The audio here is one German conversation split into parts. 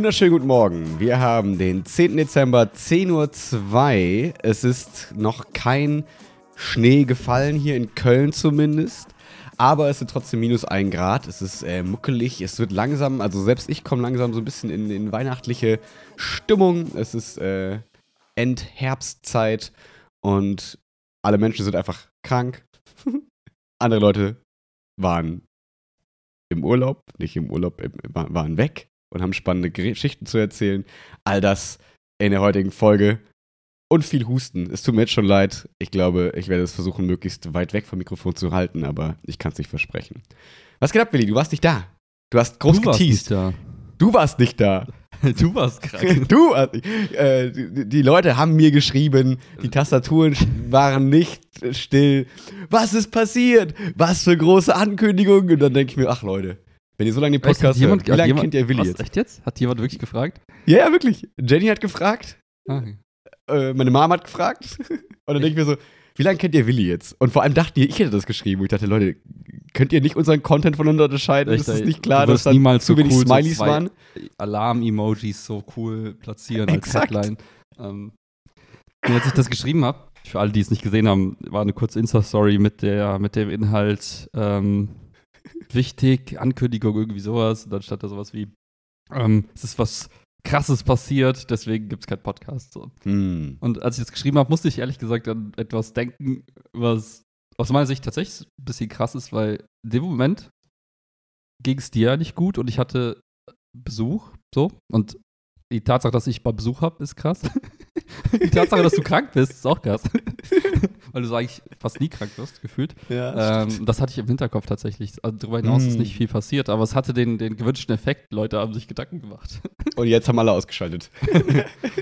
Wunderschönen guten Morgen. Wir haben den 10. Dezember, 10.02 Uhr. Es ist noch kein Schnee gefallen, hier in Köln zumindest. Aber es sind trotzdem minus 1 Grad. Es ist äh, muckelig. Es wird langsam, also selbst ich komme langsam so ein bisschen in, in weihnachtliche Stimmung. Es ist äh, Endherbstzeit und alle Menschen sind einfach krank. Andere Leute waren im Urlaub, nicht im Urlaub, waren weg und haben spannende Geschichten zu erzählen. All das in der heutigen Folge. Und viel Husten. Es tut mir jetzt schon leid. Ich glaube, ich werde es versuchen, möglichst weit weg vom Mikrofon zu halten, aber ich kann es nicht versprechen. Was geht ab, Willi? Du warst nicht da. Du hast groß du warst geteased. Nicht da. Du warst nicht da. Du warst krank. Du, äh, die, die, Leute haben mir geschrieben, die Tastaturen waren nicht still. Was ist passiert? Was für große Ankündigungen? Und dann denke ich mir, ach Leute, wenn ihr so lange den Podcast jemand, hört, wie lange jemand, kennt ihr Willi was, jetzt? Echt jetzt? Hat jemand wirklich gefragt? Ja, ja, wirklich. Jenny hat gefragt. Ah. Äh, meine Mama hat gefragt. Und dann denke ich mir so, wie lange kennt ihr Willi jetzt? Und vor allem dachte ich, ich hätte das geschrieben. Und ich dachte, Leute, könnt ihr nicht unseren Content voneinander unterscheiden? Echt, ist es nicht klar, dass da niemals zu so wenig cool, Smileys so waren? Alarm-Emojis so cool platzieren als Exakt. Headline. Ähm, und als ich das geschrieben habe, für alle, die es nicht gesehen haben, war eine kurze Insta-Story mit, der, mit dem Inhalt ähm, wichtig, Ankündigung, irgendwie sowas. Und dann stand da sowas wie, ähm, es ist was krasses passiert, deswegen gibt es keinen Podcast. So. Hm. Und als ich das geschrieben habe, musste ich ehrlich gesagt an etwas denken, was aus meiner Sicht tatsächlich ein bisschen krass ist, weil in dem Moment ging es dir ja nicht gut und ich hatte Besuch, so. Und die Tatsache, dass ich mal Besuch habe, ist krass. die Tatsache, dass du krank bist, ist auch krass. Weil du so eigentlich fast nie krank wirst, gefühlt. Ja, Ähm, das hatte ich im Hinterkopf tatsächlich. Also darüber hinaus ist Mm. nicht viel passiert, aber es hatte den, den gewünschten Effekt. Leute haben sich Gedanken gemacht. Und jetzt haben alle ausgeschaltet.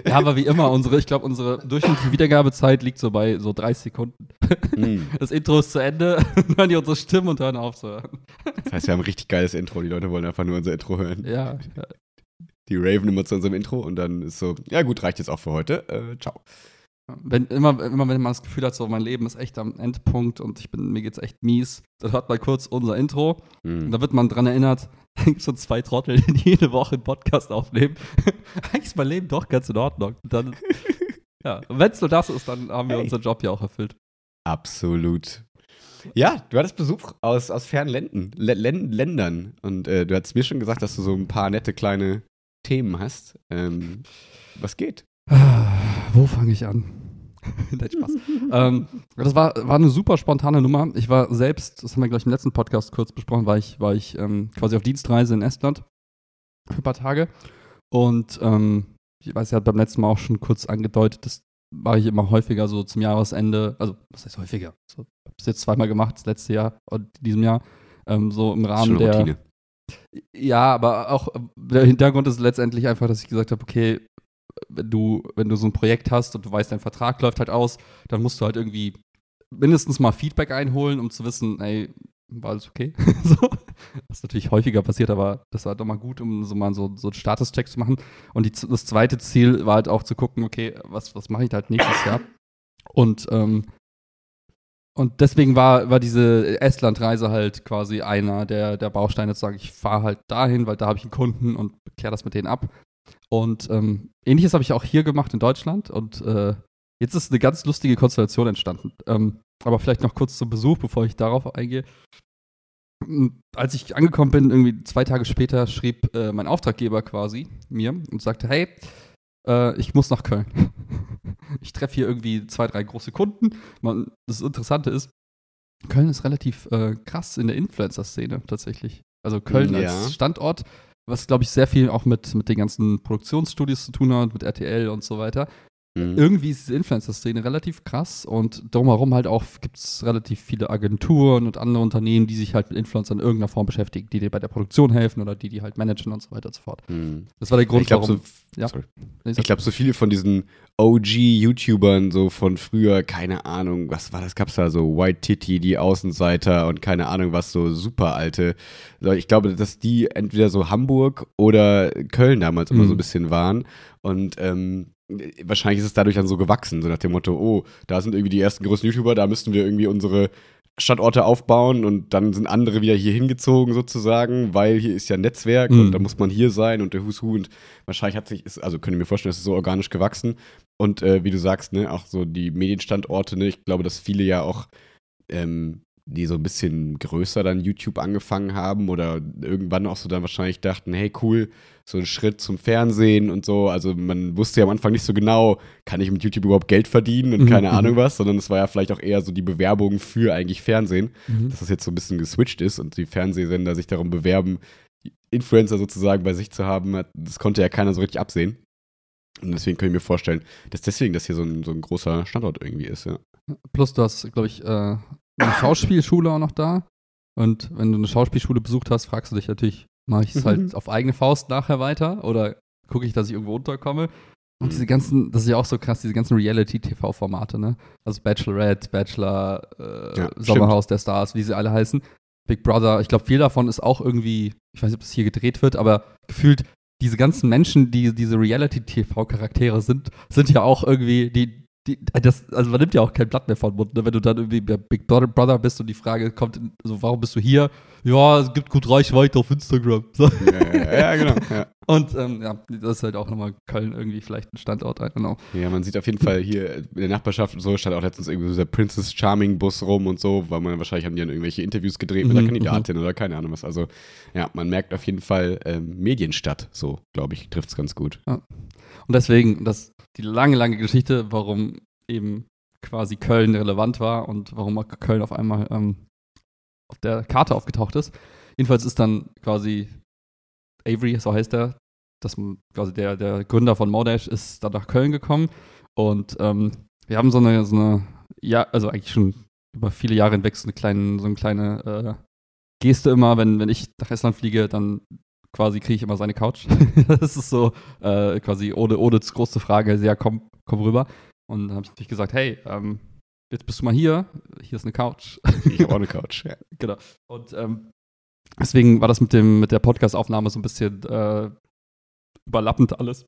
Ja, aber wie immer, unsere, ich glaube, unsere durchschnittliche Wiedergabezeit liegt so bei so 30 Sekunden. Hm. Das Intro ist zu Ende, dann hören die unsere Stimmen und hören auf zu hören. Das heißt, wir haben ein richtig geiles Intro. Die Leute wollen einfach nur unser Intro hören. Ja, Die raven immer zu unserem Intro und dann ist so, ja gut, reicht jetzt auch für heute. Äh, ciao. Wenn, immer, immer wenn man das Gefühl hat, so mein Leben ist echt am Endpunkt und ich bin, mir geht's echt mies, dann hört mal kurz unser Intro und Hm. da wird man dran erinnert, so zwei Trottel, die jede Woche einen Podcast aufnehmen. Eigentlich ist mein Leben doch ganz in Ordnung. Und dann, ja, wenn es nur das ist, dann haben wir Hey. unseren Job ja auch erfüllt. Absolut. Ja, du hattest Besuch aus, aus fernen Länden, Lä- Län- Ländern. Und äh, du hattest mir schon gesagt, dass du so ein paar nette kleine Themen hast. Ähm, was geht? Wo fange ich an? Nein, Spaß. ähm, das war, war eine super spontane Nummer. Ich war selbst, das haben wir gleich im letzten Podcast kurz besprochen, war ich, war ich ähm, quasi auf Dienstreise in Estland für ein paar Tage. Und ähm, ich weiß, ihr habt beim letzten Mal auch schon kurz angedeutet, das war ich immer häufiger so zum Jahresende, also was heißt häufiger? So, hab es jetzt zweimal gemacht, das letzte Jahr und in diesem Jahr, ähm, so im Rahmen der. Routine. Ja, aber auch äh, der Hintergrund ist letztendlich einfach, dass ich gesagt habe, okay, wenn du, wenn du so ein Projekt hast und du weißt, dein Vertrag läuft halt aus, dann musst du halt irgendwie mindestens mal Feedback einholen, um zu wissen, ey, war alles okay? so. Was natürlich häufiger passiert, aber das war doch mal gut, um so mal so, so einen Statuscheck zu machen. Und die, das zweite Ziel war halt auch zu gucken, okay, was, was mache ich halt nächstes Jahr? Und, ähm, und deswegen war, war diese Estland-Reise halt quasi einer der, der Bausteine, zu sagen, ich fahre halt dahin, weil da habe ich einen Kunden und kläre das mit denen ab. Und ähm, ähnliches habe ich auch hier gemacht in Deutschland. Und äh, jetzt ist eine ganz lustige Konstellation entstanden. Ähm, aber vielleicht noch kurz zum Besuch, bevor ich darauf eingehe. M, Als ich angekommen bin, irgendwie zwei Tage später, schrieb äh, mein Auftraggeber quasi mir und sagte, hey, äh, ich muss nach Köln. ich treffe hier irgendwie zwei, drei große Kunden. Man, das Interessante ist, Köln ist relativ äh, krass in der Influencer-Szene tatsächlich. Also Köln Ja. als Standort, was glaube ich sehr viel auch mit, mit den ganzen Produktionsstudios zu tun hat, mit RTL und so weiter. Mhm. Irgendwie ist diese Influencer-Szene relativ krass und drumherum halt auch gibt es relativ viele Agenturen und andere Unternehmen, die sich halt mit Influencern in irgendeiner Form beschäftigen, die dir bei der Produktion helfen oder die die halt managen und so weiter und so fort. Mhm. Das war der Grund, Ich glaube, so, warum. ja. sorry. Nee, ich glaube, so viele von diesen OG-YouTubern so von früher, keine Ahnung, was war das? Gab's da so White Titty, die Außenseiter und keine Ahnung, was so super alte. So, Ich glaube, dass die entweder so Hamburg oder Köln damals immer Mhm. so ein bisschen waren. Und ähm, wahrscheinlich ist es dadurch dann so gewachsen, so nach dem Motto, oh, da sind irgendwie die ersten größten YouTuber, da müssten wir irgendwie unsere Standorte aufbauen und dann sind andere wieder hier hingezogen sozusagen, weil hier ist ja Netzwerk Mhm. und da muss man hier sein und der Who's Who und wahrscheinlich hat sich, ist, also können ich mir vorstellen, es ist so organisch gewachsen und äh, wie du sagst, ne, auch so die Medienstandorte, ne, ich glaube, dass viele ja auch ähm, die so ein bisschen größer dann YouTube angefangen haben oder irgendwann auch so dann wahrscheinlich dachten, hey cool, so ein Schritt zum Fernsehen und so. Also man wusste ja am Anfang nicht so genau, kann ich mit YouTube überhaupt Geld verdienen und Mhm, keine mhm. Ahnung was, sondern es war ja vielleicht auch eher so die Bewerbung für eigentlich Fernsehen, Mhm. dass das jetzt so ein bisschen geswitcht ist und die Fernsehsender sich darum bewerben, Influencer sozusagen bei sich zu haben, das konnte ja keiner so richtig absehen. Und deswegen kann ich mir vorstellen, dass deswegen das hier so ein, so ein großer Standort irgendwie ist, ja. Plus, du hast, glaube ich, äh, eine Schauspielschule auch noch da. Und wenn du eine Schauspielschule besucht hast, fragst du dich natürlich, mache ich es Mhm. halt auf eigene Faust nachher weiter oder gucke ich, dass ich irgendwo unterkomme? Und Mhm. diese ganzen, das ist ja auch so krass, diese ganzen Reality-TV-Formate, ne? Also Bachelorette, Bachelor, äh, Ja, Sommerhaus der Stars, wie sie alle heißen. Big Brother, ich glaube, viel davon ist auch irgendwie, ich weiß nicht, ob das hier gedreht wird, aber gefühlt diese ganzen Menschen, die diese Reality-TV-Charaktere sind, sind ja auch irgendwie, die, die, das, also man nimmt ja auch kein Blatt mehr von Mund, ne? wenn du dann irgendwie bei Big Brother bist und die Frage kommt, so, warum bist du hier? Ja, es gibt gut Reichweite auf Instagram. So. Ja, ja, ja, genau. Ja. Und ähm, ja, das ist halt auch nochmal Köln irgendwie vielleicht ein Standort, I don't. Ja, man sieht auf jeden Fall hier in der Nachbarschaft und so stand auch letztens irgendwie so der Princess Charming Bus rum und so, weil man wahrscheinlich haben die dann irgendwelche Interviews gedreht mit der Mhm, Kandidatin oder keine Ahnung was. Also ja, man merkt auf jeden Fall ähm, Medienstadt, so glaube ich, trifft es ganz gut. Und deswegen, das die lange, lange Geschichte, warum eben quasi Köln relevant war und warum Köln auf einmal ähm, auf der Karte aufgetaucht ist. Jedenfalls ist dann quasi Avery, so heißt er, das quasi der, der Gründer von Modash, ist dann nach Köln gekommen und ähm, wir haben so eine, so eine, ja, also eigentlich schon über viele Jahre hinweg so eine kleine, so eine kleine äh, Geste immer, wenn, wenn ich nach Estland fliege, dann quasi kriege ich immer seine Couch. das ist so äh, quasi ohne, ohne große Frage, sehr komm, komm rüber. Und dann habe ich natürlich gesagt, hey, ähm, jetzt bist du mal hier, hier ist eine Couch. Ich habe auch eine Couch. Ja. genau. Und ähm, deswegen war das mit, dem, mit der Podcast-Aufnahme so ein bisschen äh, überlappend alles.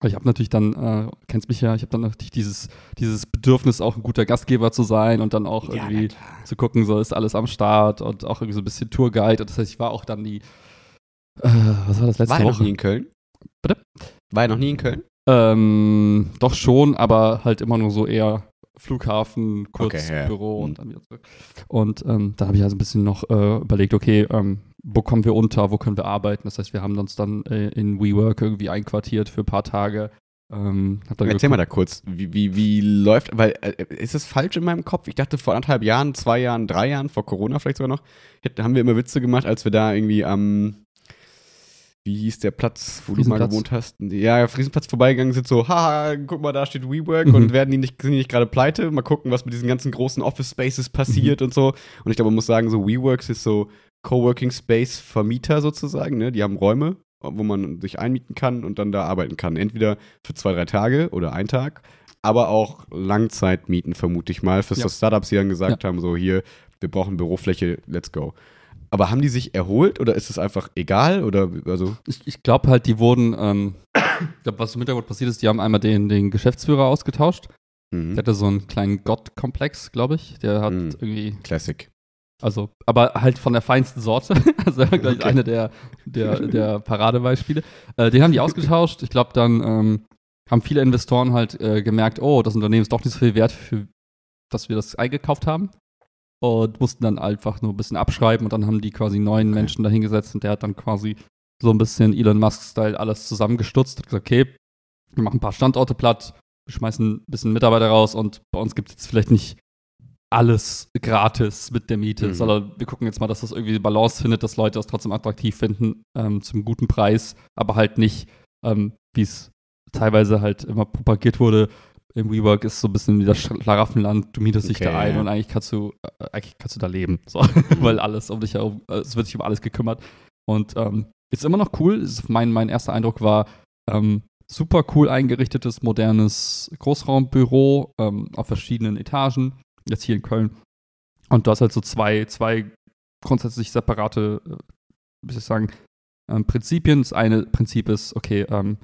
Aber ich habe natürlich dann, äh, kennst mich ja, ich habe dann natürlich dieses, dieses Bedürfnis, auch ein guter Gastgeber zu sein und dann auch Ja, irgendwie klar. zu gucken, so ist alles am Start und auch irgendwie so ein bisschen Tourguide. Und das heißt, ich war auch dann die, äh, was war das letzte War er noch Woche? nie in Köln? Bitte? War er noch nie in Köln? Ähm, doch schon, aber halt immer nur so eher Flughafen, kurz Okay, ja. Büro und dann wieder zurück. Und ähm, da habe ich also ein bisschen noch äh, überlegt, okay, ähm, wo kommen wir unter, wo können wir arbeiten? Das heißt, wir haben uns dann äh, in WeWork irgendwie einquartiert für ein paar Tage. Ähm, Erzähl mal geguckt- da kurz, wie, wie, wie läuft, weil äh, ist es falsch in meinem Kopf? Ich dachte vor anderthalb Jahren, zwei Jahren, drei Jahren, vor Corona vielleicht sogar noch, haben wir immer Witze gemacht, als wir da irgendwie am, wie hieß der Platz, wo du mal gewohnt hast? Ja, Friesenplatz vorbeigegangen sind so, haha, guck mal, da steht WeWork Mhm. und werden die nicht, sind die nicht gerade pleite? Mal gucken, was mit diesen ganzen großen Office Spaces passiert und so. Und ich glaube, man muss sagen, so WeWorks ist so Coworking Space Vermieter sozusagen, ne? Die haben Räume, wo man sich einmieten kann und dann da arbeiten kann. Entweder für zwei, drei Tage oder einen Tag, aber auch Langzeitmieten, vermute ich mal, für Ja. so Startups, die dann gesagt haben, so hier, wir brauchen Bürofläche, let's go. Aber haben die sich erholt oder ist es einfach egal? Oder also. Ich, ich glaube halt, die wurden, ähm, ich glaube, was im Hintergrund passiert ist, die haben einmal den, den Geschäftsführer ausgetauscht. Mhm. Der hatte so einen kleinen Gottkomplex, glaube ich. Der hat Mhm. irgendwie Classic. Also, aber halt von der feinsten Sorte. Also gleich Okay. eine der, der, der Paradebeispiele. Äh, den haben die ausgetauscht. Ich glaube, dann ähm, haben viele Investoren halt äh, gemerkt, oh, das Unternehmen ist doch nicht so viel wert, für dass wir das eingekauft haben. Und mussten dann einfach nur ein bisschen abschreiben und dann haben die quasi neuen Okay. Menschen dahingesetzt und der hat dann quasi so ein bisschen Elon Musk-Style alles zusammengestutzt und gesagt, okay, wir machen ein paar Standorte platt, wir schmeißen ein bisschen Mitarbeiter raus und bei uns gibt es jetzt vielleicht nicht alles gratis mit der Miete, Mhm. sondern wir gucken jetzt mal, dass das irgendwie eine Balance findet, dass Leute das trotzdem attraktiv finden, ähm, zum guten Preis, aber halt nicht, ähm, wie es teilweise halt immer propagiert wurde, im WeWork ist so ein bisschen wie das Schlaraffenland, du mietest dich Okay, da ein ja. und eigentlich kannst du, äh, eigentlich kannst du da leben, so, weil alles um dich herum, äh, es wird sich um alles gekümmert und ähm, ist immer noch cool, ist mein, mein erster Eindruck war, ähm, super cool eingerichtetes, modernes Großraumbüro ähm, auf verschiedenen Etagen, jetzt hier in Köln. Und du hast halt so zwei, zwei grundsätzlich separate, äh, wie soll ich sagen, ähm, Prinzipien. Das eine Prinzip ist, okay, ähm,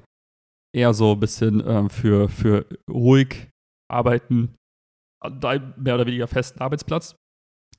eher so ein bisschen ähm, für, für ruhig arbeiten mehr oder weniger festen Arbeitsplatz.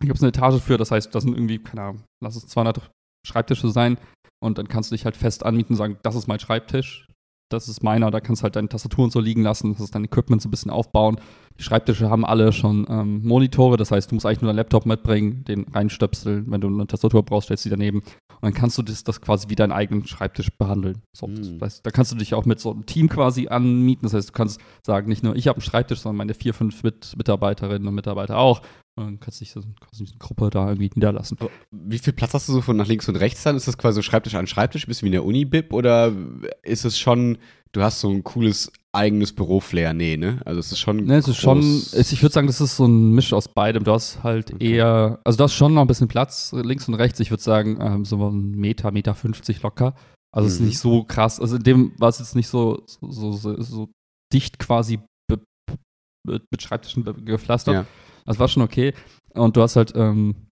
Da gibt es eine Etage für, das heißt, das sind irgendwie, keine Ahnung, lass es 200 Schreibtische sein und dann kannst du dich halt fest anmieten und sagen, das ist mein Schreibtisch, das ist meiner, da kannst du halt deine Tastaturen so liegen lassen, das ist dein Equipment so ein bisschen aufbauen. Die Schreibtische haben alle schon ähm, Monitore, das heißt, du musst eigentlich nur deinen Laptop mitbringen, den reinstöpseln, wenn du eine Tastatur brauchst, stellst du die daneben und dann kannst du das, das quasi wie deinen eigenen Schreibtisch behandeln. So, Hm. das heißt, da kannst du dich auch mit so einem Team quasi anmieten, das heißt, du kannst sagen, nicht nur ich habe einen Schreibtisch, sondern meine vier, fünf mit Mitarbeiterinnen und Mitarbeiter auch. Dann kannst du dich so dich eine Gruppe da irgendwie niederlassen. Wie viel Platz hast du so von nach links und rechts dann? Ist das quasi so Schreibtisch an Schreibtisch, bist du wie in der Uni-Bib oder ist es schon, du hast so ein cooles eigenes Büro-Flair? Nee, ne? Also es ist schon. Ne, es ist schon, ich würde sagen, das ist so ein Misch aus beidem. Du hast halt Okay. eher, also du hast schon noch ein bisschen Platz links und rechts. Ich würde sagen, ähm, so ein Meter, Meter 50 locker. Also es ist Mhm. nicht so krass. Also in dem war es jetzt nicht so, so, so, so, dicht quasi mit Schreibtischen gepflastert. Ja. Das war schon okay. Und du hast halt ähm,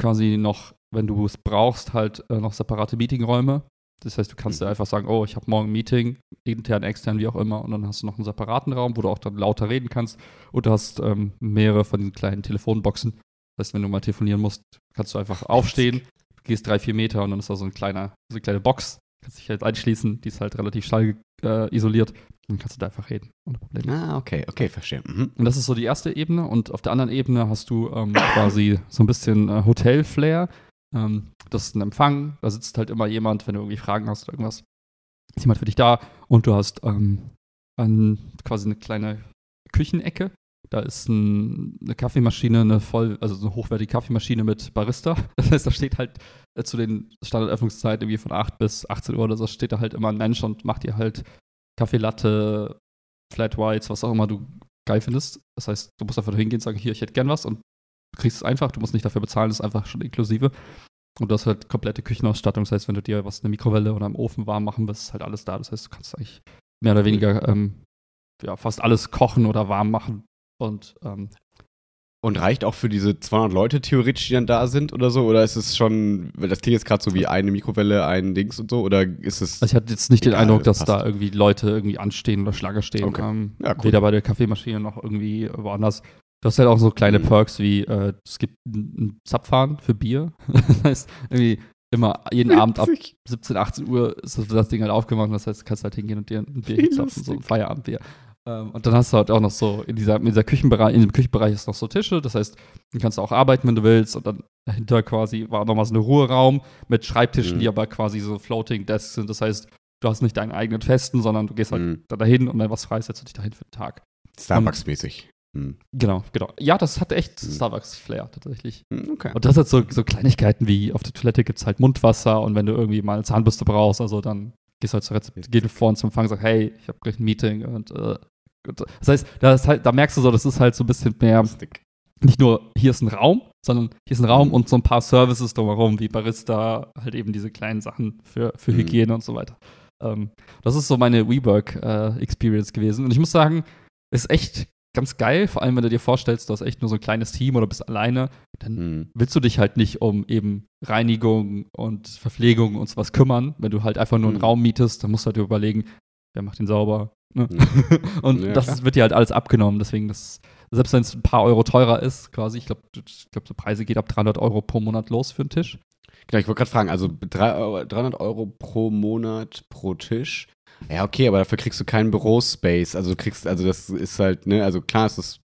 quasi noch, wenn du es brauchst, halt äh, noch separate Meetingräume. Das heißt, du kannst dir Mhm. einfach sagen, oh, ich habe morgen ein Meeting, intern, extern, wie auch immer, und dann hast du noch einen separaten Raum, wo du auch dann lauter reden kannst. Und du hast ähm, mehrere von diesen kleinen Telefonboxen. Das heißt, wenn du mal telefonieren musst, kannst du einfach aufstehen, gehst drei, vier Meter und dann ist da so ein kleiner, so eine kleine Box. Kannst dich halt einschließen, die ist halt relativ schall äh, isoliert. Dann kannst du da einfach reden, ohne Probleme. Ah, okay, okay, verstehe. Mhm. Und das ist so die erste Ebene. Und auf der anderen Ebene hast du ähm, quasi so ein bisschen äh, Hotel-Flair. Ähm, das ist ein Empfang. Da sitzt halt immer jemand, wenn du irgendwie Fragen hast oder irgendwas. Ist jemand für dich da. Und du hast ähm, ein, quasi eine kleine Küchenecke. Da ist ein, eine Kaffeemaschine, eine voll, also so eine hochwertige Kaffeemaschine mit Barista. Das heißt, da steht halt äh, zu den Standardöffnungszeiten irgendwie von 8 bis 18 Uhr oder so, steht da halt immer ein Mensch und macht dir halt Kaffee Latte, Flat Whites, was auch immer du geil findest. Das heißt, du musst einfach nur hingehen und sagen, hier, ich hätte gern was und du kriegst es einfach, du musst nicht dafür bezahlen, das ist einfach schon inklusive. Und du hast halt komplette Küchenausstattung. Das heißt, wenn du dir was in der Mikrowelle oder im Ofen warm machen willst, ist halt alles da. Das heißt, du kannst eigentlich mehr oder weniger ähm, ja, fast alles kochen oder warm machen. Und ähm, Und reicht auch für diese 200 Leute theoretisch, die dann da sind oder so? Oder ist es schon, weil das klingt jetzt gerade so wie eine Mikrowelle, ein Dings und so? Oder ist es. also ich hatte jetzt nicht den Egal, Eindruck, dass passt. da irgendwie Leute irgendwie anstehen oder Schlange stehen. Okay. Ähm, Ja, cool. Weder bei der Kaffeemaschine noch irgendwie woanders. Du hast halt auch so kleine Mhm. Perks wie, äh, es gibt ein Zapfahren für Bier. das heißt, irgendwie immer jeden Abend ab Witzig. 17, 18 Uhr ist das, Ding halt aufgemacht. Das heißt, du kannst halt hingehen und dir ein Bier zapfen, so ein. Feierabendbier. Ähm, und dann hast du halt auch noch so, in, dieser, in, dieser Küchenbereich, in dem Küchenbereich ist noch so Tische. Das heißt, du kannst auch arbeiten, wenn du willst. Und dann dahinter quasi war nochmal so ein Ruheraum mit Schreibtischen, Mhm. die aber quasi so Floating Desks sind. Das heißt, du hast nicht deinen eigenen festen, sondern du gehst halt Mhm. da dahin und wenn was frei ist, setzt du dich dahin für den Tag. Starbucks-mäßig. Hm. Genau, genau. Ja, das hat echt Mhm. Starbucks-Flair tatsächlich. Hm, Okay. Und das hat so, so Kleinigkeiten wie auf der Toilette gibt es halt Mundwasser und wenn du irgendwie mal eine Zahnbürste brauchst, also dann gehst du halt zur Rezept, gehst du vor zum Empfang und sagst, hey, ich habe gleich ein Meeting und, äh, und das heißt, da, ist halt, da merkst du so, das ist halt so ein bisschen mehr, nicht nur hier ist ein Raum, sondern hier ist ein Raum Mhm. und so ein paar Services drumherum, wie Barista, halt eben diese kleinen Sachen für, für Mhm. Hygiene und so weiter. Ähm, das ist so meine WeWork-Experience gewesen. Und ich muss sagen, ist echt ganz geil, vor allem wenn du dir vorstellst, du hast echt nur so ein kleines Team oder bist alleine, dann Hm. willst du dich halt nicht um eben Reinigung und Verpflegung und sowas kümmern. Wenn du halt einfach nur einen Mhm. Glaube mietest, dann musst du halt dir überlegen, wer macht den sauber. Ne? Mhm. und Ja, das klar. wird dir halt alles abgenommen. Deswegen, das, selbst wenn es ein paar Euro teurer ist, quasi, ich glaube, ich glaub, so Preise geht ab 300 Euro pro Monat los für einen Tisch. Genau, ich wollte gerade fragen, also drei Euro- 300 Euro pro Monat pro Tisch. Ja, okay, aber dafür kriegst du keinen Bürospace. Also du kriegst, also das ist halt, ne, also klar ist das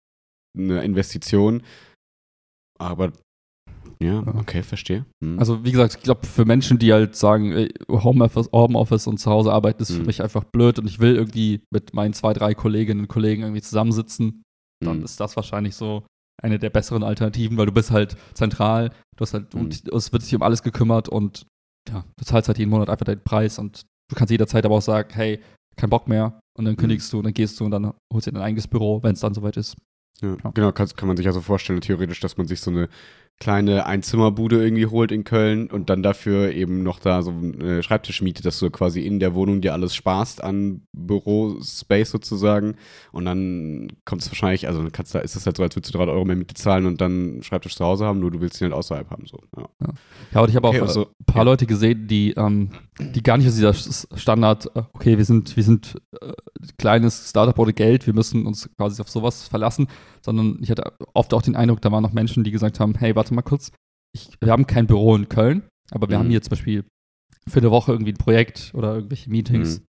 eine Investition, aber ja, okay, verstehe. Hm. Also, wie gesagt, ich glaube, für Menschen, die halt sagen, ey, Homeoffice, Homeoffice und zu Hause arbeiten, ist für Mhm. mich einfach blöd und ich will irgendwie mit meinen zwei, drei Kolleginnen und Kollegen irgendwie zusammensitzen, dann Hm. ist das wahrscheinlich so eine der besseren Alternativen, weil du bist halt zentral, du hast halt, Mhm. und es wird sich um alles gekümmert und ja, du zahlst halt jeden Monat einfach deinen Preis und du kannst jederzeit aber auch sagen, hey, kein Bock mehr und dann kündigst du und dann gehst du und dann holst du dir dein eigenes Büro, wenn es dann soweit ist. Ja, Ja. Genau, kann, kann man sich also vorstellen, theoretisch, dass man sich so eine kleine Einzimmerbude irgendwie holt in Köln und dann dafür eben noch da so eine Schreibtisch mietet, dass du quasi in der Wohnung dir alles sparst an Bürospace sozusagen und dann kommt es wahrscheinlich, also dann kannst du, ist es halt so, als würdest du 300 Euro mehr Miete zahlen und dann einen Schreibtisch zu Hause haben, nur du willst ihn halt außerhalb haben. So. Ja. Ja, und ich habe Okay, auch also- ein paar ja. Leute gesehen, die, ähm, die gar nicht aus dieser Standard, äh, okay, wir sind, wir sind äh, kleines Startup ohne Geld, wir müssen uns quasi auf sowas verlassen, sondern ich hatte oft auch den Eindruck, da waren noch Menschen, die gesagt haben, hey, warte mal kurz, ich, wir haben kein Büro in Köln, aber wir Mhm. haben hier zum Beispiel für eine Woche irgendwie ein Projekt oder irgendwelche Meetings Mhm.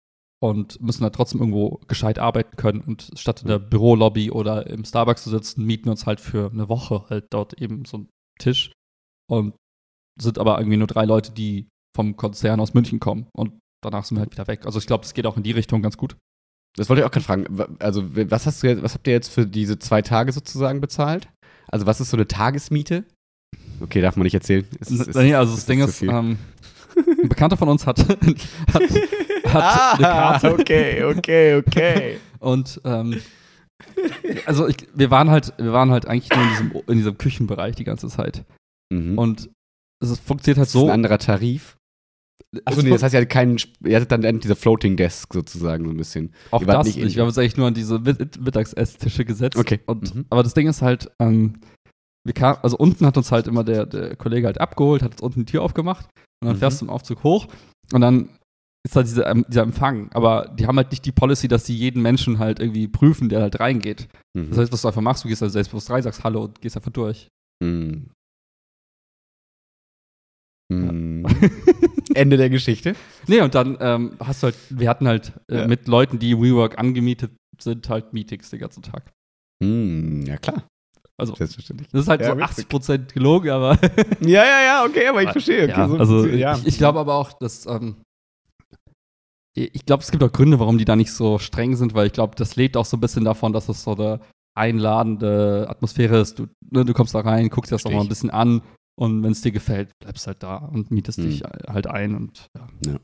und müssen da trotzdem irgendwo gescheit arbeiten können und statt in der Bürolobby oder im Starbucks zu sitzen, mieten wir uns halt für eine Woche halt dort eben so einen Tisch und sind aber irgendwie nur drei Leute, die vom Konzern aus München kommen und danach sind wir halt wieder weg. Also ich glaube, das geht auch in die Richtung ganz gut. Das wollte ich auch gerade fragen. Also, was hast du jetzt, was habt ihr jetzt für diese zwei Tage sozusagen bezahlt? Also, was ist so eine Tagesmiete? Okay, darf man nicht erzählen. Es ist- es nee, ist- also es das Ding zu ist, ähm, ein Bekannter von uns hat, hat, hat eine Karte Ah, okay, okay, okay. und ähm, also ich, wir waren halt, wir waren halt eigentlich nur in diesem, in diesem Küchenbereich die ganze Zeit. mhm. Und es ist- funktioniert halt ist das so. ein anderer Tarif? Achso, nee, das heißt, ihr hattet keinen, ihr hattet dann diese Floating Desk sozusagen so ein bisschen. auch ihr das nicht nicht. Wir haben uns eigentlich nur an diese Mit Mittagsesstische gesetzt. Okay. Und, Mhm. Aber das Ding ist halt, ähm, wir kam, also unten hat uns halt immer der, der Kollege halt abgeholt, hat uns unten die Tür aufgemacht und dann Mhm. fährst du im Aufzug hoch und dann ist halt diese, ähm, dieser Empfang. Aber die haben halt nicht die Policy, dass sie jeden Menschen halt irgendwie prüfen, der halt reingeht. Mhm. Das heißt, was du einfach machst, du gehst halt selbstbewusst rein, sagst Hallo und gehst einfach durch. Mhm. Mhm. Ende der Geschichte. Nee, und dann ähm, hast du halt, wir hatten halt äh, Ja. mit Leuten, die WeWork angemietet sind, halt Meetings den ganzen Tag. Mhm, ja, klar. Also, Selbstverständlich. das ist halt Ja, so witzig. 80% gelogen, aber. Ja, ja, ja, okay, aber ich verstehe. Okay, ja, so, also ja. ich, ich glaube aber auch, dass ähm, ich glaube, es gibt auch Gründe, warum die da nicht so streng sind, weil ich glaube, das lebt auch so ein bisschen davon, dass es so eine einladende Atmosphäre ist. Du, ne, du kommst da rein, guckst dir das auch mal ein bisschen an und wenn es dir gefällt, bleibst halt da und mietest Hm. dich halt ein und ja.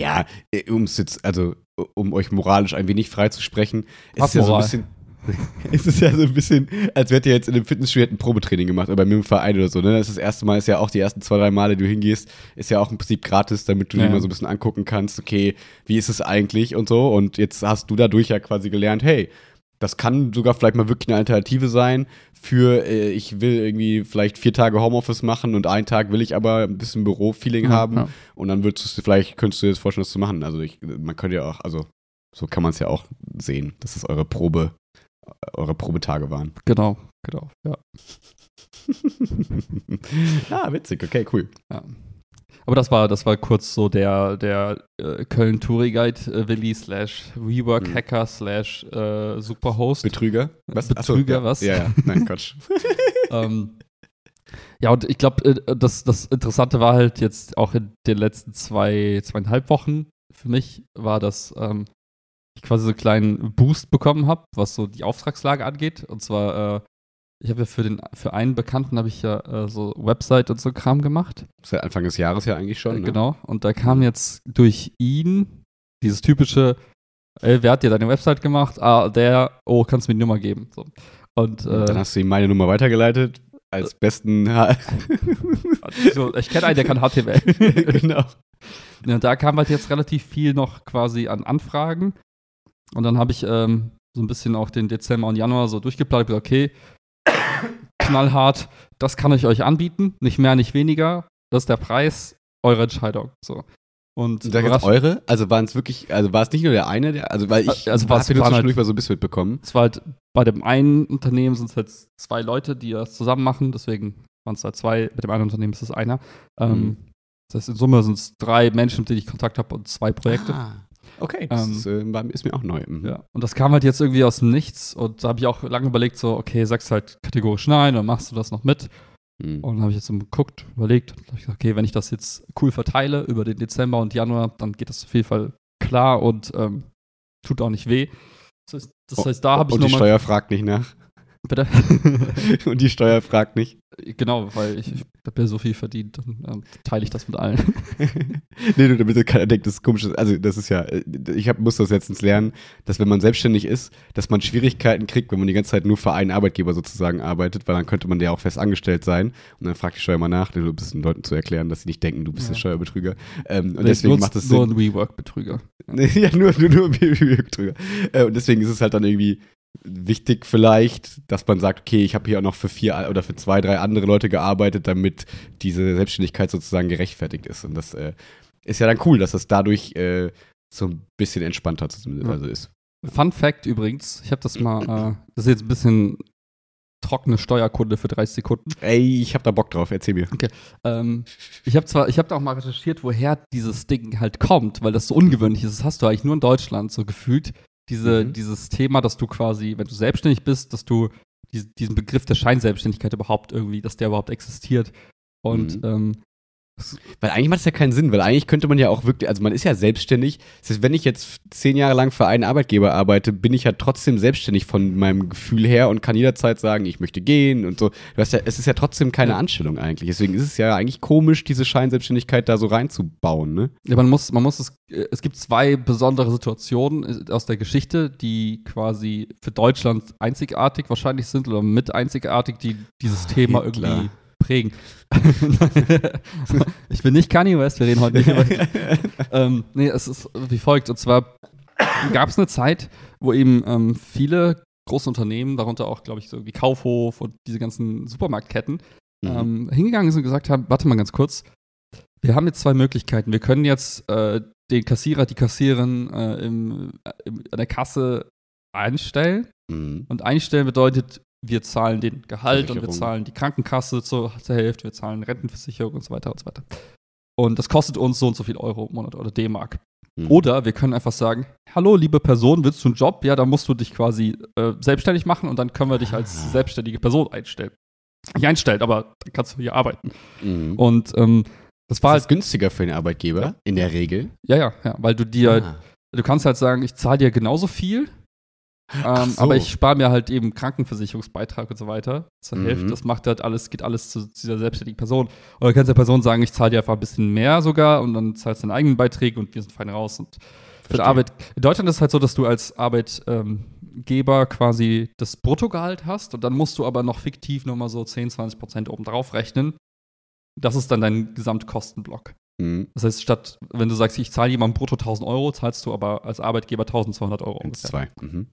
Ja, um es jetzt, also um euch moralisch ein wenig freizusprechen, ist ja so ein bisschen. es ist ja so ein bisschen, als wärt ihr jetzt in einem Fitnessstudio hätten ein Probetraining gemacht oder bei mir im Verein oder so. Ne? Das ist das erste Mal, ist ja auch die ersten zwei, drei Male, die du hingehst, ist ja auch im Prinzip gratis, damit du Ja. dir mal so ein bisschen angucken kannst, okay, wie ist es eigentlich und so. Und jetzt hast du dadurch ja quasi gelernt, hey, das kann sogar vielleicht mal wirklich eine Alternative sein für, äh, ich will irgendwie vielleicht vier Tage Homeoffice machen und einen Tag will ich aber ein bisschen Büro-Feeling Ja, haben. ja. Und dann würdest du vielleicht, könntest du dir das vorstellen, das zu machen. Also ich, man könnte ja auch, also so kann man es ja auch sehen, dass es eure Probe, eure Probetage waren. Genau, genau, ja. ah, witzig, okay, cool. ja. Aber das war, das war kurz so der, der äh, Köln Touri Guide äh, Willi slash WeWork Mhm. Hacker slash äh, Superhost. Betrüger? Was? Betrüger, ja. was? Ja, ja, nein, Quatsch. ähm, ja, und ich glaube, äh, das, das Interessante war halt jetzt auch in den letzten zwei, zweieinhalb Wochen für mich, war, dass ähm, ich quasi so einen kleinen Boost bekommen habe, was so die Auftragslage angeht. Und zwar, äh, ich habe ja für, den, für einen Bekannten habe ich ja äh, so Website und so Kram gemacht. Seit Anfang des Jahres ja eigentlich schon. Äh, Ne? Genau. Und da kam jetzt durch ihn dieses typische, ey, wer hat dir deine Website gemacht? Ah, der, oh, kannst du mir die Nummer geben. So. Und, Und dann äh, hast du ihm meine Nummer weitergeleitet. Als besten. so, ich kenne einen, der kann HTML. genau. Ja, da kam halt jetzt relativ viel noch quasi an Anfragen. Und dann habe ich ähm, so ein bisschen auch den Dezember und Januar so durchgeplant. Okay, knallhart, das kann ich euch anbieten. Nicht mehr, nicht weniger. Das ist der Preis, eure Entscheidung. So. Und da überrasch- eure? Also waren es wirklich, also war es nicht nur der eine, der, also weil ich Also war es- nur zwischendurch halt- mal so ein bisschen mitbekommen. es war halt bei dem einen Unternehmen sind es halt zwei Leute, die das zusammen machen. Deswegen waren es halt zwei. Mit dem einen Unternehmen ist es einer. Ähm, Mhm. Das heißt, in Summe sind es drei Menschen, mit denen ich Kontakt habe und zwei Projekte. Ah, okay, das Ähm, ist, äh, ist mir auch neu. Mhm. Ja, und das kam halt jetzt irgendwie aus dem Nichts und da habe ich auch lange überlegt, so, okay, sagst du halt kategorisch nein oder machst du das noch mit? Mhm. Und dann habe ich jetzt so geguckt, überlegt und ich gesagt, okay, wenn ich das jetzt cool verteile über den Dezember und Januar, dann geht das auf jeden Fall klar und ähm, tut auch nicht weh. Das heißt, das heißt da habe ich Und die nochmal. Steuer fragt nicht nach. Bitte? Und die Steuer fragt nicht. genau, weil ich, ich habe ja so viel verdient, dann ähm, teile ich das mit allen. nee, nur damit keiner denkt, das ist komisch. Also, das ist ja, äh, ich hab, muss das letztens lernen, dass wenn man selbstständig ist, dass man Schwierigkeiten kriegt, wenn man die ganze Zeit nur für einen Arbeitgeber sozusagen arbeitet, weil dann könnte man ja auch fest angestellt sein. Und dann fragt die Steuer mal nach, du bist den Leuten zu erklären, dass sie nicht denken, du bist Ja. der Steuerbetrüger. Ähm, und deswegen nur- macht es Nur Sinn. ein WeWork-Betrüger. ja, nur, nur, nur Betrüger. Äh, und deswegen ist es halt dann irgendwie wichtig vielleicht, dass man sagt, okay, ich habe hier auch noch für vier oder für zwei, drei andere Leute gearbeitet, damit diese Selbstständigkeit sozusagen gerechtfertigt ist. Und das äh, ist ja dann cool, dass das dadurch äh, so ein bisschen entspannter zumindest Ja. also ist. Fun Fact übrigens, ich habe das mal, äh, das ist jetzt ein bisschen trockene Steuerkunde für 30 Sekunden. Ey, ich hab da Bock drauf, erzähl mir. Ähm, ich habe zwar, ich habe da auch mal recherchiert, woher dieses Ding halt kommt, weil das so ungewöhnlich ist. Das hast du eigentlich nur in Deutschland so gefühlt. Diese, Mhm. Dieses Thema, dass du quasi, wenn du selbstständig bist, dass du dies- diesen Begriff der Scheinselbstständigkeit überhaupt irgendwie, dass der überhaupt existiert. Und Mhm. ähm, Weil eigentlich macht es ja keinen Sinn, weil eigentlich könnte man ja auch wirklich, also man ist ja selbstständig. Das heißt, wenn ich jetzt zehn Jahre lang für einen Arbeitgeber arbeite, bin ich ja trotzdem selbstständig von meinem Gefühl her und kann jederzeit sagen, ich möchte gehen und so. Du hast ja, es ist ja trotzdem keine. Anstellung eigentlich. Deswegen ist es ja eigentlich komisch, diese Scheinselbstständigkeit da so reinzubauen, ne? Ja, man muss, man muss es, äh, es gibt zwei besondere Situationen äh, aus der Geschichte, die quasi für Deutschland einzigartig wahrscheinlich sind oder mit einzigartig, die dieses Thema Hitler. irgendwie prägen. ich bin nicht Kanye West, wir reden heute nicht über. ähm, nee, es ist wie folgt. Und zwar gab es eine Zeit, wo eben ähm, viele große Unternehmen, darunter auch, glaube ich, so wie Kaufhof und diese ganzen Supermarktketten, Mhm. ähm, hingegangen sind und gesagt haben, warte mal ganz kurz, wir haben jetzt zwei Möglichkeiten. Wir können jetzt äh, den Kassierer, die Kassiererin äh, im, äh, im, an der Kasse einstellen. Mhm. Und einstellen bedeutet, wir zahlen den Gehalt und wir zahlen die Krankenkasse zur, zur Hälfte, wir zahlen Rentenversicherung und so weiter und so weiter. Und das kostet uns so und so viel Euro im Monat oder D-Mark. Mhm. Oder wir können einfach sagen, hallo liebe Person, willst du einen Job? Ja, dann musst du dich quasi äh, selbstständig machen und dann können wir dich als Ah. selbstständige Person einstellen. Nicht einstellen, aber dann kannst du hier arbeiten. Mhm. Und ähm, das war das halt, ist günstiger für den Arbeitgeber, in der Regel. ja, ja, ja, weil du dir, Ah. du kannst halt sagen, ich zahle dir genauso viel, ähm, so. aber ich spare mir halt eben Krankenversicherungsbeitrag und so weiter zur Mhm. Hälfte. Das macht halt alles, geht alles zu, zu dieser selbstständigen Person. Oder du kannst der Person sagen, ich zahle dir einfach ein bisschen mehr sogar und dann zahlst du deine eigenen Beiträge und wir sind fein raus. Und für die Arbeit, in Deutschland ist es halt so, dass du als Arbeitgeber quasi das Bruttogehalt hast und dann musst du aber noch fiktiv nochmal so 10, 20 Prozent oben drauf rechnen. Das ist dann dein Gesamtkostenblock. Mhm. Das heißt, statt, wenn du sagst, ich zahle jemandem brutto 1000 Euro, zahlst du aber als Arbeitgeber 1200 Euro ungefähr. zwei. Mhm.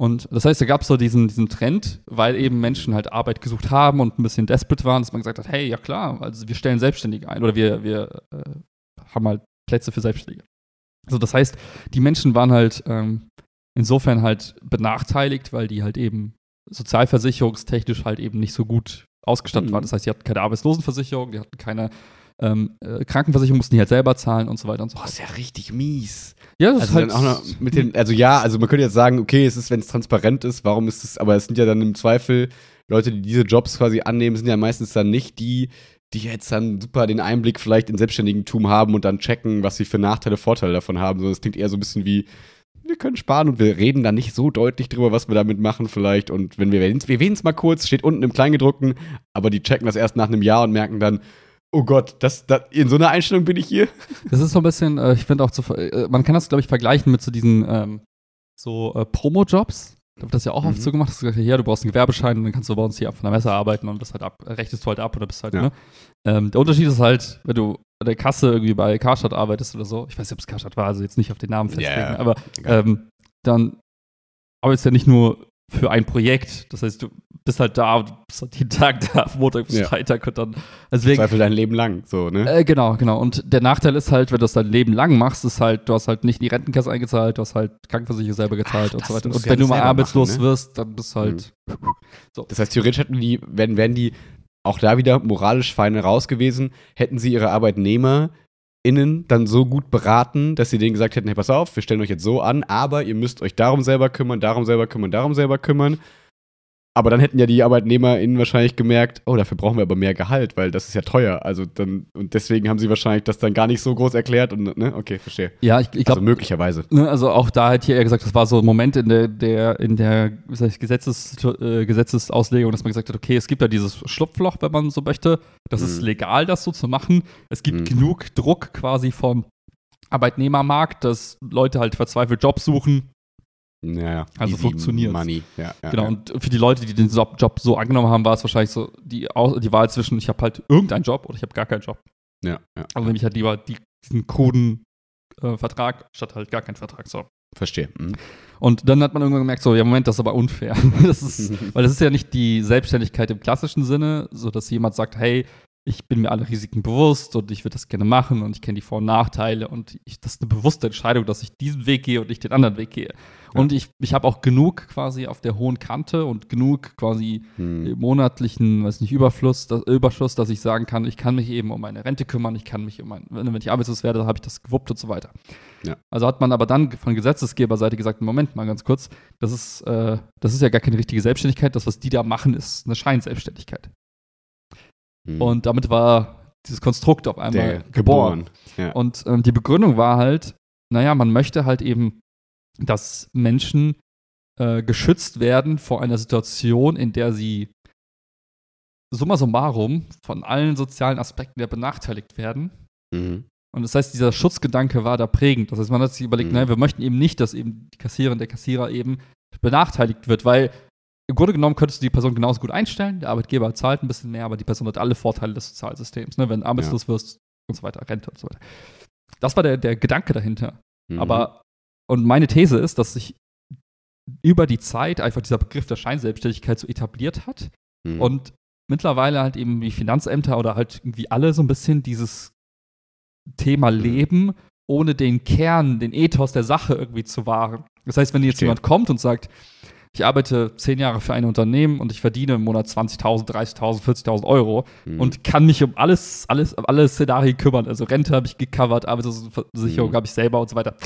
Und das heißt, da gab es so diesen, diesen Trend, weil eben Menschen halt Arbeit gesucht haben und ein bisschen desperate waren, dass man gesagt hat, hey, ja klar, also wir stellen Selbstständige ein oder wir, wir äh, haben halt Plätze für Selbstständige. Also das heißt, die Menschen waren halt ähm, insofern halt benachteiligt, weil die halt eben sozialversicherungstechnisch halt eben nicht so gut ausgestattet Mhm. waren. Das heißt, die hatten keine Arbeitslosenversicherung, die hatten keine ähm, äh, Krankenversicherung, mussten die halt selber zahlen und so weiter und so Boah, fort. ist ja richtig mies. Ja, das Also auch noch mit den, also ja, also man könnte jetzt sagen, okay, es ist, wenn es transparent ist, warum ist es, aber es sind ja dann im Zweifel Leute, die diese Jobs quasi annehmen, sind ja meistens dann nicht die, die jetzt dann super den Einblick vielleicht in Selbstständigentum haben und dann checken, was sie für Nachteile, Vorteile davon haben. Sondern es klingt eher so ein bisschen wie, wir können sparen und wir reden da nicht so deutlich drüber, was wir damit machen vielleicht. Und wenn wir, wir erwähnen es mal kurz, steht unten im Kleingedruckten, aber die checken das erst nach einem Jahr und merken dann, oh Gott, das, das, in so einer Einstellung bin ich hier. Das ist so ein bisschen, äh, ich finde auch, zu, äh, man kann das, glaube ich, vergleichen mit so diesen ähm, so äh, Promo-Jobs. Da wird das ja auch oft Mhm. so gemacht, dass du sagst, ja, du brauchst einen Gewerbeschein und dann kannst du bei uns hier von der Messe arbeiten und das halt ab, rechnest du halt ab oder bist halt, Ja. ne? Ähm, der Unterschied ist halt, wenn du an der Kasse irgendwie bei Karstadt arbeitest oder so, ich weiß nicht, ob es Karstadt war, also jetzt nicht auf den Namen festlegen, ja. aber ähm, dann arbeitest du ja nicht nur für ein Projekt, das heißt, du bist halt da, du bist halt jeden Tag da, Montag bis Ja. Freitag und dann, deswegen, Zweifel dein Leben lang, so, ne? äh, genau, genau. Und der Nachteil ist halt, wenn du das dein Leben lang machst, ist halt, du hast halt nicht in die Rentenkasse eingezahlt, du hast halt Krankenversicherung selber gezahlt Ach, und so weiter. Und wenn du mal arbeitslos machen, ne? wirst, dann bist du halt. Das heißt, theoretisch hätten die, werden, wären die auch da wieder moralisch feine raus gewesen, hätten sie ihre ArbeitnehmerInnen dann so gut beraten, dass sie denen gesagt hätten, hey, pass auf, wir stellen euch jetzt so an, aber ihr müsst euch darum selber kümmern, darum selber kümmern, darum selber kümmern. Aber dann hätten ja die ArbeitnehmerInnen wahrscheinlich gemerkt, oh, dafür brauchen wir aber mehr Gehalt, weil das ist ja teuer. Also dann, und deswegen haben sie wahrscheinlich das dann gar nicht so groß erklärt und, ne, okay, verstehe. Ja, ich, ich glaube, also möglicherweise. ne, also auch da hätte ich eher gesagt, das war so ein Moment in der, der, in der ich, Gesetzes, äh, Gesetzesauslegung, dass man gesagt hat, okay, es gibt ja dieses Schlupfloch, wenn man so möchte. Das ist Mhm. legal, das so zu machen. Es gibt Mhm. genug Druck quasi vom Arbeitnehmermarkt, dass Leute halt verzweifelt Jobs suchen Ja, ja. Also Easy funktioniert's. Money, ja. ja Genau, ja. und für die Leute, die den Job, so angenommen haben, war es wahrscheinlich so die, die Wahl zwischen, ich habe halt irgendeinen Job oder ich habe gar keinen Job. ja, ja. Also nehme ich halt lieber die, diesen kruden äh, Vertrag statt halt gar keinen Vertrag. So. Verstehe. Mhm. Und dann hat man irgendwann gemerkt, so, ja, Moment, das ist aber unfair. das ist, weil das ist ja nicht die Selbstständigkeit im klassischen Sinne, so dass jemand sagt, hey, ich bin mir alle Risiken bewusst und ich würde das gerne machen und ich kenne die Vor- und Nachteile und ich, das ist eine bewusste Entscheidung, dass ich diesen Weg gehe und nicht den anderen Weg gehe. Und ich, ich habe auch genug quasi auf der hohen Kante und genug quasi Hm. monatlichen, weiß nicht, Überfluss, das, Überschuss, dass ich sagen kann, ich kann mich eben um meine Rente kümmern, ich kann mich um mein, wenn wenn ich arbeitslos werde, habe ich das gewuppt und so weiter. Ja. Also hat man aber dann von Gesetzesgeberseite gesagt, Moment mal ganz kurz, das ist, äh, das ist ja gar keine richtige Selbstständigkeit, das, was die da machen, ist eine Scheinselbstständigkeit. Hm. Und damit war dieses Konstrukt auf einmal der geboren. geboren. Ja. Und ähm, die Begründung war halt, naja, man möchte halt eben, dass Menschen äh, geschützt werden vor einer Situation, in der sie summa summarum von allen sozialen Aspekten ja benachteiligt werden. Mhm. Und das heißt, dieser Schutzgedanke war da prägend. Das heißt, man hat sich überlegt, Mhm. nein, wir möchten eben nicht, dass eben die Kassiererin, der Kassierer eben benachteiligt wird, weil im Grunde genommen könntest du die Person genauso gut einstellen, der Arbeitgeber zahlt ein bisschen mehr, aber die Person hat alle Vorteile des Sozialsystems, ne? wenn du arbeitslos wirst und so weiter, Rente und so weiter. Das war der, der Gedanke dahinter. Mhm. Aber, und meine These ist, dass sich über die Zeit einfach dieser Begriff der Scheinselbstständigkeit so etabliert hat Mhm. und mittlerweile halt eben die Finanzämter oder halt irgendwie alle so ein bisschen dieses Thema Mhm. leben, ohne den Kern, den Ethos der Sache irgendwie zu wahren. Das heißt, wenn jetzt Verstehe. jemand kommt und sagt, ich arbeite zehn Jahre für ein Unternehmen und ich verdiene im Monat 20.000, 30.000, 40.000 Euro Mhm. und kann mich um alles, alles, um alle Szenarien kümmern. Also Rente habe ich gecovert, Arbeitslosenversicherung Mhm. habe ich selber und so weiter.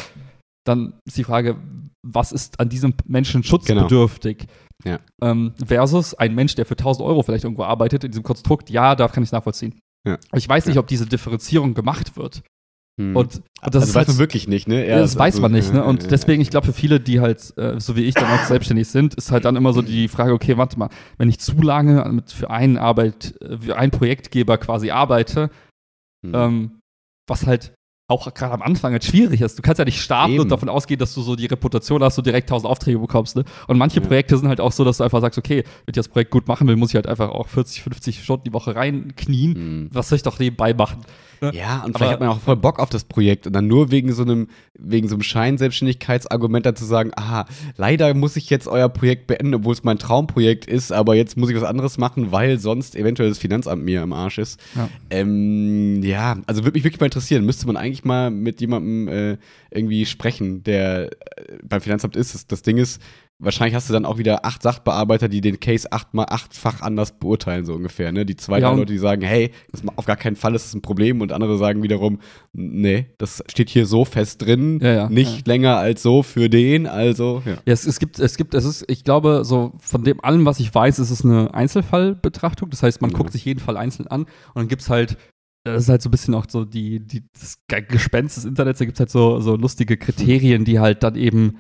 Dann ist die Frage, was ist an diesem Menschen schutzbedürftig? Ja. Ähm, versus ein Mensch, der für 1000 Euro vielleicht irgendwo arbeitet, in diesem Konstrukt, ja, da kann ich es nachvollziehen. Ja. Ich weiß nicht, ob diese Differenzierung gemacht wird. Mhm. Und, und das also weiß halt, man wirklich nicht, ne? ja, das ist weiß also- man nicht, ne? Und deswegen, ich glaube, für viele, die halt, äh, so wie ich dann auch selbstständig sind, ist halt dann immer so die Frage, okay, warte mal, wenn ich zu lange mit, für einen Arbeit, äh, für einen Projektgeber quasi arbeite, Mhm. ähm, was halt auch gerade am Anfang halt schwierig ist. Du kannst ja nicht starten Eben. und davon ausgehen, dass du so die Reputation hast, du direkt 1000 Aufträge bekommst. Ne? Und manche Ja. Projekte sind halt auch so, dass du einfach sagst, okay, wenn ich das Projekt gut machen will, muss ich halt einfach auch 40, 50 Stunden die Woche reinknien. Mhm. Was soll ich doch nebenbei machen? Ne? Ja, und Aber- vielleicht hat man auch voll Bock auf das Projekt und dann nur wegen so einem, wegen so einem Scheinselbstständigkeitsargument dazu sagen, aha, leider muss ich jetzt euer Projekt beenden, obwohl es mein Traumprojekt ist, aber jetzt muss ich was anderes machen, weil sonst eventuell das Finanzamt mir im Arsch ist. Ja. Ähm, ja, also würde mich wirklich mal interessieren, müsste man eigentlich mal mit jemandem äh, irgendwie sprechen, der äh, beim Finanzamt ist. Das, das Ding ist, wahrscheinlich hast du dann auch wieder acht Sachbearbeiter, die den Case achtmal, achtfach anders beurteilen, so ungefähr. Ne? Die zwei, Ja, Leute, die sagen, hey, auf gar keinen Fall ist das ein Problem und andere sagen wiederum, nee, das steht hier so fest drin, Ja, ja, nicht länger als so für den, also ja. Ja, es, es gibt, es gibt, es ist, ich glaube, so von dem allem, was ich weiß, ist es eine Einzelfallbetrachtung. Das heißt, man Mhm. guckt sich jeden Fall einzeln an und dann gibt es halt, das ist halt so ein bisschen auch so die, die, das Ge- Gespenst des Internets, da gibt es halt so, so lustige Kriterien, die halt dann eben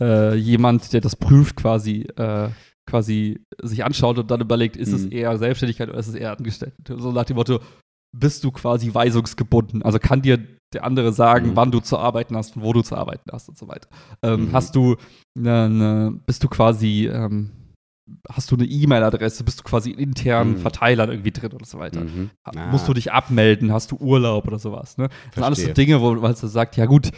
äh, jemand, der das prüft, quasi, äh, quasi sich anschaut und dann überlegt, ist es Mhm. eher Selbstständigkeit oder ist es eher angestellt? So nach dem Motto, bist du quasi weisungsgebunden? Also kann dir der andere sagen, Mhm. wann du zu arbeiten hast und wo du zu arbeiten hast und so weiter. Ähm, Mhm. Hast du eine, eine, bist du quasi, ähm, hast du eine E-Mail-Adresse, bist du quasi in internen Mhm. Verteilern irgendwie drin oder so weiter. Mhm. Ha- Musst du dich abmelden, hast du Urlaub oder sowas, ne? Das sind alles so. Dinge, wo man so sagt, ja gut,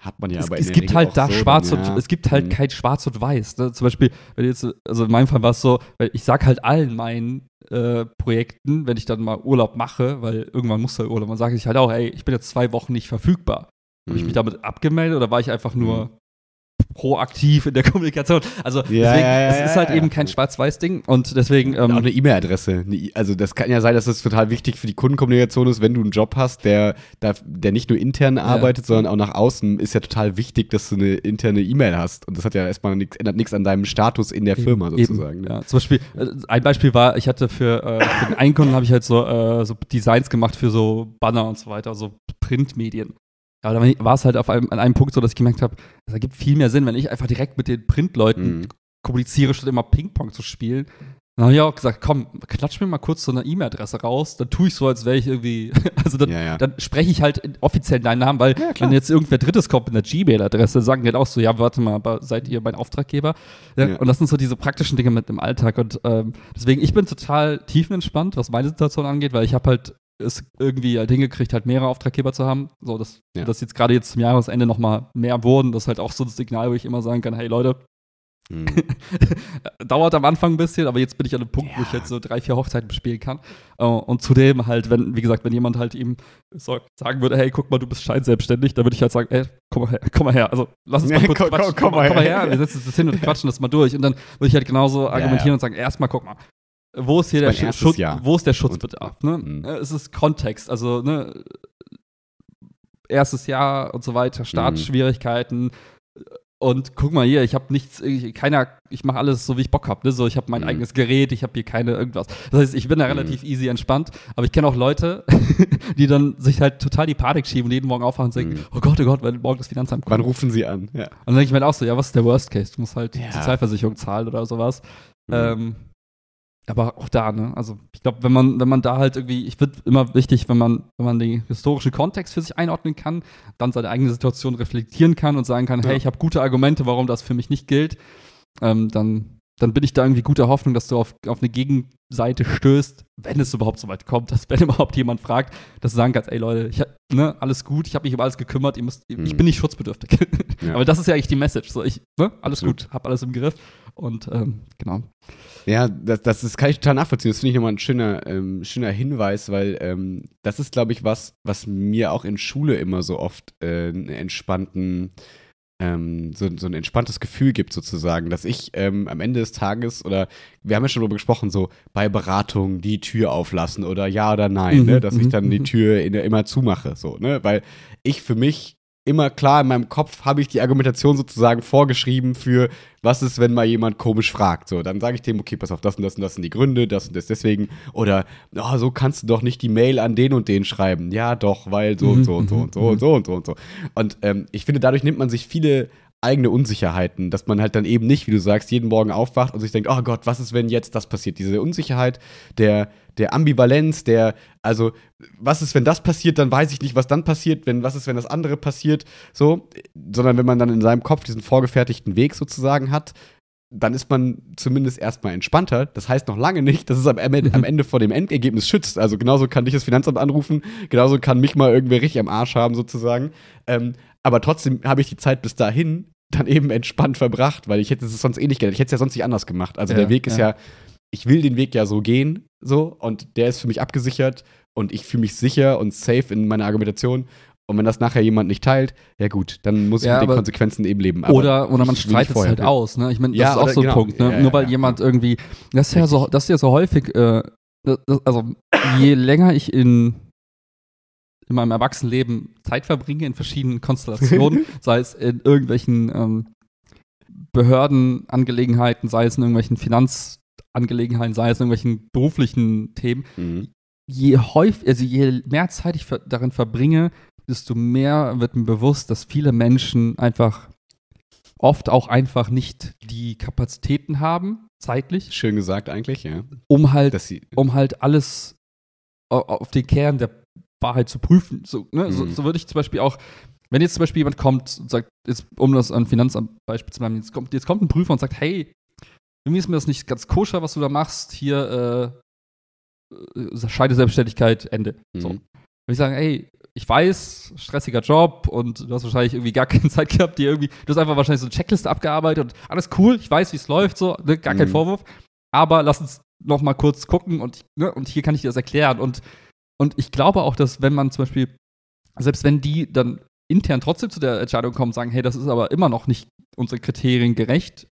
Hat man ja es, aber in es der gibt halt da so schwarz dann, und ja. es gibt halt Mhm. kein schwarz und weiß. Ne? Zum Beispiel, wenn jetzt, also in meinem Fall war es so, ich sag halt allen meinen äh, Projekten, wenn ich dann mal Urlaub mache, weil irgendwann muss der Urlaub, dann sage ich halt auch, ey, ich bin jetzt zwei Wochen nicht verfügbar. Habe ich Mhm. mich damit abgemeldet oder war ich einfach nur proaktiv in der Kommunikation? Also deswegen, ja, ja, es ist halt ja. eben kein Schwarz-Weiß-Ding und deswegen, Und auch ähm, eine E-Mail-Adresse. Also das kann ja sein, dass das total wichtig für die Kundenkommunikation ist, wenn du einen Job hast, der, der, nicht nur intern arbeitet, sondern auch nach außen, ist ja total wichtig, dass du eine interne E-Mail hast. Und das hat ja erstmal nichts, ändert nichts an deinem Status in der Firma Eben, sozusagen. ne? Ja, zum Beispiel, äh, ein Beispiel war, ich hatte für, äh, für den einen Kunden habe ich halt so, äh, so Designs gemacht für so Banner und so weiter, so Printmedien. Ja, da war es halt auf einem, an einem Punkt so, dass ich gemerkt habe, es ergibt viel mehr Sinn, wenn ich einfach direkt mit den Printleuten Mhm. kommuniziere, statt immer Ping-Pong zu spielen. Dann habe ich auch gesagt, komm, klatsch mir mal kurz so eine E-Mail-Adresse raus, dann tue ich so, als wäre ich irgendwie, also dann, Ja, ja. dann spreche ich halt offiziell deinen Namen, weil Ja, wenn jetzt irgendwer Drittes kommt mit einer Gmail-Adresse, sagen die halt auch so, ja, warte mal, aber seid ihr mein Auftraggeber? Und das sind so diese praktischen Dinge mit im Alltag und ähm, deswegen, ich bin total tiefenentspannt, was meine Situation angeht, weil ich habe halt es irgendwie halt hingekriegt, halt mehrere Auftraggeber zu haben, so dass, Ja. dass jetzt gerade jetzt zum Jahresende noch mal mehr wurden, das ist halt auch so das Signal, wo ich immer sagen kann, hey Leute, Mhm. Dauert am Anfang ein bisschen, aber jetzt bin ich an einem Punkt, wo ich Ja. jetzt so drei, vier Hochzeiten bespielen kann. Äh, und zudem halt, wenn, wie gesagt, wenn jemand halt ihm sagen würde, hey, guck mal, du bist scheinselbstständig, dann würde ich halt sagen, ey, komm mal her, komm mal her. Also lass uns mal Ja, kurz komm- quatschen. komm- komm mal komm mal her. her, wir setzen uns das hin und quatschen das mal durch. Und dann würde ich halt genauso argumentieren ja. und sagen, erstmal guck mal, wo ist hier der ist erstes Schutz, wo ist der Schutzbedarf? Ne? Mhm. Es ist Kontext, also ne, erstes Jahr und so weiter, Startschwierigkeiten. Und guck mal hier, ich habe nichts, ich, keiner, ich mache alles so, wie ich Bock habe. Ne? So, ich habe mein Mhm. eigenes Gerät, ich habe hier keine irgendwas. Das heißt, ich bin da Mhm. relativ easy entspannt, aber ich kenne auch Leute, die dann sich halt total die Panik schieben und jeden Morgen aufwachen und denken, Mhm. oh Gott, oh Gott, wenn morgen das Finanzamt kommt. Wann rufen sie an? Ja. Und dann denke ich mir halt auch so, ja, was ist der Worst Case? Du musst halt Ja. Sozialversicherung zahlen oder sowas. Mhm. Ähm, aber auch da, ne? Also ich glaube, wenn man, wenn man da halt irgendwie, ich finde immer wichtig, wenn man, wenn man den historischen Kontext für sich einordnen kann, dann seine eigene Situation reflektieren kann und sagen kann, Ja. hey, ich habe gute Argumente, warum das für mich nicht gilt, ähm, dann, dann bin ich da irgendwie guter Hoffnung, dass du auf, auf eine Gegenseite stößt, wenn es überhaupt so weit kommt, dass wenn überhaupt jemand fragt, dass du sagen kannst, ey Leute, ich, hab- ne, alles gut, ich habe mich um alles gekümmert, ihr müsst, ich Mhm. bin nicht schutzbedürftig. Ja. Aber das ist ja eigentlich die Message. So, ich, ne, alles Absolut. gut, hab alles im Griff. Und ähm, genau. Ja, das, das ist, kann ich total nachvollziehen. Das finde ich nochmal ein schöner, ähm, schöner Hinweis, weil ähm, das ist, glaube ich, was, was mir auch in Schule immer so oft äh, einen entspannten, ähm, so, so ein entspanntes Gefühl gibt, sozusagen, dass ich ähm, am Ende des Tages oder wir haben ja schon darüber gesprochen, so bei Beratungen die Tür auflassen oder ja oder nein, Mhm, ne, dass ich mhm, dann die mhm. Tür in, immer zumache, so, ne, weil ich für mich immer klar in meinem Kopf habe ich die Argumentation sozusagen vorgeschrieben für was ist, wenn mal jemand komisch fragt. So, dann sage ich dem, okay, pass auf, das und das und das sind die Gründe, das und das deswegen. Oder, oh, so kannst du doch nicht die Mail an den und den schreiben. Ja, doch, weil so und so und so und so und so und so und so. Und ähm, ich finde, dadurch nimmt man sich viele eigene Unsicherheiten, dass man halt dann eben nicht, wie du sagst, jeden Morgen aufwacht und sich denkt, oh Gott, was ist, wenn jetzt das passiert? Diese Unsicherheit, der, der Ambivalenz, der, also, was ist, wenn das passiert, dann weiß ich nicht, was dann passiert, wenn, was ist, wenn das andere passiert, so, sondern wenn man dann in seinem Kopf diesen vorgefertigten Weg sozusagen hat, dann ist man zumindest erstmal entspannter. Das heißt noch lange nicht, dass es am, am am Ende vor dem Endergebnis schützt. Also genauso kann dich das Finanzamt anrufen, genauso kann mich mal irgendwer richtig am Arsch haben sozusagen. Ähm, aber trotzdem habe ich die Zeit bis dahin dann eben entspannt verbracht, weil ich hätte es sonst eh nicht gedacht. Ich hätte es ja sonst nicht anders gemacht. Also Ja, der Weg ist ja. ja, ich will den Weg ja so gehen, so, und der ist für mich abgesichert und ich fühle mich sicher und safe in meiner Argumentation. Und wenn das nachher jemand nicht teilt, ja gut, dann muss ich Ja, mit den Konsequenzen eben leben. Aber oder, oder man streitet es halt aus, ne? Ich meine, das Ja, ist auch oder- so ein genau. Punkt, ne? Ja, Nur weil jemand irgendwie, das ist ja so, das ist ja so häufig, äh, das- also je länger ich in, in meinem Erwachsenenleben Zeit verbringe in verschiedenen Konstellationen, sei es in irgendwelchen ähm, Behördenangelegenheiten, sei es in irgendwelchen Finanzangelegenheiten, sei es in irgendwelchen beruflichen Themen, Mhm. je häufig, also je mehr Zeit ich darin verbringe, desto mehr wird mir bewusst, dass viele Menschen einfach oft auch einfach nicht die Kapazitäten haben, zeitlich, Schön gesagt eigentlich, ja. um halt, um halt alles au- auf den Kern der Wahrheit zu prüfen. So, ne? so, Mhm. so würde ich zum Beispiel auch, wenn jetzt zum Beispiel jemand kommt und sagt, jetzt, um das an Finanzamt Beispiel zu bleiben, jetzt kommt, jetzt kommt ein Prüfer und sagt, hey, irgendwie ist mir das nicht ganz koscher, was du da machst, hier äh, äh, Scheide Selbstständigkeit, Ende. So. Mhm. Würde ich sagen, ey, ich weiß, stressiger Job und du hast wahrscheinlich irgendwie gar keine Zeit gehabt, dir irgendwie, du hast einfach wahrscheinlich so eine Checkliste abgearbeitet und alles cool, ich weiß, wie es läuft, so, ne, gar kein Mhm. Vorwurf. Aber lass uns noch mal kurz gucken und, ne, und hier kann ich dir das erklären. Und, und ich glaube auch, dass wenn man zum Beispiel, selbst wenn die dann intern trotzdem zu der Entscheidung kommen und sagen, hey, das ist aber immer noch nicht unsere Kriterien gerecht,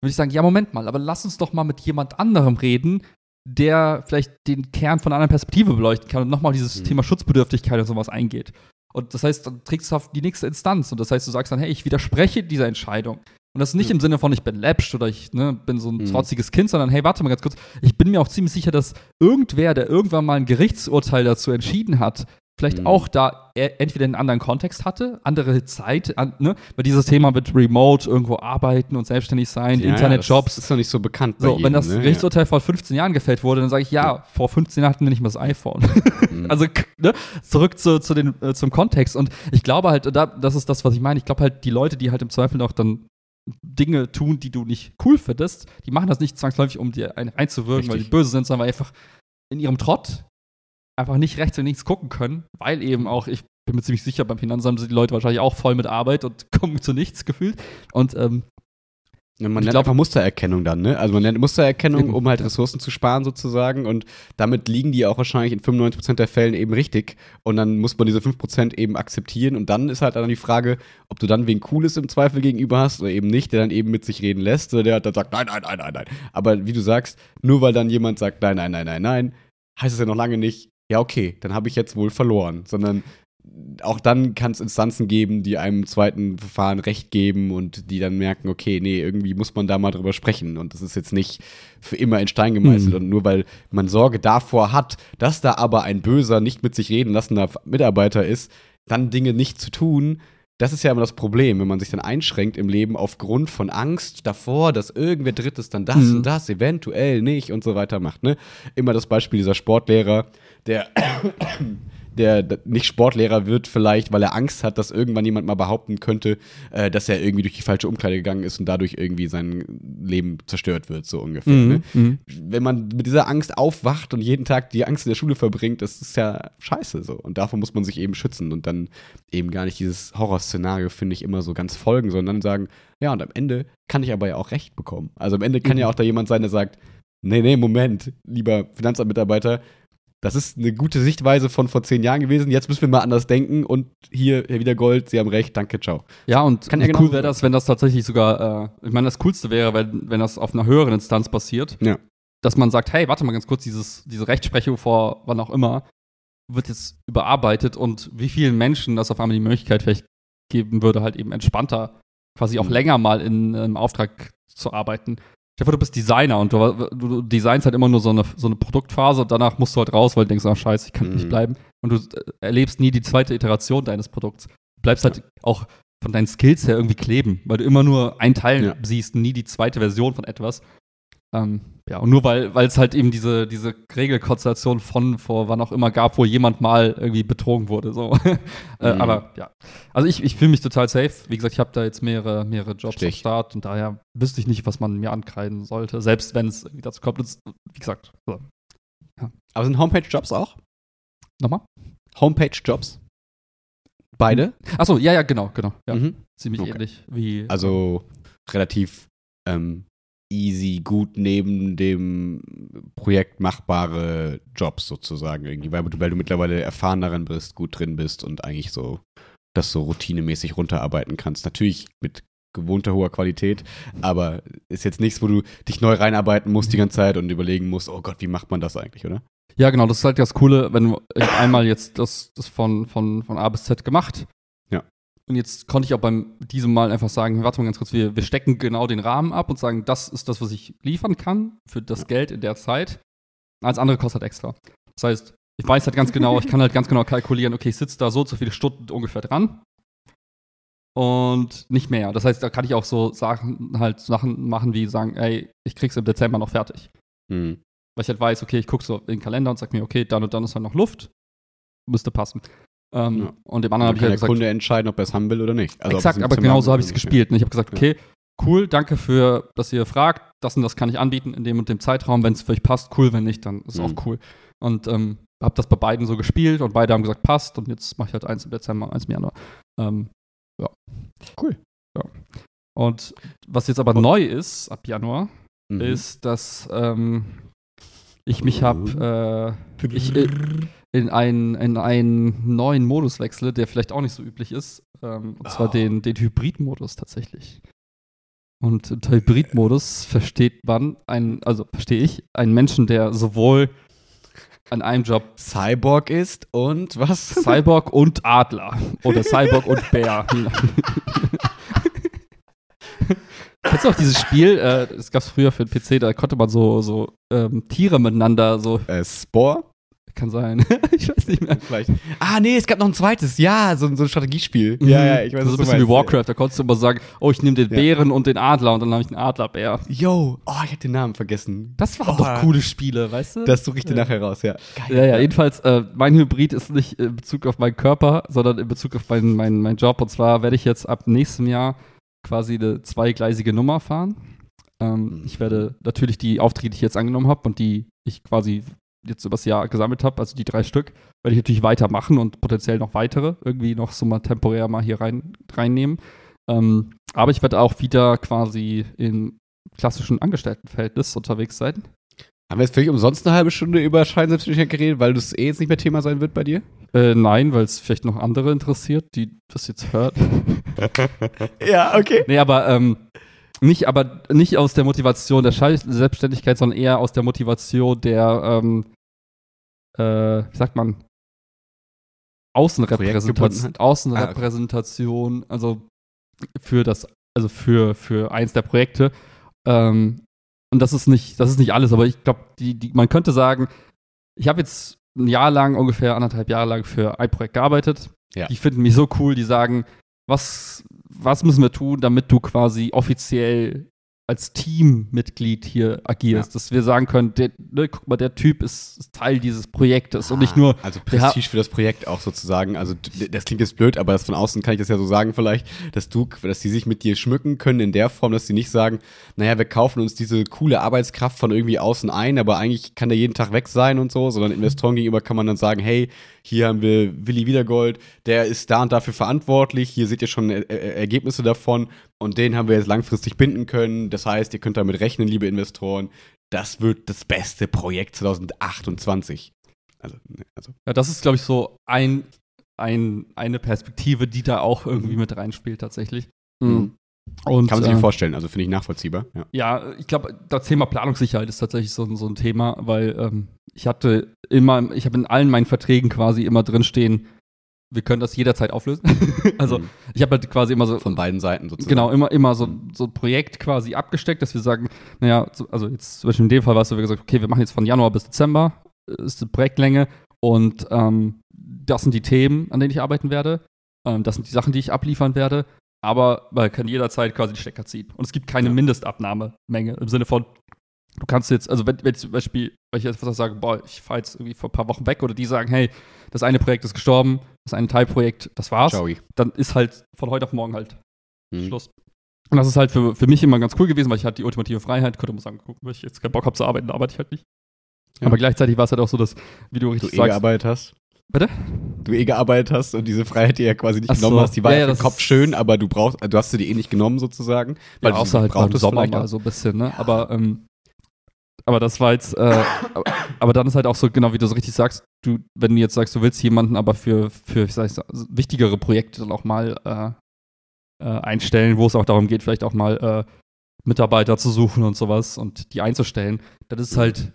würde ich sagen, ja, Moment mal, aber lass uns doch mal mit jemand anderem reden, der vielleicht den Kern von einer anderen Perspektive beleuchten kann und nochmal dieses Mhm. Thema Schutzbedürftigkeit und sowas eingeht. Und das heißt, dann trägst du auf die nächste Instanz. Und das heißt, du sagst dann, hey, ich widerspreche dieser Entscheidung. Und das nicht Ja. im Sinne von, ich bin läppsch oder ich ne, bin so ein Mhm. trotziges Kind, sondern hey, warte mal ganz kurz. Ich bin mir auch ziemlich sicher, dass irgendwer, der irgendwann mal ein Gerichtsurteil dazu entschieden hat, vielleicht Mhm. auch da e- entweder einen anderen Kontext hatte, andere Zeit, an, ne? Weil dieses Thema mit Remote irgendwo arbeiten und selbstständig sein, Ja, Internetjobs, Das ist noch nicht so bekannt so, jedem, wenn das ne? Gerichtsurteil vor 15 Jahren gefällt wurde, dann sage ich, ja, vor 15 Jahren hatten wir nicht mal das iPhone. Ja. Mhm. also, ne, zurück zu, zu den, äh, zum Kontext. Und ich glaube halt, da, das ist das, was ich meine. Ich glaube halt, die Leute, die halt im Zweifel auch dann Dinge tun, die du nicht cool findest, die machen das nicht zwangsläufig, um dir ein, einzuwirken, weil die Richtig. böse sind, sondern weil einfach in ihrem Trott einfach nicht rechts und links gucken können, weil eben auch, ich bin mir ziemlich sicher, beim Finanzamt sind die Leute wahrscheinlich auch voll mit Arbeit und kommen zu nichts gefühlt. Und ähm, Man Ich nennt glaub- einfach Mustererkennung dann, ne? Also man nennt Mustererkennung, um halt. Ressourcen zu sparen sozusagen und damit liegen die auch wahrscheinlich in 95% der Fällen eben richtig und dann muss man diese 5% eben akzeptieren und dann ist halt dann die Frage, ob du dann wen Cooles im Zweifel gegenüber hast oder eben nicht, der dann eben mit sich reden lässt oder der dann sagt, nein, nein, nein, nein, nein. Aber wie du sagst, nur weil dann jemand sagt, nein, nein, nein, nein, nein, heißt es ja noch lange nicht, ja okay, dann habe ich jetzt wohl verloren, sondern auch dann kann es Instanzen geben, die einem zweiten Verfahren Recht geben und die dann merken, okay, nee, irgendwie muss man da mal drüber sprechen und das ist jetzt nicht für immer in Stein gemeißelt Mhm. und nur weil man Sorge davor hat, dass da aber ein böser, nicht mit sich reden lassender Mitarbeiter ist, dann Dinge nicht zu tun, das ist ja immer das Problem, wenn man sich dann einschränkt im Leben aufgrund von Angst davor, dass irgendwer Drittes dann das Mhm. und das eventuell nicht und so weiter macht. Ne? Immer das Beispiel dieser Sportlehrer, der der nicht Sportlehrer wird vielleicht, weil er Angst hat, dass irgendwann jemand mal behaupten könnte, äh, dass er irgendwie durch die falsche Umkleide gegangen ist und dadurch irgendwie sein Leben zerstört wird, so ungefähr. Ne? Mhm. Wenn man mit dieser Angst aufwacht und jeden Tag die Angst in der Schule verbringt, das ist ja scheiße so. Und davor muss man sich eben schützen und dann eben gar nicht dieses Horrorszenario, finde ich, immer so ganz folgen, sondern sagen, ja, und am Ende kann ich aber ja auch Recht bekommen. Also am Ende kann Mhm. ja auch da jemand sein, der sagt, nee, nee, Moment, lieber Finanzamtmitarbeiter, das ist eine gute Sichtweise von vor zehn Jahren gewesen. Jetzt müssen wir mal anders denken und hier, Herr Wiedergold, Sie haben recht, danke, ciao. Ja, und Kann ja cool wäre das, wenn das tatsächlich sogar, äh, ich meine, das Coolste wäre, wenn, wenn das auf einer höheren Instanz passiert, Ja. dass man sagt, hey, warte mal ganz kurz, dieses, diese Rechtsprechung vor wann auch immer wird jetzt überarbeitet und wie vielen Menschen das auf einmal die Möglichkeit vielleicht geben würde, halt eben entspannter, quasi auch Mhm. länger mal in einem Auftrag zu arbeiten. Stell du bist Designer und du, du, designst halt immer nur so eine, so eine Produktphase und danach musst du halt raus, weil du denkst, ah, scheiße, ich kann Mhm. nicht bleiben. Und du äh, erlebst nie die zweite Iteration deines Produkts. Du bleibst halt auch von deinen Skills her irgendwie kleben, weil du immer nur ein Teil Ja. siehst, nie die zweite Version von etwas. Ähm, ja, und nur weil es halt eben diese, diese Regelkonstellation von vor wann auch immer gab, wo jemand mal irgendwie betrogen wurde. So. äh, Mhm. Aber ja. Also ich, ich fühle mich total safe. Wie gesagt, ich habe da jetzt mehrere, mehrere Jobs Stich. am Start und daher wüsste ich nicht, was man mir ankreiden sollte, selbst wenn es dazu kommt. Und wie gesagt, so. Aber sind Homepage-Jobs auch? nochmal? Homepage-Jobs? Beide? Achso, ja, ja, genau, genau. Ja, Mhm. ziemlich Okay. ähnlich wie. Also relativ ähm, easy, gut neben dem Projekt machbare Jobs sozusagen irgendwie, weil du, weil du mittlerweile erfahren darin bist, gut drin bist und eigentlich so das so routinemäßig runterarbeiten kannst. Natürlich mit gewohnter hoher Qualität, aber ist jetzt nichts, wo du dich neu reinarbeiten musst die ganze Zeit und überlegen musst, oh Gott, wie macht man das eigentlich, oder? Ja, genau, das ist halt das Coole, wenn ich einmal jetzt das, das von, von, von A bis Z gemacht. Und jetzt konnte ich auch beim diesem Mal einfach sagen, warte mal ganz kurz, wir, wir stecken genau den Rahmen ab und sagen, das ist das, was ich liefern kann für das Ja. Geld in der Zeit. Alles andere kostet halt extra. Das heißt, ich weiß halt ganz genau, ich kann halt ganz genau kalkulieren, okay, ich sitze da so so viele Stunden ungefähr dran. Und nicht mehr. Das heißt, da kann ich auch so Sachen halt Sachen machen, wie sagen, ey, ich krieg's im Dezember noch fertig Hm. weil ich halt weiß, okay, ich gucke so in den Kalender und sag mir, okay, dann und dann ist halt noch Luft. Müsste passen. Ähm, Ja. Und dem anderen habe ich kann halt der gesagt, Kunde entscheiden, ob er es haben will oder nicht. Also, exakt, aber genau so habe ich es gespielt. Und ich habe gesagt, Ja. okay, cool, danke für, dass ihr fragt. Das und das kann ich anbieten in dem und dem Zeitraum. Wenn es für euch passt, cool. Wenn nicht, dann ist Mhm. auch cool. Und ähm, habe das bei beiden so gespielt und beide haben gesagt, passt. Und jetzt mache ich halt eins im Dezember, eins im Januar. Ähm, ja. Cool. Ja. Und was jetzt aber neu ist ab Januar, Mhm. ist, dass ähm, ich mich habe äh, ich, äh, in, einen, in einen neuen Modus wechsle, der vielleicht auch nicht so üblich ist. Ähm, und zwar Oh. den, den Hybrid-Modus tatsächlich. Und unter Hybrid-Modus versteht man einen, also verstehe ich, einen Menschen, der sowohl an einem Job Cyborg ist und was? Cyborg und Adler oder Cyborg und Bär. Kennst du auch dieses Spiel? Äh, das gab es früher für den PC, da konnte man so, so ähm, Tiere miteinander, so, Äh, Spore? Kann sein. ich weiß nicht mehr. Vielleicht. Ah, nee, es gab noch ein zweites. Ja, so, so ein Strategiespiel. Ja, ja, ich weiß, so ein bisschen wie. Warcraft, da konntest du immer sagen, oh, ich nehme den Ja. Bären und den Adler und dann habe ich den Adlerbär. Yo, oh, ich hab den Namen vergessen. Das waren Oh. doch coole Spiele, weißt du? Das suche ich dir Ja. nachher raus, ja. Geil. Ja, ja, jedenfalls, äh, mein Hybrid ist nicht in Bezug auf meinen Körper, sondern in Bezug auf meinen, meinen, meinen Job. Und zwar werde ich jetzt ab nächstem Jahr quasi eine zweigleisige Nummer fahren. Ähm, Mhm. Ich werde natürlich die Aufträge, die ich jetzt angenommen habe und die ich quasi jetzt übers Jahr gesammelt habe, also die drei Stück, werde ich natürlich weitermachen und potenziell noch weitere irgendwie noch so mal temporär mal hier rein, reinnehmen. Ähm, aber ich werde auch wieder quasi im klassischen Angestelltenverhältnis unterwegs sein. Haben wir jetzt völlig umsonst eine halbe Stunde über Scheinselbstständigkeit geredet, weil das eh jetzt nicht mehr Thema sein wird bei dir? Äh, nein, weil es vielleicht noch andere interessiert, die das jetzt hört. ja, okay. Nee, aber ähm, nicht, aber nicht aus der Motivation der Selbstständigkeit, sondern eher aus der Motivation der, ähm, äh, wie sagt man, Außenrepräsentation, Außenrepräsentation, also für das, also für, für eins der Projekte. Ähm, und das ist nicht, das ist nicht alles, aber ich glaube, die, die, man könnte sagen, ich habe jetzt ein Jahr lang, ungefähr anderthalb Jahre lang für ein Projekt gearbeitet. Ja. Die finden mich so cool, die sagen, was, was müssen wir tun, damit du quasi offiziell als Teammitglied hier agierst, ja. dass wir sagen können, der, ne, guck mal, der Typ ist, ist Teil dieses Projektes ah, und nicht nur. Also Prestige für das Projekt auch sozusagen. Also das klingt jetzt blöd, aber von außen kann ich das ja so sagen vielleicht, dass du, dass die sich mit dir schmücken können in der Form, dass sie nicht sagen, naja, wir kaufen uns diese coole Arbeitskraft von irgendwie außen ein, aber eigentlich kann der jeden Tag weg sein und so, sondern Investoren gegenüber kann man dann sagen, hey, hier haben wir Willi Wiedergold, der ist da und dafür verantwortlich, hier seht ihr schon er er Ergebnisse davon und den haben wir jetzt langfristig binden können. Das heißt, ihr könnt damit rechnen, liebe Investoren, das wird das beste Projekt 2028. Also, ne, also. Ja, das ist, glaube ich, so ein, ein, eine Perspektive, die da auch irgendwie mhm. mit reinspielt, tatsächlich. Mhm. Und, Kann man sich äh, vorstellen, also finde ich nachvollziehbar. Ja, ja ich glaube, das Thema Planungssicherheit ist tatsächlich so, so ein Thema, weil ähm, ich hatte immer, ich habe in allen meinen Verträgen quasi immer drinstehen, wir können das jederzeit auflösen. also mhm. ich habe halt quasi immer so. Von beiden Seiten sozusagen. Genau, immer, immer so, so ein Projekt quasi abgesteckt, dass wir sagen, naja, so, also jetzt zum Beispiel in dem Fall war es so, wir gesagt, okay, wir machen jetzt von Januar bis Dezember, äh, ist die Projektlänge und ähm, das sind die Themen, an denen ich arbeiten werde. Ähm, das sind die Sachen, die ich abliefern werde aber man kann jederzeit quasi den Stecker ziehen. Und es gibt keine ja. Mindestabnahmemenge im Sinne von, du kannst jetzt, also wenn, wenn zum Beispiel, wenn ich jetzt was sage, boah, ich fahre jetzt irgendwie vor ein paar Wochen weg oder die sagen, hey, das eine Projekt ist gestorben, das eine Teilprojekt, das war's, Ciao. dann ist halt von heute auf morgen halt mhm. Schluss. Und das ist halt für, für mich immer ganz cool gewesen, weil ich hatte die ultimative Freiheit, könnte man sagen, guck, wenn ich jetzt keinen Bock habe zu arbeiten, arbeite ich halt nicht. Ja. Aber gleichzeitig war es halt auch so, dass, wie du richtig du sagst. Gearbeitet hast. Bitte? Du eh gearbeitet hast und diese Freiheit, die ja quasi nicht Ach genommen so. hast, die war ja, ja den Kopf schön, aber du brauchst, du hast sie dir eh nicht genommen sozusagen. Weil ja, außer halt beim Sommer mal so ein bisschen, ne? Ja. Aber, ähm, aber das war jetzt, äh, aber dann ist halt auch so, genau wie du so richtig sagst, du, wenn du jetzt sagst, du willst jemanden aber für, für ich sag, wichtigere Projekte dann auch mal äh, äh, einstellen, wo es auch darum geht, vielleicht auch mal äh, Mitarbeiter zu suchen und sowas und die einzustellen, das ist halt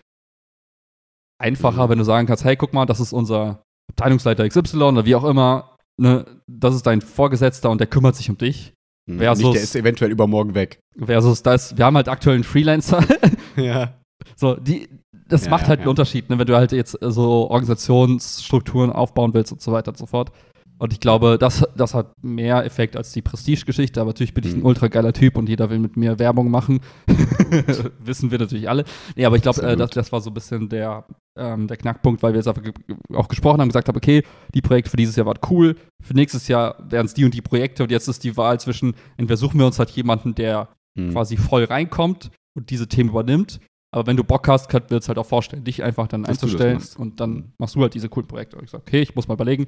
einfacher, wenn du sagen kannst, hey, guck mal, das ist unser Abteilungsleiter XY oder wie auch immer, ne, das ist dein Vorgesetzter und der kümmert sich um dich. Versus, Nicht, der ist eventuell übermorgen weg. Versus das, wir haben halt aktuell einen Freelancer. ja. So, die, das ja, macht halt ja, einen Unterschied, ne, wenn du halt jetzt so Organisationsstrukturen aufbauen willst und so weiter und so fort. Und ich glaube, das, das hat mehr Effekt als die Prestige-Geschichte. Aber natürlich bin ich ein mhm. ultra geiler Typ und jeder will mit mir Werbung machen. Wissen wir natürlich alle. Nee, aber ich glaube, äh, das, das war so ein bisschen der, ähm, der Knackpunkt, weil wir jetzt auch gesprochen haben, gesagt haben, okay, die Projekte für dieses Jahr waren cool. Für nächstes Jahr wären es die und die Projekte. Und jetzt ist die Wahl zwischen, entweder suchen wir uns halt jemanden, der mhm. quasi voll reinkommt und diese Themen übernimmt. Aber wenn du Bock hast, kannst du dir halt auch vorstellen, dich einfach dann Dass einzustellen und dann mhm. machst du halt diese coolen Projekte. Und ich sage, okay, ich muss mal überlegen,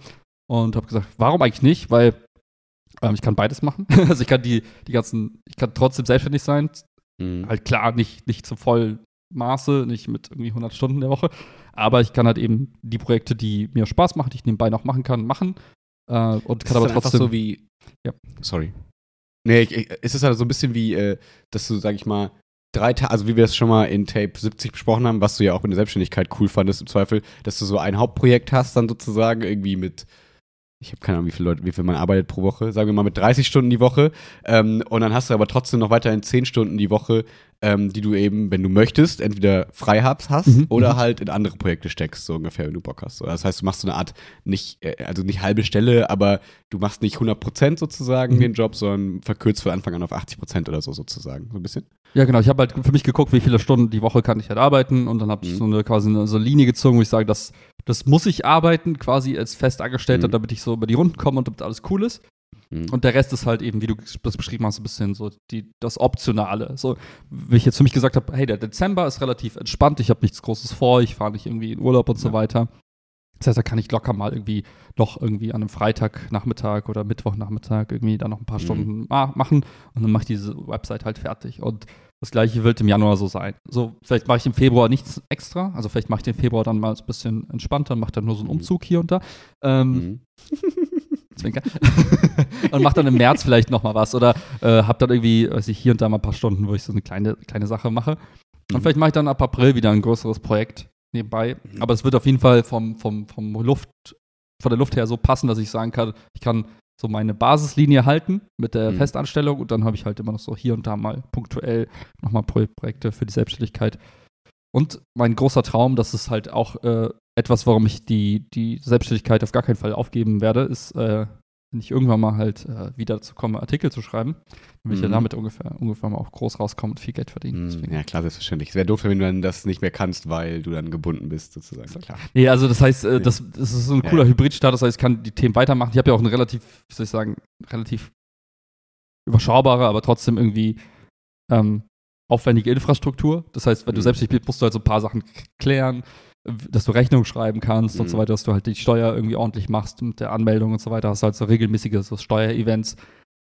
und habe gesagt, warum eigentlich nicht? Weil ähm, ich kann beides machen. also ich kann die, die ganzen, ich kann trotzdem selbstständig sein. Mhm. Halt klar, nicht, nicht zum vollen Maße, nicht mit irgendwie 100 Stunden der Woche. Aber ich kann halt eben die Projekte, die mir Spaß machen, die ich nebenbei noch machen kann, machen. Äh, und kann aber trotzdem. so wie. Ja. Sorry. Nee, ich, ich, es ist halt so ein bisschen wie, äh, dass du, sag ich mal, drei Tage, also wie wir es schon mal in Tape 70 besprochen haben, was du ja auch in der Selbstständigkeit cool fandest im Zweifel, dass du so ein Hauptprojekt hast, dann sozusagen irgendwie mit ich habe keine Ahnung, wie viele Leute, wie viel man arbeitet pro Woche, sagen wir mal mit 30 Stunden die Woche. Ähm, und dann hast du aber trotzdem noch weiterhin 10 Stunden die Woche, ähm, die du eben, wenn du möchtest, entweder frei hast, hast mhm. oder mhm. halt in andere Projekte steckst, so ungefähr, wenn du Bock hast. Das heißt, du machst so eine Art, nicht, äh, also nicht halbe Stelle, aber du machst nicht 100% sozusagen mhm. den Job, sondern verkürzt von Anfang an auf 80% oder so sozusagen, so ein bisschen. Ja, genau. Ich habe halt für mich geguckt, wie viele Stunden die Woche kann ich halt arbeiten und dann habe ich mhm. so eine quasi eine, so eine Linie gezogen, wo ich sage, das, das muss ich arbeiten, quasi als Festangestellter, mhm. damit ich so über die Runden komme und damit alles cool ist. Mhm. Und der Rest ist halt eben, wie du das beschrieben hast, ein bisschen so die, das Optionale. So, wie ich jetzt für mich gesagt habe, hey, der Dezember ist relativ entspannt, ich habe nichts Großes vor, ich fahre nicht irgendwie in Urlaub und ja. so weiter. Das heißt, da kann ich locker mal irgendwie noch irgendwie an einem Freitagnachmittag oder Mittwochnachmittag irgendwie da noch ein paar Mhm. Stunden ma machen und dann mache ich diese Website halt fertig. Und das gleiche wird im Januar so sein. So, vielleicht mache ich im Februar nichts extra. Also vielleicht mache ich den Februar dann mal ein bisschen entspannter, mache dann nur so einen Mhm. Umzug hier und da. Ähm, Mhm. Zwinker. und mach dann im März vielleicht noch mal was oder äh, hab dann irgendwie, weiß ich, hier und da mal ein paar Stunden, wo ich so eine kleine, kleine Sache mache. Und Mhm. vielleicht mache ich dann ab April wieder ein größeres Projekt nebenbei. Mhm. Aber es wird auf jeden Fall vom, vom, vom Luft, von der Luft her so passen, dass ich sagen kann, ich kann so meine Basislinie halten mit der Mhm. Festanstellung und dann habe ich halt immer noch so hier und da mal punktuell nochmal Pro Projekte für die Selbstständigkeit. Und mein großer Traum, das ist halt auch äh, etwas, warum ich die, die Selbstständigkeit auf gar keinen Fall aufgeben werde, ist, äh, wenn ich irgendwann mal halt äh, wieder dazu komme, Artikel zu schreiben, will ich ja Mhm. damit ungefähr, ungefähr mal auch groß rauskommen und viel Geld verdienen. Mhm. Ja, klar, selbstverständlich. Es wäre doof, wenn du dann das nicht mehr kannst, weil du dann gebunden bist, sozusagen. Klar. Nee, also das heißt, äh, das, das ist so ein Ja, cooler ja. Hybridstart, das heißt, ich kann die Themen weitermachen. Ich habe ja auch eine relativ, wie soll ich sagen, relativ überschaubare, aber trotzdem irgendwie ähm, aufwendige Infrastruktur. Das heißt, wenn du Mhm. selbstständig bist, musst du halt so ein paar Sachen klären, dass du Rechnung schreiben kannst und Mhm. so weiter, dass du halt die Steuer irgendwie ordentlich machst mit der Anmeldung und so weiter. Hast halt so regelmäßige so Steuerevents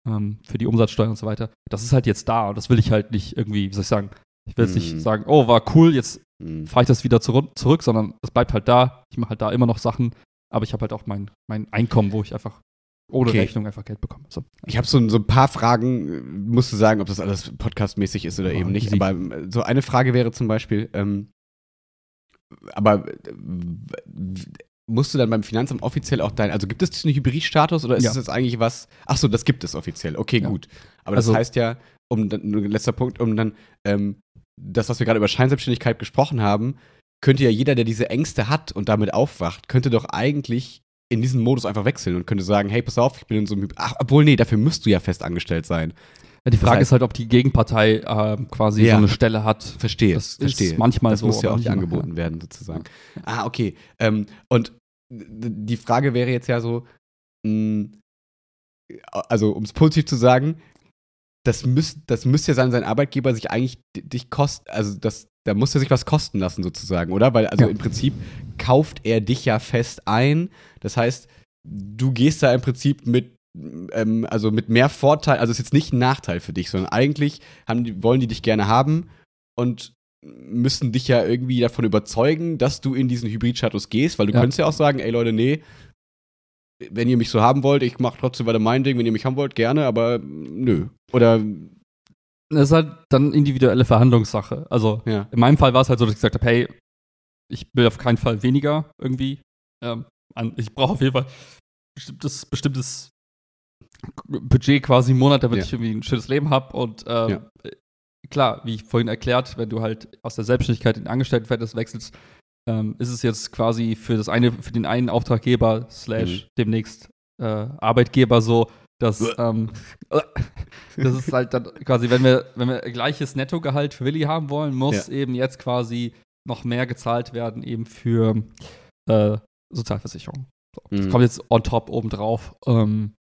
ähm, für die Umsatzsteuer und so weiter. Das ist halt jetzt da und das will ich halt nicht irgendwie, wie soll ich sagen, ich will jetzt Mhm. nicht sagen, oh, war cool, jetzt Mhm. fahre ich das wieder zurück, zurück sondern es bleibt halt da. Ich mache halt da immer noch Sachen, aber ich habe halt auch mein, mein Einkommen, wo ich einfach ohne Okay. Rechnung einfach Geld bekomme. So. Ich habe so, so ein paar Fragen, äh, musst du sagen, ob das alles podcastmäßig ist oder Ja, eben nicht. easy. Aber äh, so eine Frage wäre zum Beispiel, ähm, aber äh, musst du dann beim Finanzamt offiziell auch dein, also gibt es diesen Hybridstatus oder ist Ja. es jetzt eigentlich was? Ach so, das gibt es offiziell. Okay, Ja. gut. Aber das Also- heißt ja, um dann, letzter Punkt, um dann ähm, das, was wir gerade über Scheinselbstständigkeit gesprochen haben, könnte ja jeder, der diese Ängste hat und damit aufwacht, könnte doch eigentlich in diesen Modus einfach wechseln und könnte sagen, hey, pass auf, ich bin in so einem Hybrid. Ach, obwohl, nee, dafür müsst du ja fest angestellt sein. Ja, die Frage heißt- ist halt, ob die Gegenpartei ähm, quasi Ja. so eine Stelle hat. Verstehe, Das ist verstehe. manchmal das so, muss ja auch nicht angeboten werden, sozusagen. Ah, okay. Ähm, und die Frage wäre jetzt ja so, mh, also um es positiv zu sagen, das, müsst, das müsste ja sein, sein Arbeitgeber sich eigentlich di- dich kosten, also das, da muss er sich was kosten lassen, sozusagen, oder? Weil, also Ja. im Prinzip kauft er dich ja fest ein. Das heißt, du gehst da im Prinzip mit, ähm, also mit mehr Vorteil, also es ist jetzt nicht ein Nachteil für dich, sondern eigentlich die, wollen die dich gerne haben und müssen dich ja irgendwie davon überzeugen, dass du in diesen Hybrid-Status gehst, weil du Ja. könntest ja auch sagen, ey Leute, nee, wenn ihr mich so haben wollt, ich mache trotzdem weiter mein Ding, wenn ihr mich haben wollt, gerne, aber nö. Oder, Das ist halt dann individuelle Verhandlungssache. Also ja. in meinem Fall war es halt so, dass ich gesagt habe, hey, ich will auf keinen Fall weniger irgendwie. Ähm, ich brauche auf jeden Fall bestimmtes, bestimmtes Budget quasi im Monat, damit Ja. ich irgendwie ein schönes Leben habe. Und ähm, Ja. äh, klar, wie ich vorhin erklärt, wenn du halt aus der Selbstständigkeit in Angestelltenverhältnis wechselst, ähm, ist es jetzt quasi für das eine, für den einen Auftraggeber slash Mhm. demnächst äh, Arbeitgeber so, dass ähm, das ist halt dann quasi, wenn wir, wenn wir gleiches Nettogehalt für Willi haben wollen, muss eben jetzt quasi noch mehr gezahlt werden, eben für äh, Sozialversicherung. So, Das Mhm. kommt jetzt on top obendrauf. Ähm,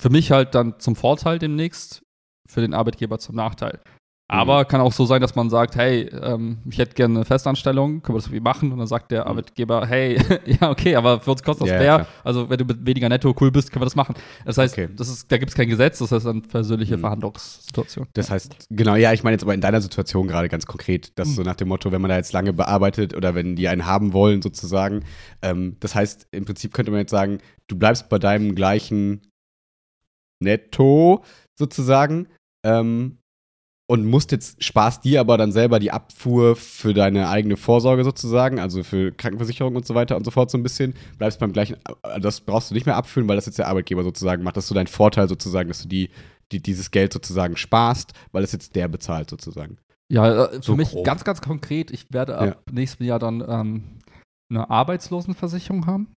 für mich halt dann zum Vorteil demnächst, für den Arbeitgeber zum Nachteil. Aber kann auch so sein, dass man sagt, hey, ähm, ich hätte gerne eine Festanstellung, können wir das irgendwie machen? Und dann sagt der Mhm. Arbeitgeber, hey, ja, okay, aber für uns kostet das ja, mehr. klar. also wenn du mit weniger netto cool bist, können wir das machen. Das heißt, Okay. das ist, da gibt es kein Gesetz, das heißt eine persönliche Mhm. Verhandlungssituation. Das heißt, genau, ja, ich meine jetzt aber in deiner Situation gerade ganz konkret, dass Mhm. so nach dem Motto, wenn man da jetzt lange bearbeitet oder wenn die einen haben wollen, sozusagen. Ähm, das heißt, im Prinzip könnte man jetzt sagen, du bleibst bei deinem gleichen Netto, sozusagen. Ähm, und musst jetzt, sparst dir aber dann selber die Abfuhr für deine eigene Vorsorge sozusagen, also für Krankenversicherung und so weiter und so fort so ein bisschen, bleibst beim gleichen, äh, das brauchst du nicht mehr abführen, weil das jetzt der Arbeitgeber sozusagen macht. Das ist so dein Vorteil sozusagen, dass du die, die dieses Geld sozusagen sparst, weil es jetzt der bezahlt sozusagen. Ja, äh, für So mich grob. ganz, ganz konkret, ich werde ab nächstem Jahr dann ähm, eine Arbeitslosenversicherung haben.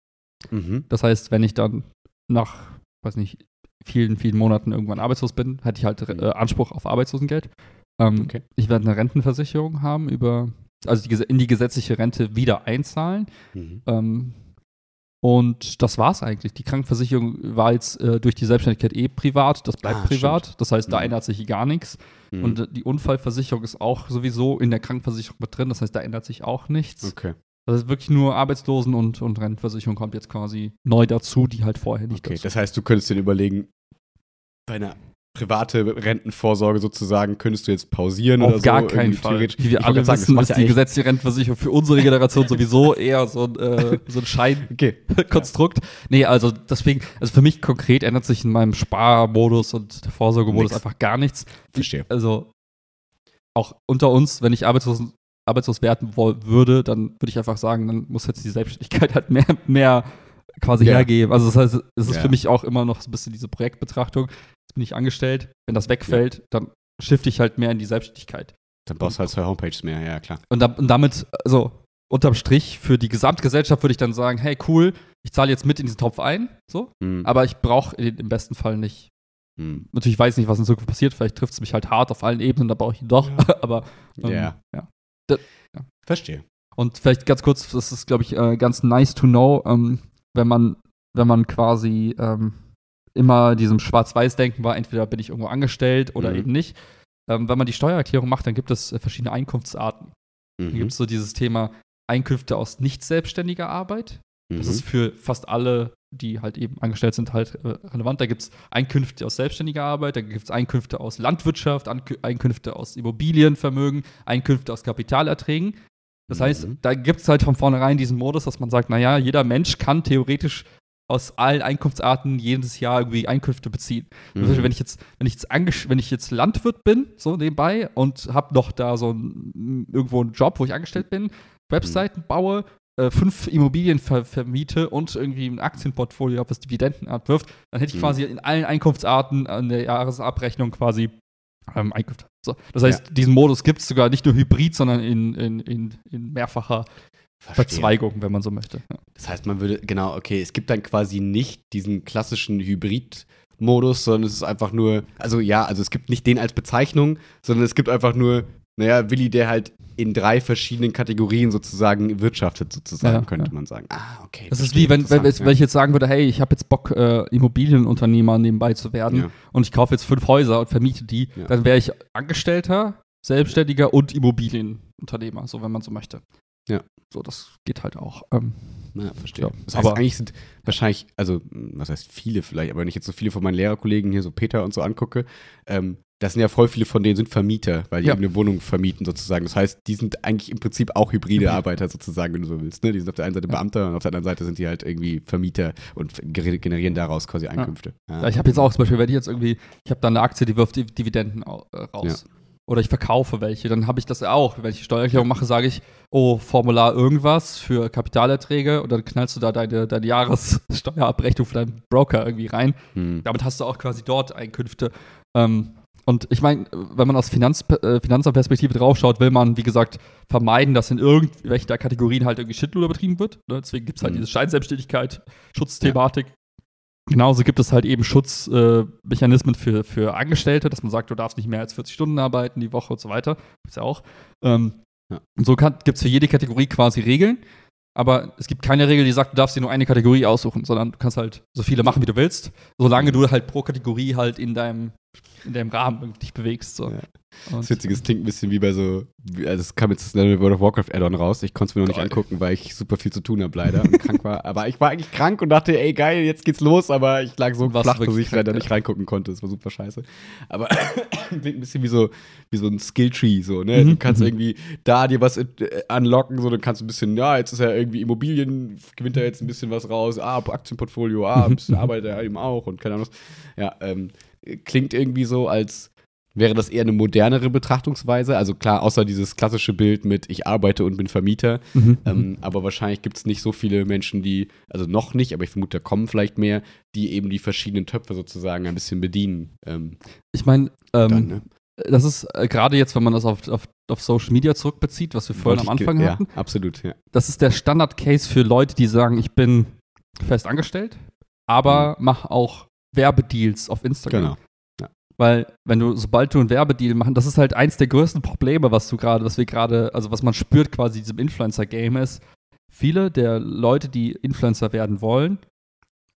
Mhm. Das heißt, wenn ich dann nach, weiß nicht, vielen, vielen Monaten irgendwann arbeitslos bin, hätte ich halt äh, Anspruch auf Arbeitslosengeld. Ähm, Okay. Ich werde eine Rentenversicherung haben über, also die, in die gesetzliche Rente wieder einzahlen. Mhm. Ähm, und das war's eigentlich. Die Krankenversicherung war jetzt äh, durch die Selbstständigkeit eh privat, das bleibt Ah, privat. Das heißt, da Mhm. ändert sich gar nichts. Mhm. Und äh, die Unfallversicherung ist auch sowieso in der Krankenversicherung mit drin, das heißt, da ändert sich auch nichts. okay. Das ist wirklich nur Arbeitslosen- und, und Rentenversicherung kommt jetzt quasi neu dazu, die halt vorher nicht Okay, dazu. das heißt, du könntest dir überlegen, deine private Rentenvorsorge sozusagen, könntest du jetzt pausieren Auf oder so? gar irgendwie keinen Fall. Wie wir Ich alle sagen, wissen, ist ja die gesetzliche Rentenversicherung für unsere Generation sowieso eher so ein, äh, so ein Scheinkonstrukt. Okay. Nee, also deswegen, also für mich konkret ändert sich in meinem Sparmodus und der Vorsorgemodus Nix. einfach gar nichts. Verstehe. Also auch unter uns, wenn ich arbeitslos, arbeitslos werden würde, dann würde ich einfach sagen, dann muss jetzt die Selbstständigkeit halt mehr, mehr quasi Ja. hergeben. Also das heißt, es ist Ja. für mich auch immer noch so ein bisschen diese Projektbetrachtung. Jetzt bin ich angestellt, wenn das wegfällt, dann shifte ich halt mehr in die Selbstständigkeit. Dann brauchst du halt zwei Homepages mehr, ja klar. Und, da, und damit, also unterm Strich, für die Gesamtgesellschaft würde ich dann sagen, hey, cool, ich zahle jetzt mit in diesen Topf ein, so, Hm. aber ich brauche im besten Fall nicht. Hm. Natürlich weiß ich nicht, was in Zukunft passiert, vielleicht trifft es mich halt hart auf allen Ebenen, da brauche ich ihn doch, aber ähm, Ja. ja. Verstehe. Und vielleicht ganz kurz, das ist, glaube ich, äh, ganz nice to know, ähm, wenn man, wenn man quasi ähm, immer diesem Schwarz-Weiß-Denken war, entweder bin ich irgendwo angestellt oder Mhm. eben nicht. Ähm, wenn man die Steuererklärung macht, dann gibt es äh, verschiedene Einkunftsarten. Dann Mhm. gibt es so dieses Thema Einkünfte aus nicht selbstständiger Arbeit. Das Mhm. ist für fast alle, die halt eben angestellt sind, halt äh, relevant. Da gibt es Einkünfte aus selbstständiger Arbeit, da gibt es Einkünfte aus Landwirtschaft, Ankü- Einkünfte aus Immobilienvermögen, Einkünfte aus Kapitalerträgen. Das heißt, Mhm. da gibt es halt von vornherein diesen Modus, dass man sagt, naja, jeder Mensch kann theoretisch aus allen Einkunftsarten jedes Jahr irgendwie Einkünfte beziehen. Mhm. Wenn ich jetzt, wenn ich jetzt, wenn ich jetzt Landwirt bin, so nebenbei, und habe noch da so ein, irgendwo einen Job, wo ich angestellt bin, Webseiten baue, äh, fünf Immobilien ver vermiete und irgendwie ein Aktienportfolio habe, was Dividenden abwirft, dann hätte ich Mhm. quasi in allen Einkunftsarten an der Jahresabrechnung quasi ähm, Einkünfte. So. Das heißt, diesen Modus gibt es sogar nicht nur hybrid, sondern in, in, in, in mehrfacher Verstehe. Verzweigung, wenn man so möchte. Ja. Das heißt, man würde, genau, okay, es gibt dann quasi nicht diesen klassischen Hybrid-Modus, sondern es ist einfach nur, also ja, also es gibt nicht den als Bezeichnung, sondern es gibt einfach nur, naja, Willi, der halt in drei verschiedenen Kategorien sozusagen wirtschaftet, sozusagen, Ja, könnte ja. man sagen. Ah, okay. Das ist wie, wenn, wenn, wenn ich jetzt sagen würde, hey, ich habe jetzt Bock, äh, Immobilienunternehmer nebenbei zu werden Ja. und ich kaufe jetzt fünf Häuser und vermiete die, Ja. dann wäre ich Angestellter, Selbstständiger und Immobilienunternehmer, so wenn man so möchte. Ja. So, das geht halt auch. Ähm, Ja, verstehe. Ja, das heißt, aber- eigentlich sind wahrscheinlich, also, was heißt viele vielleicht, aber wenn ich jetzt so viele von meinen Lehrerkollegen hier, so Peter und so angucke, ähm, das sind ja voll viele von denen sind Vermieter, weil die Ja. eben eine Wohnung vermieten sozusagen. Das heißt, die sind eigentlich im Prinzip auch hybride Hybrid. Arbeiter sozusagen, wenn du so willst. Ne? Die sind auf der einen Seite Ja. Beamter und auf der anderen Seite sind die halt irgendwie Vermieter und generieren daraus quasi Einkünfte. ja, ich habe jetzt auch zum Beispiel, wenn ich jetzt irgendwie, ich habe da eine Aktie, die wirft Div- Dividenden äh, raus. Oder ich verkaufe welche, dann habe ich das auch. Wenn ich Steuererklärung mache, sage ich, oh, Formular irgendwas für Kapitalerträge und dann knallst du da deine, deine Jahressteuerabrechnung für deinen Broker irgendwie rein. Hm. Damit hast du auch quasi dort Einkünfte. Ähm, und ich meine, wenn man aus Finanz, äh, Finanzperspektive draufschaut, will man, wie gesagt, vermeiden, dass in irgendwelchen der Kategorien halt irgendwie Schindluder betrieben wird. Ne? Deswegen gibt es halt Mhm. diese Scheinselbstständigkeit, Schutzthematik. Genauso gibt es halt eben Schutzmechanismen äh, für, für Angestellte, dass man sagt, du darfst nicht mehr als 40 Stunden arbeiten die Woche und so weiter. Gibt's ja auch. Ähm, Ja. Und so gibt es für jede Kategorie quasi Regeln. Aber es gibt keine Regel, die sagt, du darfst dir nur eine Kategorie aussuchen, sondern du kannst halt so viele machen, wie du willst, solange du halt pro Kategorie halt in deinem, in deinem Rahmen dich bewegst. So. Ja. Das Witzige, es klingt ein bisschen wie bei so, also es kam jetzt das World of Warcraft Add-on raus. Ich konnte es mir noch nicht Geil. angucken, weil ich super viel zu tun habe leider und krank war. Aber ich war eigentlich krank und dachte, ey geil, jetzt geht's los, aber ich lag so flach, dass ich leider krank, nicht reingucken konnte. Das war super scheiße. Aber klingt ein bisschen wie so, wie so ein Skilltree, so, ne? Du Mhm, kannst mhm. irgendwie da dir was äh, unlocken, so, dann kannst du ein bisschen, ja, jetzt ist ja irgendwie Immobilien, gewinnt da jetzt ein bisschen was raus, ah, Aktienportfolio, ah, ein bisschen arbeitet er eben auch und keine Ahnung was. Ja, ähm, klingt irgendwie so, als wäre das eher eine modernere Betrachtungsweise. Also klar, außer dieses klassische Bild mit ich arbeite und bin Vermieter. Mhm. Ähm, aber wahrscheinlich gibt es nicht so viele Menschen, die, also noch nicht, aber ich vermute, da kommen vielleicht mehr, die eben die verschiedenen Töpfe sozusagen ein bisschen bedienen. Ähm, ich meine, ähm, ne? das ist äh, gerade jetzt, wenn man das auf, auf, auf Social Media zurückbezieht, was wir vorhin am Anfang hatten, Ja, absolut, ja. das ist der Standard-Case für Leute, die sagen, ich bin fest angestellt, aber mach auch Werbedeals auf Instagram. Genau. Weil, wenn du, sobald du einen Werbedeal machen, das ist halt eins der größten Probleme, was du gerade, was wir gerade, also was man spürt quasi diesem Influencer-Game ist, viele der Leute, die Influencer werden wollen,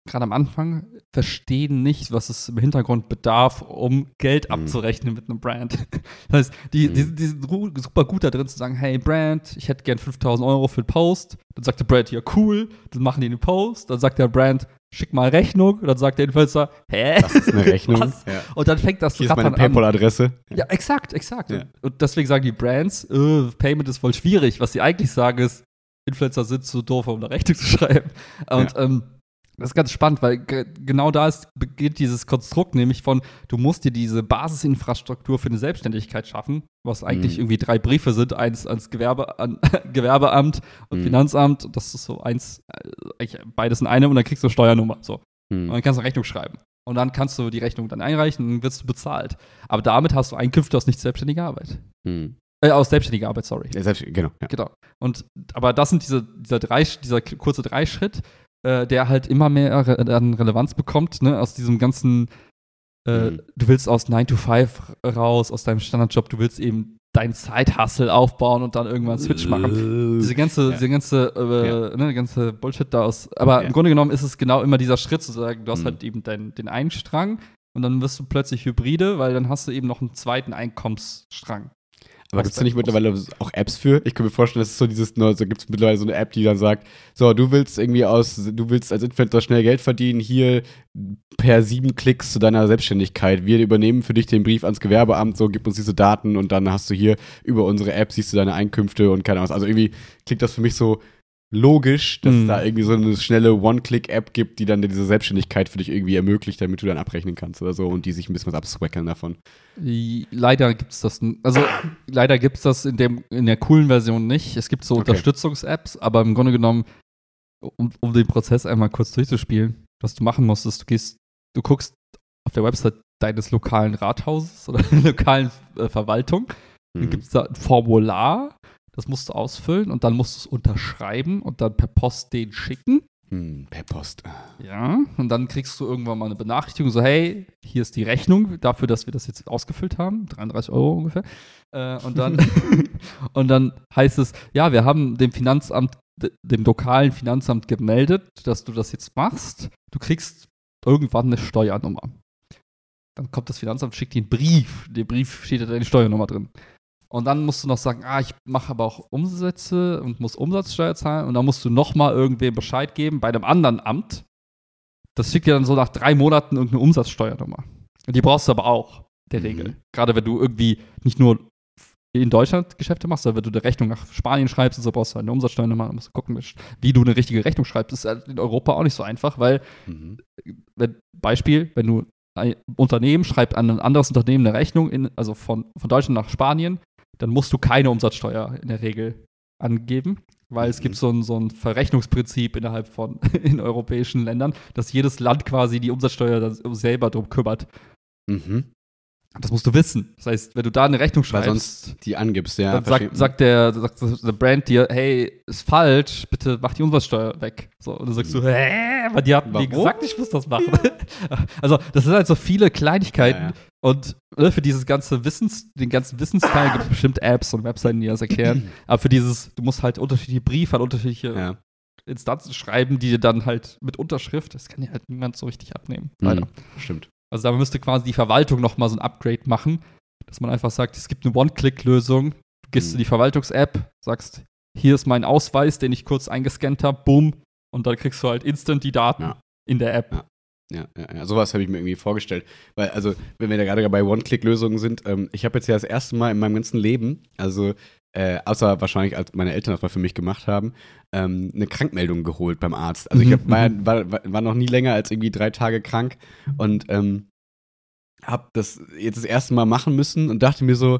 gerade am Anfang, verstehen nicht, was es im Hintergrund bedarf, um Geld Mhm. abzurechnen mit einem Brand. Das heißt, die, Mhm. die, die sind super gut da drin zu sagen, hey Brand, ich hätte gern 5000 Euro für den Post. Dann sagt der Brand, ja cool, dann machen die den Post. Dann sagt der Brand, schick mal Rechnung. Und dann sagt der Influencer, hä? Das ist eine Rechnung. Was? Ja. Und dann fängt das Hier ist meine Rattern an. PayPal-Adresse. Ja, exakt, exakt. Ja. Und deswegen sagen die Brands, äh, Payment ist voll schwierig. Was sie eigentlich sagen ist, Influencer sind zu doof, um eine Rechnung zu schreiben. Und ähm, das ist ganz spannend, weil ge genau da ist, beginnt dieses Konstrukt, nämlich von, du musst dir diese Basisinfrastruktur für eine Selbstständigkeit schaffen, was eigentlich Mhm. irgendwie drei Briefe sind, eins ans Gewerbe, an, Gewerbeamt und Mhm. Finanzamt. Das ist so eins, eigentlich beides in einem und dann kriegst du eine Steuernummer. So. Hm. Und dann kannst du eine Rechnung schreiben. Und dann kannst du die Rechnung dann einreichen und dann wirst du bezahlt. Aber damit hast du Einkünfte aus nicht selbstständiger Arbeit. Hm. Äh, aus selbstständiger Arbeit, sorry. Ja, selbst, genau. Ja. Genau. Und aber das sind diese, dieser, drei, dieser kurze Dreischritt, äh, der halt immer mehr Re an Relevanz bekommt, ne, aus diesem ganzen, äh, Mhm. du willst aus 9 to 5 raus, aus deinem Standardjob, du willst eben dein Side-Hustle aufbauen und dann irgendwann Switch machen. Diese ganze, Ja. diese ganze, äh, ne, ganze Bullshit da aus. Aber Ja. im Grunde genommen ist es genau immer dieser Schritt zu sagen, du hast Mhm. halt eben dein, den einen Strang und dann wirst du plötzlich Hybride, weil dann hast du eben noch einen zweiten Einkommensstrang. Aber gibt es da nicht mittlerweile auch Apps für? Ich kann mir vorstellen, das ist so dieses, so gibt es mittlerweile so eine App, die dann sagt, so, du willst irgendwie aus, du willst als Influencer schnell Geld verdienen, hier per sieben Klicks zu deiner Selbstständigkeit. Wir übernehmen für dich den Brief ans Gewerbeamt, so, gib uns diese Daten und dann hast du hier über unsere App, siehst du deine Einkünfte und keine Ahnung. was. Also irgendwie klingt das für mich so logisch, dass es Mhm. da irgendwie so eine schnelle One-Click-App gibt, die dann diese Selbstständigkeit für dich irgendwie ermöglicht, damit du dann abrechnen kannst oder so und die sich ein bisschen was abswackeln davon. Leider gibt es das, also leider gibt es das in, dem, in der coolen Version nicht. Es gibt so Okay. Unterstützungs-Apps, aber im Grunde genommen, um, um den Prozess einmal kurz durchzuspielen, was du machen musst, ist, du gehst, du guckst auf der Website deines lokalen Rathauses oder der lokalen äh, Verwaltung, dann Mhm. gibt es da ein Formular, das musst du ausfüllen und dann musst du es unterschreiben und dann per Post den schicken. Hm, per Post. Ja, und dann kriegst du irgendwann mal eine Benachrichtigung, so, hey, hier ist die Rechnung dafür, dass wir das jetzt ausgefüllt haben, 33 Euro ungefähr. Äh, und, dann, und dann heißt es, ja, wir haben dem Finanzamt, dem lokalen Finanzamt gemeldet, dass du das jetzt machst. Du kriegst irgendwann eine Steuernummer. Dann kommt das Finanzamt, schickt dir einen Brief. In dem Brief steht da deine Steuernummer drin. Und dann musst du noch sagen, ah, ich mache aber auch Umsätze und muss Umsatzsteuer zahlen. Und dann musst du nochmal irgendwem Bescheid geben bei einem anderen Amt. Das schickt dir dann so nach drei Monaten irgendeine Umsatzsteuernummer. Und die brauchst du aber auch, der Mhm. Regel. Gerade wenn du irgendwie nicht nur in Deutschland Geschäfte machst, sondern wenn du eine Rechnung nach Spanien schreibst, so brauchst du eine Umsatzsteuernummer, dann musst du gucken, wie du eine richtige Rechnung schreibst. Das ist halt in Europa auch nicht so einfach, weil Mhm. wenn, Beispiel, wenn du ein Unternehmen schreibt an ein anderes Unternehmen eine Rechnung, in, also von, von Deutschland nach Spanien, dann musst du keine Umsatzsteuer in der Regel angeben, weil es gibt so ein, so ein Verrechnungsprinzip innerhalb von in europäischen Ländern, dass jedes Land quasi die Umsatzsteuer selber drum kümmert. Mhm. Das musst du wissen. Das heißt, wenn du da eine Rechnung Weil schreibst, sonst die angibst, ja. dann sagt, sagt, der, sagt der Brand dir, hey, ist falsch, bitte mach die Umsatzsteuer weg. So, und dann sagst du, hä? Weil die hatten mir gesagt, ich muss das machen. Also, das sind halt so viele Kleinigkeiten. Ja, ja. Und ne, für dieses ganze Wissens, den ganzen Wissensteil gibt es bestimmt Apps und Webseiten, die das erklären. Aber für dieses, du musst halt unterschiedliche Briefe an unterschiedliche ja. Instanzen schreiben, die dir dann halt mit Unterschrift, das kann dir halt niemand so richtig abnehmen. Mhm. Leider. Stimmt. Also da müsste quasi die Verwaltung noch mal so ein Upgrade machen, dass man einfach sagt, es gibt eine One-Click-Lösung. Du gehst Mhm. in die Verwaltungs-App, sagst, hier ist mein Ausweis, den ich kurz eingescannt habe, bumm, und dann kriegst du halt instant die Daten Ja. in der App. Ja. Ja, ja, ja. sowas habe ich mir irgendwie vorgestellt. Weil, also, wenn wir da gerade bei One-Click-Lösungen sind, ähm, ich habe jetzt ja das erste Mal in meinem ganzen Leben, also äh, außer wahrscheinlich, als meine Eltern das mal für mich gemacht haben, ähm, eine Krankmeldung geholt beim Arzt. Also ich Mhm, hab, war, mhm. war, war, war noch nie länger als irgendwie drei Tage krank und ähm, habe das jetzt das erste Mal machen müssen und dachte mir so,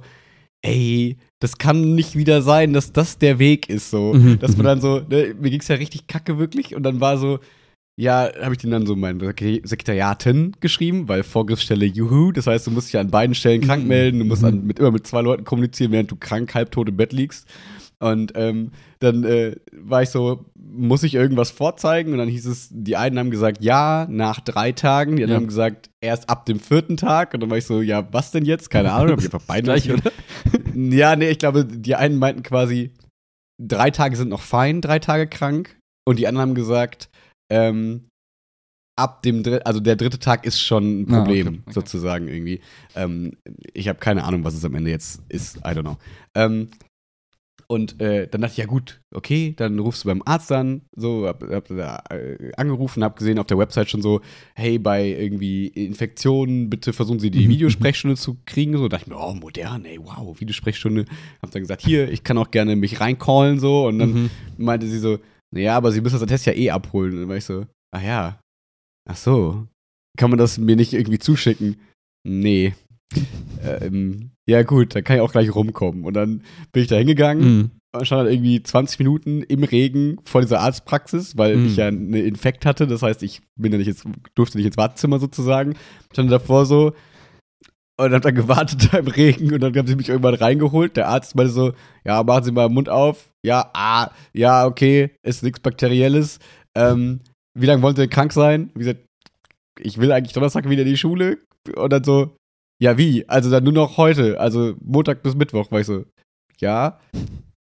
ey, das kann nicht wieder sein, dass das der Weg ist so. Mhm, Dass man mhm. dann so, ne, mir ging's ja richtig kacke wirklich und dann war so, ja, habe ich den dann so meinen Sekre- Sekretariaten geschrieben, weil Vorgriffsstelle Juhu, das heißt, du musst dich an beiden Stellen krank Mhm. melden, du musst Mhm. an, mit, immer mit zwei Leuten kommunizieren, während du krank, halbtot im Bett liegst. Und ähm, dann äh, war ich so, muss ich irgendwas vorzeigen? Und dann hieß es, die einen haben gesagt, ja, nach drei Tagen, die anderen Ja. haben gesagt, erst ab dem vierten Tag. Und dann war ich so, ja, was denn jetzt? Keine Ahnung, hab ich einfach beide Gleich, oder? ja, nee, ich glaube, die einen meinten quasi, drei Tage sind noch fein, drei Tage krank. Und die anderen haben gesagt, ähm, ab dem dritten, also der dritte Tag ist schon ein Ah, Problem, okay, okay. sozusagen irgendwie. Ähm, ich habe keine Ahnung, was es am Ende jetzt ist. I don't know. Ähm, und äh, dann dachte ich, ja gut, okay, dann rufst du beim Arzt an, so, hab, hab da, äh, angerufen, hab gesehen auf der Website schon so, hey, bei irgendwie Infektionen, bitte versuchen Sie die Mhm. Videosprechstunde zu kriegen, so, dachte ich mir, oh, modern, ey, wow, Videosprechstunde. Hab dann gesagt, hier, ich kann auch gerne mich reincallen, so, und dann Mhm. meinte sie so, naja, aber Sie müssen das Test ja eh abholen. Und dann war ich so, ach ja, ach so, kann man das mir nicht irgendwie zuschicken? Nee. ähm, ja gut, dann kann ich auch gleich rumkommen. Und dann bin ich da hingegangen Mhm. und stand halt irgendwie 20 Minuten im Regen vor dieser Arztpraxis, weil Mhm. ich ja einen Infekt hatte. Das heißt, ich bin ja nicht ins, durfte nicht ins Wartezimmer sozusagen. Stand davor so und hab dann gewartet im Regen und dann haben sie mich irgendwann reingeholt. Der Arzt meinte so, ja, machen Sie mal den Mund auf. Ja, ah, ja, okay, ist nichts Bakterielles. Ähm, wie lange wollen Sie denn krank sein? Wie gesagt, ich will eigentlich Donnerstag wieder in die Schule. Und dann so, ja, wie? Also dann nur noch heute, also Montag bis Mittwoch, war ich so, ja.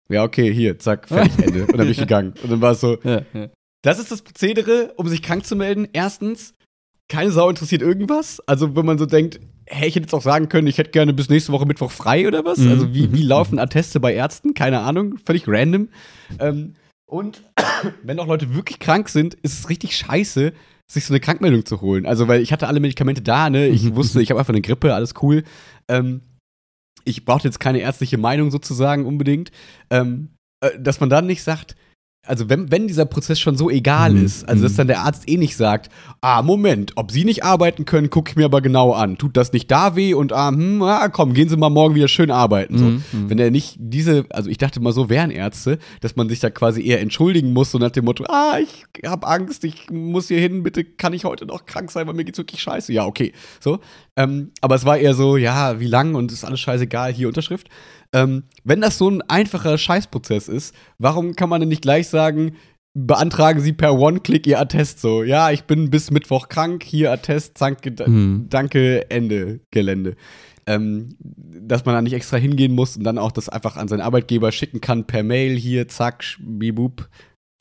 Ja, okay, hier, zack, fertig, Ende. Und dann bin ich gegangen. Und dann war es so, Ja, ja. das ist das Prozedere, um sich krank zu melden. Erstens, keine Sau interessiert irgendwas. Also, wenn man so denkt, hey, ich hätte jetzt auch sagen können, ich hätte gerne bis nächste Woche Mittwoch frei oder was. Mhm. Also, wie, wie Mhm. laufen Atteste bei Ärzten? Keine Ahnung, völlig random. Ähm, und wenn auch Leute wirklich krank sind, ist es richtig scheiße, sich so eine Krankmeldung zu holen. Also, weil ich hatte alle Medikamente da, ne? Ich Mhm. wusste, ich habe einfach eine Grippe, alles cool. Ähm, ich brauchte jetzt keine ärztliche Meinung sozusagen unbedingt. Ähm, äh, dass man dann nicht sagt, also wenn, wenn dieser Prozess schon so egal Mhm. ist, also dass Mhm. dann der Arzt eh nicht sagt, ah, Moment, ob Sie nicht arbeiten können, gucke ich mir aber genau an. Tut das nicht da weh und ah, hm, ah, komm, gehen Sie mal morgen wieder schön arbeiten. So. Mhm, mhm. Wenn er nicht diese, also ich dachte mal, so wären Ärzte, dass man sich da quasi eher entschuldigen muss, so nach dem Motto, ah, ich habe Angst, ich muss hier hin, bitte kann ich heute noch krank sein, weil mir geht's wirklich scheiße. Ja, okay. So. Ähm, aber es war eher so, ja, wie lang und ist alles scheißegal, hier Unterschrift. Ähm, wenn das so ein einfacher Scheißprozess ist, warum kann man denn nicht gleich sagen, beantragen Sie per One-Click Ihr Attest so? Ja, ich bin bis Mittwoch krank, hier Attest, danke, Mhm. danke Ende, Gelände. Ähm, dass man da nicht extra hingehen muss und dann auch das einfach an seinen Arbeitgeber schicken kann per Mail, hier, zack, bibub,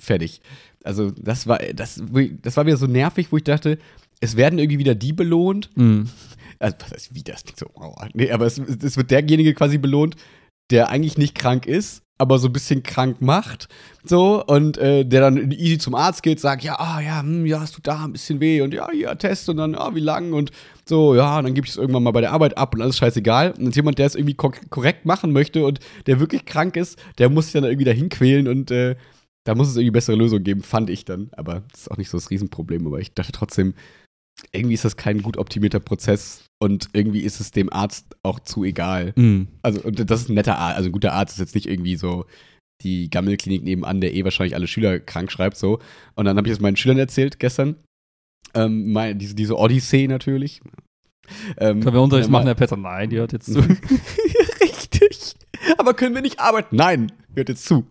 fertig. Also, das war, das, das war wieder so nervig, wo ich dachte, es werden irgendwie wieder die belohnt, Mhm. also was heißt wie das nicht so, oh, nee, aber es, es wird derjenige quasi belohnt, der eigentlich nicht krank ist, aber so ein bisschen krank macht, so, und äh, der dann easy zum Arzt geht, sagt, ja, ah, ja, hm, ja, es tut da ein bisschen weh und ja, hier, Test und dann, ah, wie lang und so, ja, und dann gebe ich es irgendwann mal bei der Arbeit ab und alles scheißegal. Und jetzt jemand, der es irgendwie kor korrekt machen möchte und der wirklich krank ist, der muss sich dann irgendwie dahin quälen und äh, da muss es irgendwie bessere Lösungen geben, fand ich dann. Aber das ist auch nicht so das Riesenproblem, aber ich dachte trotzdem, irgendwie ist das kein gut optimierter Prozess und irgendwie ist es dem Arzt auch zu egal. Mhm. Also, und das ist ein netter Arzt, also ein guter Arzt ist jetzt nicht irgendwie so die Gammelklinik nebenan, der eh wahrscheinlich alle Schüler krank schreibt, so. Und dann habe ich das meinen Schülern erzählt gestern. Ähm, mein, diese, diese Odyssee natürlich. Ähm, Können wir Unterricht machen, Herr Petzer? Nein, die hört jetzt zu. Richtig. Aber können wir nicht arbeiten? Nein, hört jetzt zu.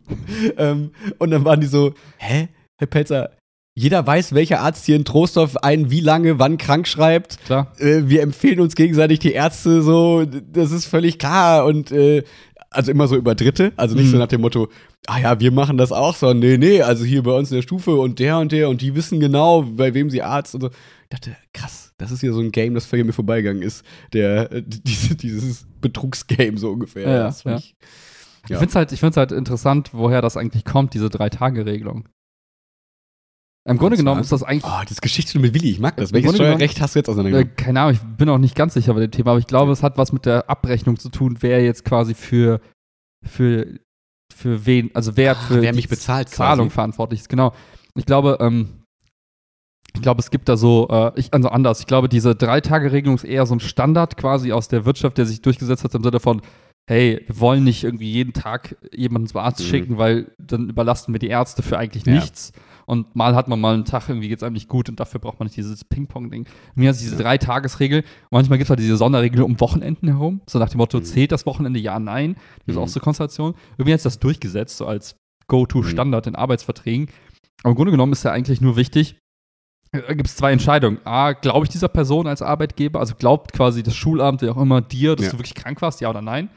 ähm, und dann waren die so, hä, Herr Pelzer, jeder weiß, welcher Arzt hier in Trostorf einen wie lange, wann krank schreibt. Klar. Äh, wir empfehlen uns gegenseitig die Ärzte so, das ist völlig klar. Und äh, also immer so über Dritte, also nicht Mhm. so nach dem Motto, ah ja, wir machen das auch, sondern nee, nee, also hier bei uns in der Stufe und der und der und die wissen genau, bei wem sie Arzt und so. Ich dachte, krass, das ist hier so ein Game, das völlig mir vorbeigegangen ist. Der, äh, diese, dieses Betrugsgame so ungefähr. Ja, Das fand ja. Ich, Ich Ja. finde es halt, ich find's halt interessant, woher das eigentlich kommt, diese Drei-Tage-Regelung. Im Grunde genommen ist das eigentlich, oh, das Geschichtsstunde mit Willi, ich mag das. Welches Grunde genommen- Steuerrecht hast du jetzt äh, auseinandergenommen? keine Ahnung, ich bin auch nicht ganz sicher bei dem Thema, aber ich glaube, es hat was mit der Abrechnung zu tun, wer jetzt quasi für, für, für wen, also wer Ah, für wer die mich bezahlt Zahlung quasi. verantwortlich ist. Genau. Ich glaube, ähm, ich glaube, es gibt da so, äh, ich, also anders. Ich glaube, diese Drei-Tage-Regelung ist eher so ein Standard quasi aus der Wirtschaft, der sich durchgesetzt hat im Sinne von, hey, wir wollen nicht irgendwie jeden Tag jemanden zum Arzt Mhm. schicken, weil dann überlasten wir die Ärzte für eigentlich Ja. nichts. Und mal hat man mal einen Tag, irgendwie geht's einem nicht gut und dafür braucht man nicht dieses Ping-Pong-Ding. Mir ist diese. Drei-Tages-Regel. Manchmal gibt es halt diese Sonderregel um Wochenenden herum. So nach dem Motto, Mhm. zählt das Wochenende? Ja, nein. Das ist Mhm. auch so Konstellation. Irgendwie hat es das durchgesetzt, so als Go-To-Standard in Arbeitsverträgen. Aber im Grunde genommen ist ja eigentlich nur wichtig, da gibt es zwei Entscheidungen. A, glaube ich dieser Person als Arbeitgeber, also glaubt quasi das Schulamt, wie auch immer, dir, dass Ja. du wirklich krank warst, ja oder nein?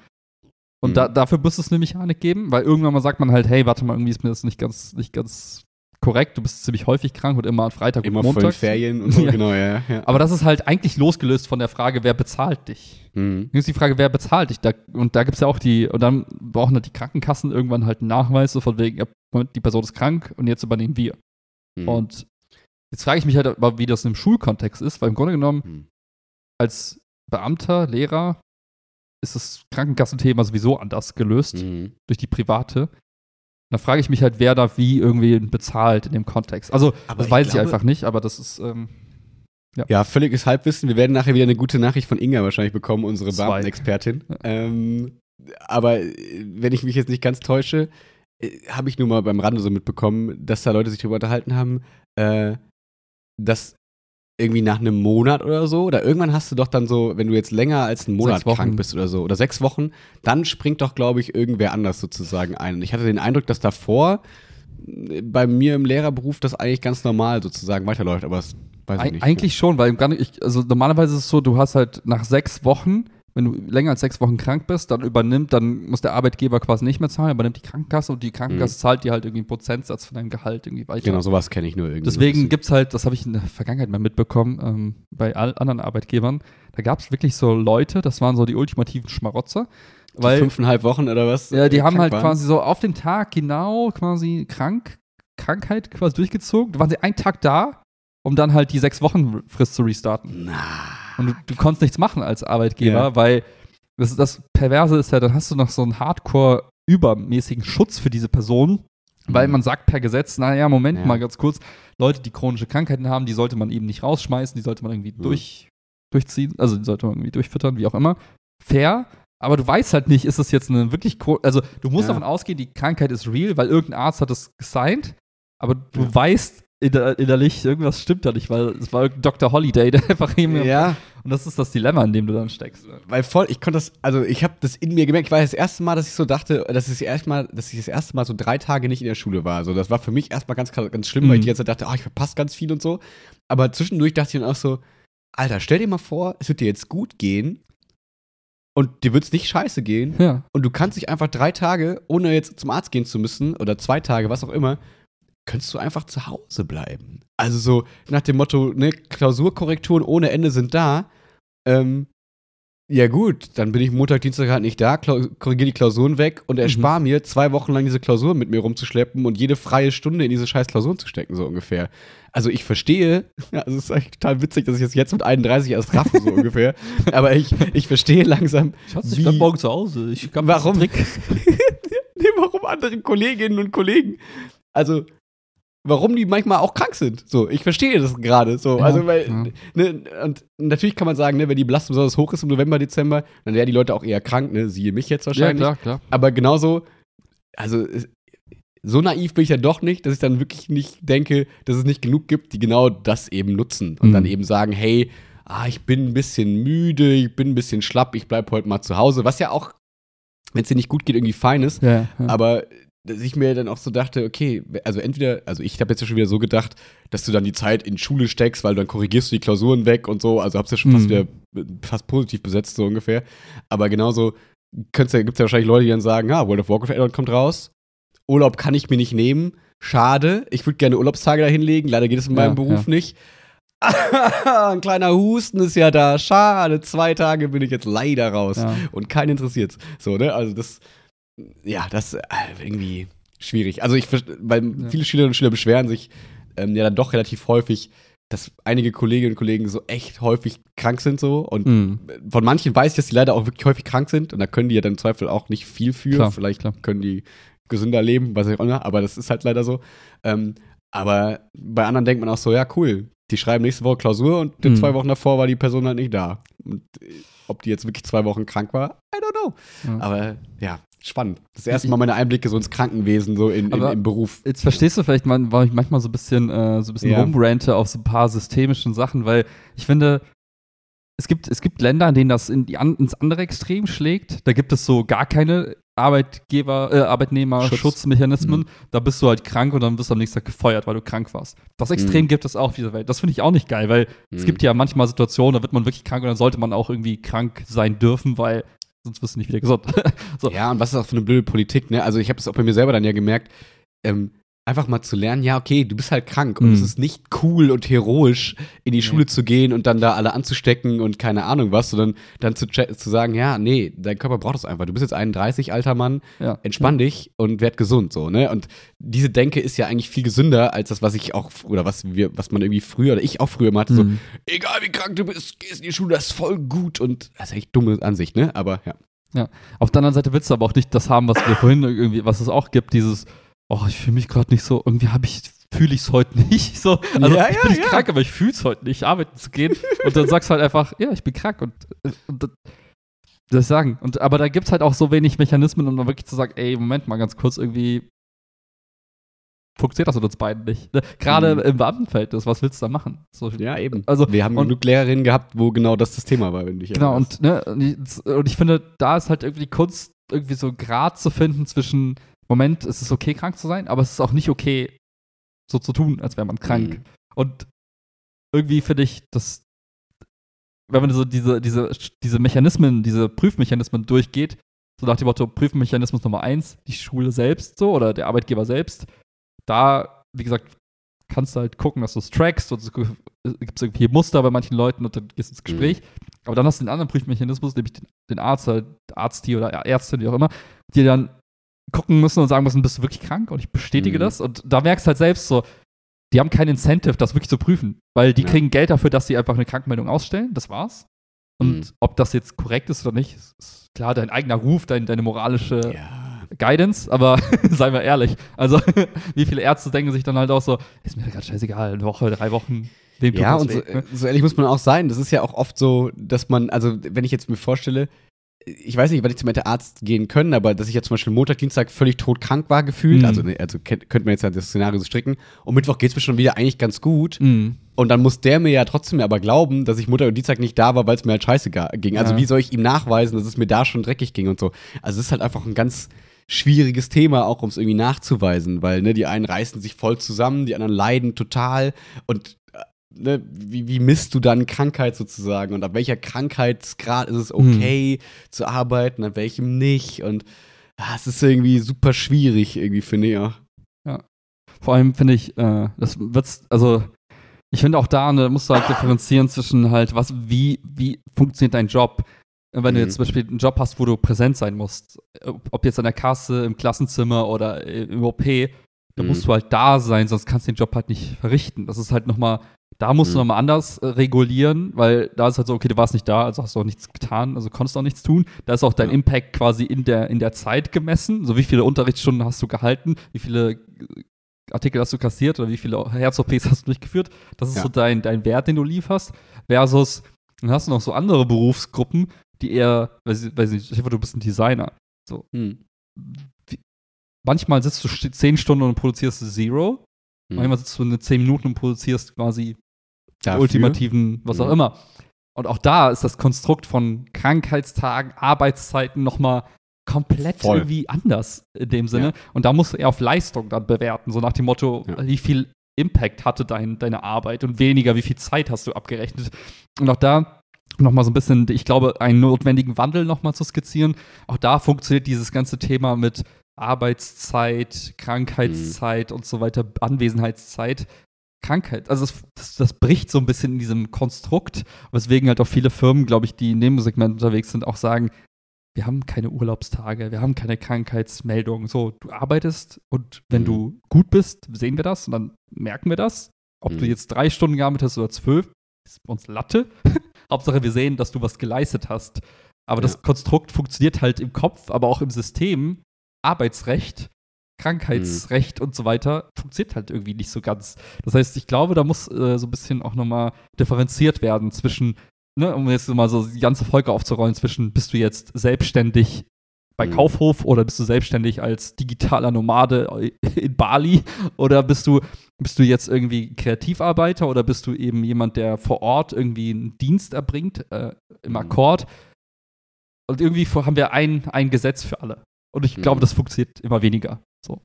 Und Mhm. da, dafür müsste es eine Mechanik geben, weil irgendwann mal sagt man halt, hey, warte mal, irgendwie ist mir das nicht ganz, nicht ganz korrekt, du bist ziemlich häufig krank und immer an Freitag Immer und Montag. Ferien und so, Ja. genau, ja. ja. Aber das ist halt eigentlich losgelöst von der Frage, wer bezahlt dich? Mhm. Ist die Frage, wer bezahlt dich? Da, und da gibt es ja auch die, und dann brauchen halt die Krankenkassen irgendwann halt einen Nachweis, so von wegen, ja, die Person ist krank und jetzt übernehmen wir. Mhm. Und jetzt frage ich mich halt, wie das im Schulkontext ist, weil im Grunde genommen, Mhm. als Beamter, Lehrer, ist das Krankenkassenthema sowieso anders gelöst Mhm. durch die private. Da frage ich mich halt, wer da wie irgendwie bezahlt in dem Kontext. Also, Aber das ich weiß ich glaube- einfach nicht, aber das ist, ähm, Ja, völliges Halbwissen. Wir werden nachher wieder eine gute Nachricht von Inga wahrscheinlich bekommen, unsere. Beamtenexpertin. Ja. Ähm, aber äh, wenn ich mich jetzt nicht ganz täusche, äh, habe ich nur mal beim Rande so mitbekommen, dass da Leute sich darüber unterhalten haben, äh, dass irgendwie nach einem Monat oder so, oder irgendwann hast du doch dann so, wenn du jetzt länger als einen Monat krank bist oder so, oder sechs Wochen, dann springt doch, glaube ich, irgendwer anders sozusagen ein. Und ich hatte den Eindruck, dass davor äh, bei mir im Lehrerberuf das eigentlich ganz normal sozusagen weiterläuft, aber das weiß ich Eig nicht. eigentlich schon, weil Grunde, ich, also normalerweise ist es so, du hast halt nach sechs Wochen, wenn du länger als sechs Wochen krank bist, dann übernimmt, dann muss der Arbeitgeber quasi nicht mehr zahlen, übernimmt die Krankenkasse und die Krankenkasse zahlt dir halt irgendwie einen Prozentsatz von deinem Gehalt irgendwie weiter. Genau, sowas kenne ich nur irgendwie. Deswegen gibt es halt, das habe ich in der Vergangenheit mal mitbekommen, ähm, bei all anderen Arbeitgebern, da gab es wirklich so Leute, das waren so die ultimativen Schmarotzer, bisschen. weil fünfeinhalb Wochen oder was? ja, die äh, haben halt waren. quasi so auf den Tag genau quasi krank, Krankheit quasi durchgezogen. Da waren sie einen Tag da, um dann halt die sechs Wochen Frist zu restarten. Na. Und du, du konntest nichts machen als Arbeitgeber, Ja. weil das, das Perverse ist ja, dann hast du noch so einen Hardcore übermäßigen Schutz für diese Person, weil Mhm. man sagt per Gesetz, naja, Moment Ja. mal ganz kurz, Leute, die chronische Krankheiten haben, die sollte man eben nicht rausschmeißen, die sollte man irgendwie Mhm. durch, durchziehen, also die sollte man irgendwie durchfüttern, wie auch immer. Fair, aber du weißt halt nicht, ist das jetzt eine wirklich, also du musst Ja. davon ausgehen, die Krankheit ist real, weil irgendein Arzt hat es gesigned, aber du Ja. weißt innerlich, irgendwas stimmt da nicht, weil es war Dr. Holiday, der einfach eben Ja, und das ist das Dilemma, in dem du dann steckst. weil voll, ich konnte das, also ich habe das in mir gemerkt, ich war das erste Mal, dass ich so dachte, dass ich das erste Mal, dass ich das erste Mal so drei Tage nicht in der Schule war. Also das war für mich erstmal ganz, ganz schlimm, weil ich Mhm. die ganze Zeit dachte, ah, ich verpasse ganz viel und so. Aber zwischendurch dachte ich dann auch so, Alter, stell dir mal vor, es wird dir jetzt gut gehen und dir wird es nicht scheiße gehen Ja. und du kannst dich einfach drei Tage, ohne jetzt zum Arzt gehen zu müssen, oder zwei Tage, was auch immer, könntest du einfach zu Hause bleiben. Also so nach dem Motto, ne, Klausurkorrekturen ohne Ende sind da. Ähm, ja gut, dann bin ich Montag, Dienstag halt nicht da, korrigiere die Klausuren weg und erspare mir zwei Wochen lang diese Klausuren mit mir rumzuschleppen und jede freie Stunde in diese scheiß Klausuren zu stecken, so ungefähr. Also ich verstehe, also es ist eigentlich total witzig, dass ich das jetzt mit 31 erst raffe, so ungefähr. Aber ich, ich verstehe langsam, Schatz, ich bleib morgen zu Hause. Ich hab Warum? nee, warum andere Kolleginnen und Kollegen, also warum die manchmal auch krank sind. So, ich verstehe das gerade so. Ja, also, weil, ja. ne, und natürlich kann man sagen, ne, wenn die Belastung besonders hoch ist im November, Dezember, dann wären die Leute auch eher krank, ne, siehe mich jetzt Ja, wahrscheinlich. klar, klar. Aber genauso, also so naiv bin ich ja doch nicht, dass ich dann wirklich nicht denke, dass es nicht genug gibt, die genau das eben nutzen und Mhm. dann eben sagen, hey, ah, ich bin ein bisschen müde, ich bin ein bisschen schlapp, ich bleib heute mal zu Hause, was ja auch, wenn es dir nicht gut geht, irgendwie fein ist. Ja, ja. Aber dass ich mir dann auch so dachte, okay, also entweder, also ich habe jetzt ja schon wieder so gedacht, dass du dann die Zeit in Schule steckst, weil dann korrigierst du die Klausuren weg und so, also hab's ja schon fast Mhm. wieder äh, fast positiv besetzt, so ungefähr. Aber genauso gibt es ja, gibt's ja wahrscheinlich Leute, die dann sagen, ja, World of Warcraft Addon kommt raus, Urlaub kann ich mir nicht nehmen, schade, ich würde gerne Urlaubstage dahin legen, leider geht es in Ja, meinem Beruf nicht. Ein kleiner Husten ist ja da, schade, zwei Tage bin ich jetzt leider raus Ja. und keinen interessiert's. So, ne? Also das, ja, das äh, irgendwie schwierig. Also ich, weil Ja. viele Schülerinnen und Schüler beschweren sich ähm, ja dann doch relativ häufig, dass einige Kolleginnen und Kollegen so echt häufig krank sind so und Mhm. von manchen weiß ich, dass die leider auch wirklich häufig krank sind und da können die ja dann im Zweifel auch nicht viel für. Klar, Vielleicht klar. können die gesünder leben, weiß ich auch nicht, aber das ist halt leider so. Ähm, aber bei anderen denkt man auch so, ja, cool, die schreiben nächste Woche Klausur und Mhm. zwei Wochen davor war die Person halt nicht da. Und äh, ob die jetzt wirklich zwei Wochen krank war, I don't know. Ja. Aber ja, spannend. Das erste Mal meine Einblicke so ins Krankenwesen, so in, in, im Beruf. Jetzt verstehst du vielleicht, man, warum ich manchmal so ein bisschen, äh, so ein bisschen Ja. rumrante auf so ein paar systemischen Sachen, weil ich finde, es gibt, es gibt Länder, in denen das in die, an, ins andere Extrem schlägt. Da gibt es so gar keine Arbeitgeber, äh, Arbeitnehmerschutzmechanismen. Mhm. Da bist du halt krank und dann wirst du am nächsten Tag gefeuert, weil du krank warst. Das Extrem Mhm. gibt es auch auf dieser Welt. Das finde ich auch nicht geil, weil es Mhm. gibt ja manchmal Situationen, da wird man wirklich krank und dann sollte man auch irgendwie krank sein dürfen, weil sonst wirst du nicht wieder gesund. so. Ja, und was ist auch für eine blöde Politik, ne? Also ich habe das auch bei mir selber dann ja gemerkt, ähm, einfach mal zu lernen, ja, okay, du bist halt krank und Mhm. es ist nicht cool und heroisch, in die Nee. Schule zu gehen und dann da alle anzustecken und keine Ahnung was, sondern dann zu, zu sagen, ja, nee, dein Körper braucht das einfach. Du bist jetzt 31, alter Mann, Ja. entspann dich und werd gesund, so, ne? Und diese Denke ist ja eigentlich viel gesünder als das, was ich auch, oder was wir, was man irgendwie früher, oder ich auch früher immer hatte, so, Mhm. egal wie krank du bist, gehst in die Schule, das ist voll gut und das ist echt dumme Ansicht, ne? Aber ja. Auf der anderen Seite willst du aber auch nicht das haben, was wir vorhin irgendwie, was es auch gibt, dieses, oh, ich fühle mich gerade nicht so, irgendwie habe ich, fühle ich es heute nicht. So, also Ja, ich ja, bin nicht ja. krank, aber ich fühle es heute nicht, arbeiten zu gehen. Und dann sagst du halt einfach, ja, ich bin krank und, und das- das sagen. Und, aber da gibt es halt auch so wenig Mechanismen, um dann wirklich zu sagen, ey, Moment mal ganz kurz, irgendwie funktioniert das mit uns beiden nicht. Ne? Gerade Mhm. im Beamtenverhältnis, was willst du da machen? So, Ja, eben. Also, wir haben und- genug Lehrerinnen gehabt, wo genau das das Thema war, wenn ich Genau, und, ne, und, ich, und ich finde, da ist halt irgendwie die Kunst, irgendwie so einen Grad zu finden zwischen, Moment, es ist okay, krank zu sein, aber es ist auch nicht okay, so zu tun, als wäre man krank. Mhm. Und irgendwie finde ich, dass, wenn man so diese, diese, diese Mechanismen, diese Prüfmechanismen durchgeht, so nach dem Motto, Prüfmechanismus Nummer eins, die Schule selbst so oder der Arbeitgeber selbst, da, wie gesagt, kannst du halt gucken, dass du es trackst und es gibt irgendwie Muster bei manchen Leuten und dann gehst du ins Gespräch. Aber dann hast du den anderen Prüfmechanismus, nämlich den, den Arzt, halt Arzt oder Ärztin, wie auch immer, die dann gucken müssen und sagen müssen, bist du wirklich krank? Und ich bestätige Mhm. das. Und da merkst du halt selbst so, die haben kein Incentive, das wirklich zu prüfen. Weil die Ja. kriegen Geld dafür, dass sie einfach eine Krankmeldung ausstellen. Das war's. Und Mhm. ob das jetzt korrekt ist oder nicht, ist, klar dein eigener Ruf, dein, deine moralische Ja. Guidance, aber seien wir ehrlich. Also, wie viele Ärzte denken sich dann halt auch so, ist mir gerade scheißegal, eine Woche, drei Wochen, Ja, und so, ne? so ehrlich muss man auch sein. Das ist ja auch oft so, dass man, also wenn ich jetzt mir vorstelle, ich weiß nicht, wann ich zum Arzt gehen können, aber dass ich jetzt zum Beispiel Montag, Dienstag völlig todkrank war gefühlt, Mhm. also, ne, also könnte man jetzt halt das Szenario so stricken, und Mittwoch geht's mir schon wieder eigentlich ganz gut. Mhm. Und dann muss der mir ja trotzdem aber glauben, dass ich Montag und Dienstag nicht da war, weil es mir halt scheiße ging. Also Ja. wie soll ich ihm nachweisen, dass es mir da schon dreckig ging und so. Also es ist halt einfach ein ganz schwieriges Thema, auch um es irgendwie nachzuweisen, weil ne, die einen reißen sich voll zusammen, die anderen leiden total und ne, wie, wie misst du dann Krankheit sozusagen und ab welcher Krankheitsgrad ist es okay zu arbeiten, ab welchem nicht und ah, es ist irgendwie super schwierig, irgendwie finde ich auch. Vor allem finde ich, äh, das wird's, also ich finde auch da, ne, musst du halt differenzieren zwischen halt, was, wie, wie funktioniert dein Job? Wenn du Mhm. jetzt zum Beispiel einen Job hast, wo du präsent sein musst, ob ob jetzt an der Kasse, im Klassenzimmer oder äh, im OP, dann Mhm. musst du halt da sein, sonst kannst du den Job halt nicht verrichten. Das ist halt nochmal, da musst du Mhm. nochmal anders äh, regulieren, weil da ist halt so, okay, du warst nicht da, also hast du auch nichts getan, also konntest auch nichts tun. Da ist auch dein Ja. Impact quasi in der, in der Zeit gemessen. So wie viele Unterrichtsstunden hast du gehalten, wie viele äh, Artikel hast du kassiert oder wie viele Herz-OPs hast du durchgeführt. Das ist Ja. so dein, dein Wert, den du lieferst. Versus, dann hast du noch so andere Berufsgruppen, die eher, weiß ich, weiß nicht, ich hoffe, du bist ein Designer. Hm. Manchmal sitzt du zehn Stunden und produzierst Zero. Hm. Manchmal sitzt du in zehn Minuten und produzierst quasi Dafür? ultimativen, was auch Mhm. immer. Und auch da ist das Konstrukt von Krankheitstagen, Arbeitszeiten nochmal komplett Voll. irgendwie anders in dem Sinne. Ja. Und da musst du eher auf Leistung dann bewerten, so nach dem Motto, Ja. wie viel Impact hatte dein, deine Arbeit und weniger, wie viel Zeit hast du abgerechnet. Und auch da nochmal so ein bisschen, ich glaube, einen notwendigen Wandel nochmal zu skizzieren. Auch da funktioniert dieses ganze Thema mit Arbeitszeit, Krankheitszeit und so weiter, Anwesenheitszeit. Krankheit, also das, das, das bricht so ein bisschen in diesem Konstrukt, weswegen halt auch viele Firmen, glaube ich, die in dem Segment unterwegs sind, auch sagen, wir haben keine Urlaubstage, wir haben keine Krankheitsmeldungen. So, du arbeitest und wenn Mhm. du gut bist, sehen wir das und dann merken wir das. Ob du Mhm. jetzt drei Stunden gearbeitet hast oder zwölf, ist uns Latte. Hauptsache, wir sehen, dass du was geleistet hast. Aber das Ja. Konstrukt funktioniert halt im Kopf, aber auch im System. Arbeitsrecht, Krankheitsrecht und so weiter funktioniert halt irgendwie nicht so ganz. Das heißt, ich glaube, da muss äh, so ein bisschen auch nochmal differenziert werden zwischen, ne, um jetzt mal so die ganze Folge aufzurollen, zwischen bist du jetzt selbstständig bei Mhm. Kaufhof oder bist du selbstständig als digitaler Nomade in Bali oder bist du bist du jetzt irgendwie Kreativarbeiter oder bist du eben jemand, der vor Ort irgendwie einen Dienst erbringt äh, im Mhm. Akkord? Und irgendwie haben wir ein, ein Gesetz für alle. Und ich glaube, Mhm. das funktioniert immer weniger. So.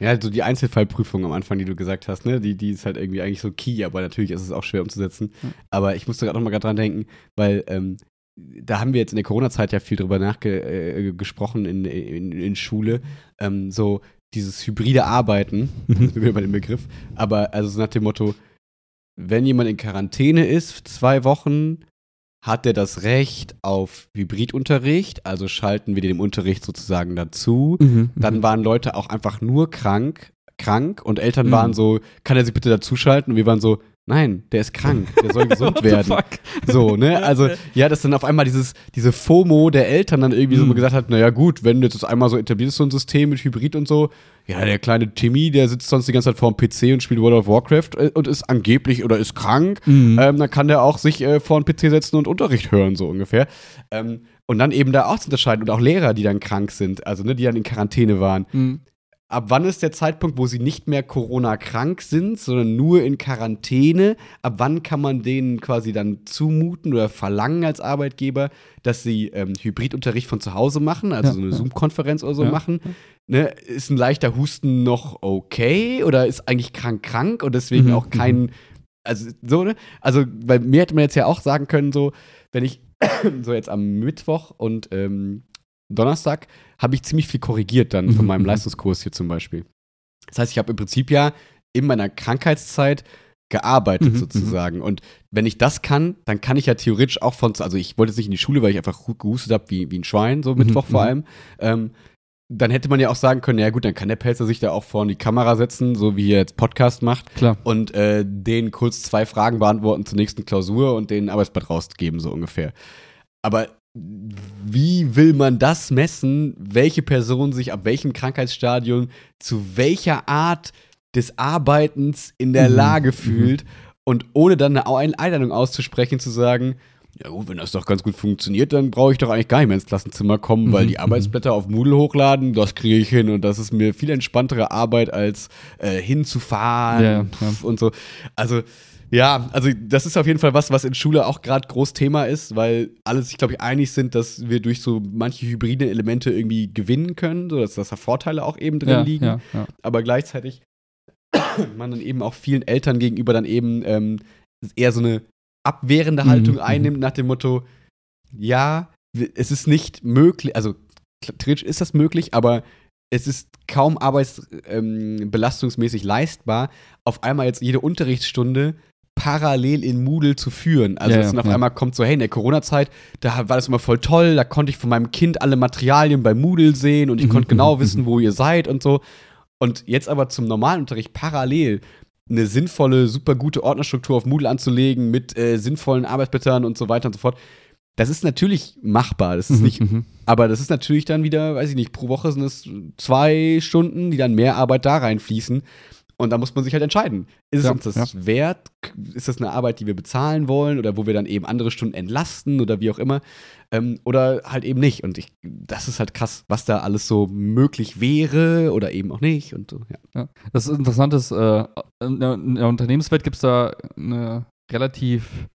Ja, also die Einzelfallprüfung am Anfang, die du gesagt hast, ne, die, die ist halt irgendwie eigentlich so key, aber natürlich ist es auch schwer umzusetzen. Ja. Aber ich musste gerade noch mal grad dran denken, weil ähm, da haben wir jetzt in der Corona-Zeit ja viel drüber nachgesprochen äh, gesprochen in, in, in Schule. Ähm, so dieses hybride Arbeiten, Mhm. sind wir wieder bei dem Begriff, aber also so nach dem Motto, wenn jemand in Quarantäne ist, zwei Wochen, hat er das Recht auf Hybridunterricht, also schalten wir den Unterricht sozusagen dazu. Mhm. Dann waren Leute auch einfach nur krank, krank und Eltern Mhm. waren so, kann er sich bitte dazuschalten? Und wir waren so, nein, der ist krank, der soll gesund werden. fuck? So, ne? Also, ja, dass dann auf einmal dieses, diese FOMO der Eltern dann irgendwie so Mhm. mal gesagt hat, naja gut, wenn jetzt das einmal so etabliert ist, so ein System mit Hybrid und so, ja, der kleine Timmy, der sitzt sonst die ganze Zeit vor dem PC und spielt World of Warcraft äh, und ist angeblich oder ist krank, Mhm. ähm, dann kann der auch sich äh, vor den PC setzen und Unterricht hören, so ungefähr. Ähm, und dann eben da auch zu unterscheiden und auch Lehrer, die dann krank sind, also ne, die dann in Quarantäne waren. Mhm. Ab wann ist der Zeitpunkt, wo sie nicht mehr Corona-krank sind, sondern nur in Quarantäne? Ab wann kann man denen quasi dann zumuten oder verlangen als Arbeitgeber, dass sie ähm, Hybridunterricht von zu Hause machen, also Ja, so eine ja. Zoom-Konferenz oder so Ja, machen? Ne? Ist ein leichter Husten noch okay oder ist eigentlich krank krank und deswegen Mhm, auch kein, also so, ne? Also bei mir hätte man jetzt ja auch sagen können, so, wenn ich so jetzt am Mittwoch und ähm, Donnerstag habe ich ziemlich viel korrigiert dann von Mhm, meinem mhm. Leistungskurs hier zum Beispiel. Das heißt, ich habe im Prinzip ja in meiner Krankheitszeit gearbeitet Mhm, sozusagen. Und wenn ich das kann, dann kann ich ja theoretisch auch von, also ich wollte jetzt nicht in die Schule, weil ich einfach gehustet habe wie, wie ein Schwein, so Mittwoch vor allem. Ähm, dann hätte man ja auch sagen können, ja gut, dann kann der Pelzer sich da auch vor die Kamera setzen, so wie er jetzt Podcast macht Klar. und äh, denen kurz zwei Fragen beantworten zur nächsten Klausur und den Arbeitsblatt rausgeben, so ungefähr. Aber wie will man das messen, welche Person sich ab welchem Krankheitsstadium zu welcher Art des Arbeitens in der Mhm. Lage Mhm. fühlt und ohne dann eine Einladung auszusprechen, zu sagen, ja gut, wenn das doch ganz gut funktioniert, dann brauche ich doch eigentlich gar nicht mehr ins Klassenzimmer kommen, weil Mhm, die mhm. Arbeitsblätter auf Moodle hochladen, das kriege ich hin und das ist mir viel entspanntere Arbeit als äh, hinzufahren Ja, ja, und so. Also ja, also das ist auf jeden Fall was, was in Schule auch gerade groß Thema ist, weil alle sich, glaube ich, einig sind, dass wir durch so manche hybride Elemente irgendwie gewinnen können, so dass, da Vorteile auch eben drin Ja, liegen ja, ja. aber gleichzeitig man dann eben auch vielen Eltern gegenüber dann eben ähm, eher so eine abwehrende Mhm, Haltung mhm. einnimmt nach dem Motto, ja, es ist nicht möglich, also theoretisch ist das möglich, aber es ist kaum arbeitsbelastungsmäßig ähm, leistbar, auf einmal jetzt jede Unterrichtsstunde parallel in Moodle zu führen. Also Ja, dass dann auf ja. einmal kommt so, hey, in der Corona-Zeit, da war das immer voll toll, da konnte ich von meinem Kind alle Materialien bei Moodle sehen und ich Mhm, konnte genau mhm, wissen, wo ihr seid und so. Und jetzt aber zum normalen Unterricht parallel eine sinnvolle, super gute Ordnerstruktur auf Moodle anzulegen mit äh, sinnvollen Arbeitsblättern und so weiter und so fort. Das ist natürlich machbar. Das ist Mhm, nicht, mhm. aber das ist natürlich dann wieder, weiß ich nicht, pro Woche sind es zwei Stunden, die dann mehr Arbeit da reinfließen. Und da muss man sich halt entscheiden. Ist es Ja, uns das ja. wert? Ist das eine Arbeit, die wir bezahlen wollen oder wo wir dann eben andere Stunden entlasten oder wie auch immer? Ähm, oder halt eben nicht. Und ich, das ist halt krass, was da alles so möglich wäre oder eben auch nicht. Und so, ja. Ja. Das ist interessant, ist, äh, in, der, in der Unternehmenswelt gibt es da eine relativ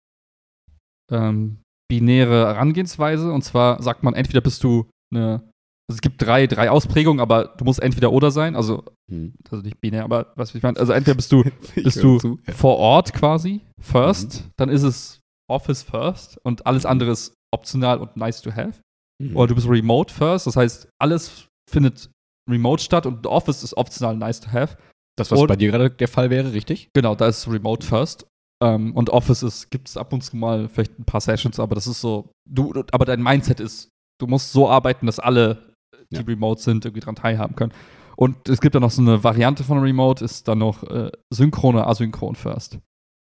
ähm, binäre Herangehensweise. Und zwar sagt man, entweder bist du eine, also es gibt drei, drei Ausprägungen, aber du musst entweder oder sein, also, Hm. also nicht binär, aber was ich meine, also entweder bist du, bist du zu. Vor Ort quasi, first, dann ist es Office first und alles andere ist optional und nice to have. Mhm. Oder du bist remote first, das heißt, alles findet remote statt und Office ist optional nice to have. das, was und- bei dir gerade der Fall wäre, richtig? Genau, da ist Remote First. Ähm, und Office gibt es ab und zu mal vielleicht ein paar Sessions, aber das ist so, du- aber dein Mindset ist, du musst so arbeiten, dass alle, die Ja. remote sind, irgendwie dran teilhaben können. Und es gibt dann noch so eine Variante von Remote, ist dann noch äh, synchron oder asynchron First.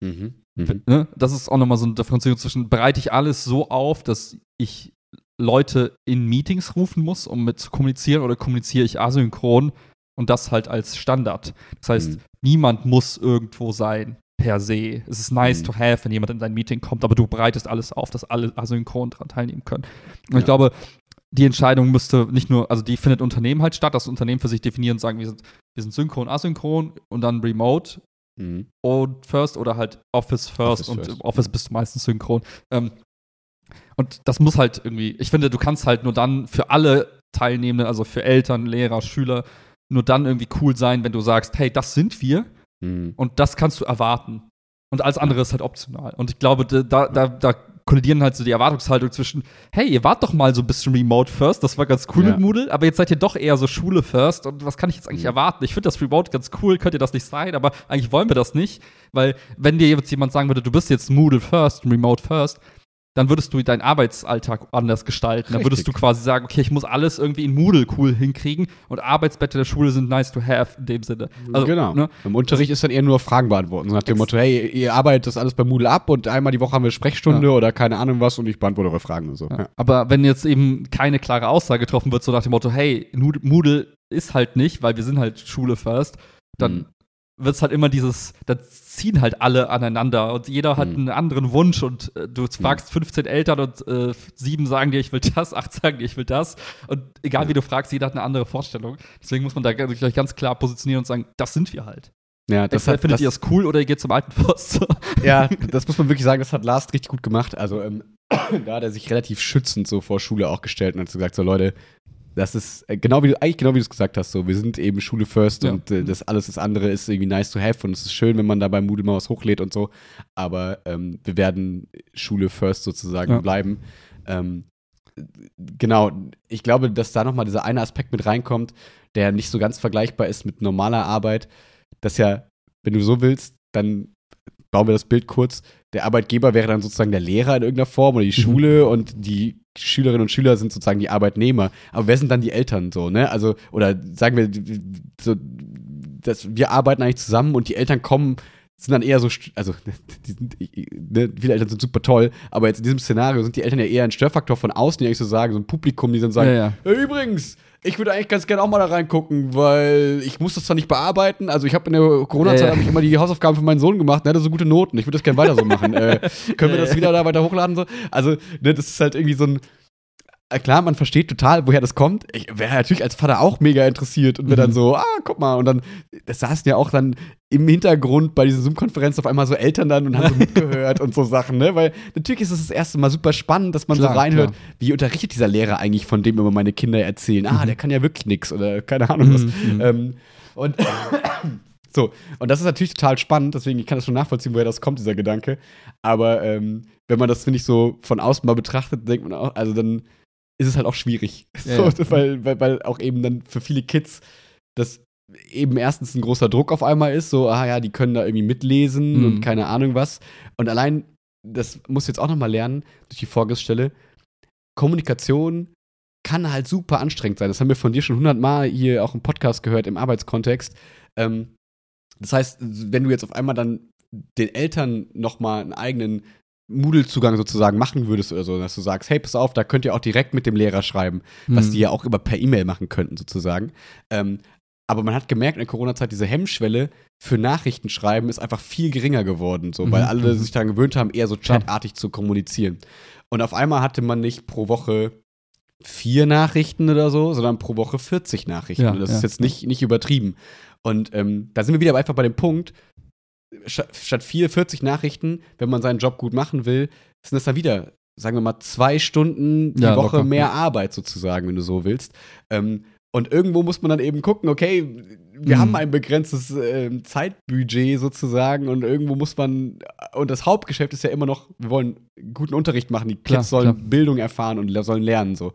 Mhm. Mhm. Ne? Das ist auch nochmal so eine Differenzierung zwischen, bereite ich alles so auf, dass ich Leute in Meetings rufen muss, um mit zu kommunizieren, oder kommuniziere ich asynchron und das halt als Standard. Das heißt, Mhm. niemand muss irgendwo sein, per se. Es ist nice Mhm. to have, wenn jemand in dein Meeting kommt, aber du bereitest alles auf, dass alle asynchron daran teilnehmen können. Und Ja. ich glaube, die Entscheidung müsste nicht nur, also die findet Unternehmen halt statt, das Unternehmen für sich definieren und sagen, wir sind, wir sind synchron, asynchron und dann remote Mhm. und First oder halt Office First Office und first. im Office bist du meistens synchron. Ähm, und das muss halt irgendwie, ich finde, du kannst halt nur dann für alle Teilnehmenden, also für Eltern, Lehrer, Schüler, nur dann irgendwie cool sein, wenn du sagst, hey, das sind wir Mhm. und das kannst du erwarten. Und alles andere ist halt optional. Und ich glaube, da, da, da kollidieren halt so die Erwartungshaltung zwischen, hey, ihr wart doch mal so ein bisschen Remote First, das war ganz cool Ja. mit Moodle, aber jetzt seid ihr doch eher so Schule First und was kann ich jetzt eigentlich Mhm. erwarten? Ich finde das Remote ganz cool, könnt ihr das nicht sein, aber eigentlich wollen wir das nicht, weil wenn dir jetzt jemand sagen würde, du bist jetzt Moodle First, Remote First, dann würdest du deinen Arbeitsalltag anders gestalten. Dann würdest Richtig. du quasi sagen, okay, ich muss alles irgendwie in Moodle cool hinkriegen und Arbeitsblätter der Schule sind nice to have in dem Sinne. Also, genau. Ne? Im Unterricht ist dann eher nur Fragen beantworten. So nach dem Motto, hey, ihr arbeitet das alles bei Moodle ab und einmal die Woche haben wir Sprechstunde oder keine Ahnung was und ich beantworte eure Fragen und so. Ja. Aber wenn jetzt eben keine klare Aussage getroffen wird, so nach dem Motto, hey, Moodle ist halt nicht, weil wir sind halt Schule first, dann Mhm. Wird es halt immer dieses, da ziehen halt alle aneinander und jeder hat Mhm. einen anderen Wunsch und äh, du fragst 15 Eltern und äh, sieben sagen dir, ich will das, acht sagen dir, ich will das und egal wie du fragst, jeder hat eine andere Vorstellung. Deswegen muss man da gleich ganz klar positionieren und sagen, das sind wir halt. Ja, das Entweder hat, findet das, ihr das cool oder ihr geht zum alten Förster. ja, das muss man wirklich sagen, das hat Lars richtig gut gemacht. Also ähm, da hat er sich relativ schützend so vor Schule auch gestellt und hat gesagt, so Leute, das ist äh, genau wie du, eigentlich genau wie du es gesagt hast, so, wir sind eben Schule first Ja. und äh, das alles das andere ist irgendwie nice to have und es ist schön, wenn man da bei Moodle mal was hochlädt und so, aber ähm, wir werden Schule first sozusagen Ja. bleiben. Ähm, genau, ich glaube, dass da nochmal dieser eine Aspekt mit reinkommt, der nicht so ganz vergleichbar ist mit normaler Arbeit, dass ja, wenn du so willst, dann bauen wir das Bild kurz. Der Arbeitgeber wäre dann sozusagen der Lehrer in irgendeiner Form oder die Mhm. Schule und die Schülerinnen und Schüler sind sozusagen die Arbeitnehmer. Aber wer sind dann die Eltern so, ne? Also, oder sagen wir, so, dass wir arbeiten eigentlich zusammen und die Eltern kommen, sind dann eher so, also, die sind, ne, viele Eltern sind super toll, aber jetzt in diesem Szenario sind die Eltern ja eher ein Störfaktor von außen, die eigentlich so sagen, so ein Publikum, die dann sagen, Ja, ja. "Hey, übrigens, ich würde eigentlich ganz gerne auch mal da reingucken, weil ich muss das zwar nicht bearbeiten. Also ich habe in der Corona-Zeit Ja, ja. ich immer die Hausaufgaben für meinen Sohn gemacht. und er hatte so gute Noten. Ich würde das gerne weiter so machen. äh, können wir das wieder da weiter hochladen? So? Also ne, das ist halt irgendwie so ein Klar, man versteht total, woher das kommt. Ich wäre natürlich als Vater auch mega interessiert und wäre dann Mhm. so, ah, guck mal. Und dann, das saßen ja auch dann im Hintergrund bei diesen Zoom-Konferenzen auf einmal so Eltern dann und haben so mitgehört und so Sachen, ne? Weil natürlich ist es das erste Mal super spannend, dass man Klar, so reinhört, klar. wie unterrichtet dieser Lehrer eigentlich, von dem immer meine Kinder erzählen? Ah, Mhm. der kann ja wirklich nix oder keine Ahnung was. Mhm, mhm. Ähm, und so, und das ist natürlich total spannend, deswegen ich kann das schon nachvollziehen, woher das kommt, dieser Gedanke. Aber ähm, wenn man das, finde ich, so von außen mal betrachtet, denkt man auch, also dann ist es halt auch schwierig. Ja, so, ja. Weil, weil, weil auch eben dann für viele Kids das eben erstens ein großer Druck auf einmal ist, so, ah ja, die können da irgendwie mitlesen Mhm. und keine Ahnung was. Und allein, das muss jetzt auch noch mal lernen, durch die Vorgestelle, Kommunikation kann halt super anstrengend sein. Das haben wir von dir schon hundertmal hier auch im Podcast gehört, im Arbeitskontext. Ähm, das heißt, wenn du jetzt auf einmal dann den Eltern noch mal einen eigenen Moodle-Zugang sozusagen machen würdest oder so, dass du sagst, hey, pass auf, da könnt ihr auch direkt mit dem Lehrer schreiben, was Mhm. die ja auch immer per E-Mail machen könnten sozusagen. Ähm, aber man hat gemerkt in der Corona-Zeit, diese Hemmschwelle für Nachrichten schreiben ist einfach viel geringer geworden, so, weil Mhm, alle mhm. sich daran gewöhnt haben, eher so chatartig zu kommunizieren. Und auf einmal hatte man nicht pro Woche vier Nachrichten oder so, sondern pro Woche 40 Nachrichten. Ja, das ja. ist jetzt nicht, nicht übertrieben. Und ähm, da sind wir wieder einfach bei dem Punkt, statt vier, 40 Nachrichten, wenn man seinen Job gut machen will, sind das dann wieder, sagen wir mal, zwei Stunden die Ja, Woche locker, mehr. Arbeit sozusagen, wenn du so willst. Ähm, und irgendwo muss man dann eben gucken, okay, wir Mhm. haben ein begrenztes ähm, Zeitbudget sozusagen und irgendwo muss man, und das Hauptgeschäft ist ja immer noch, wir wollen guten Unterricht machen, die Kids Klar, sollen klar. Bildung erfahren und le- sollen lernen so.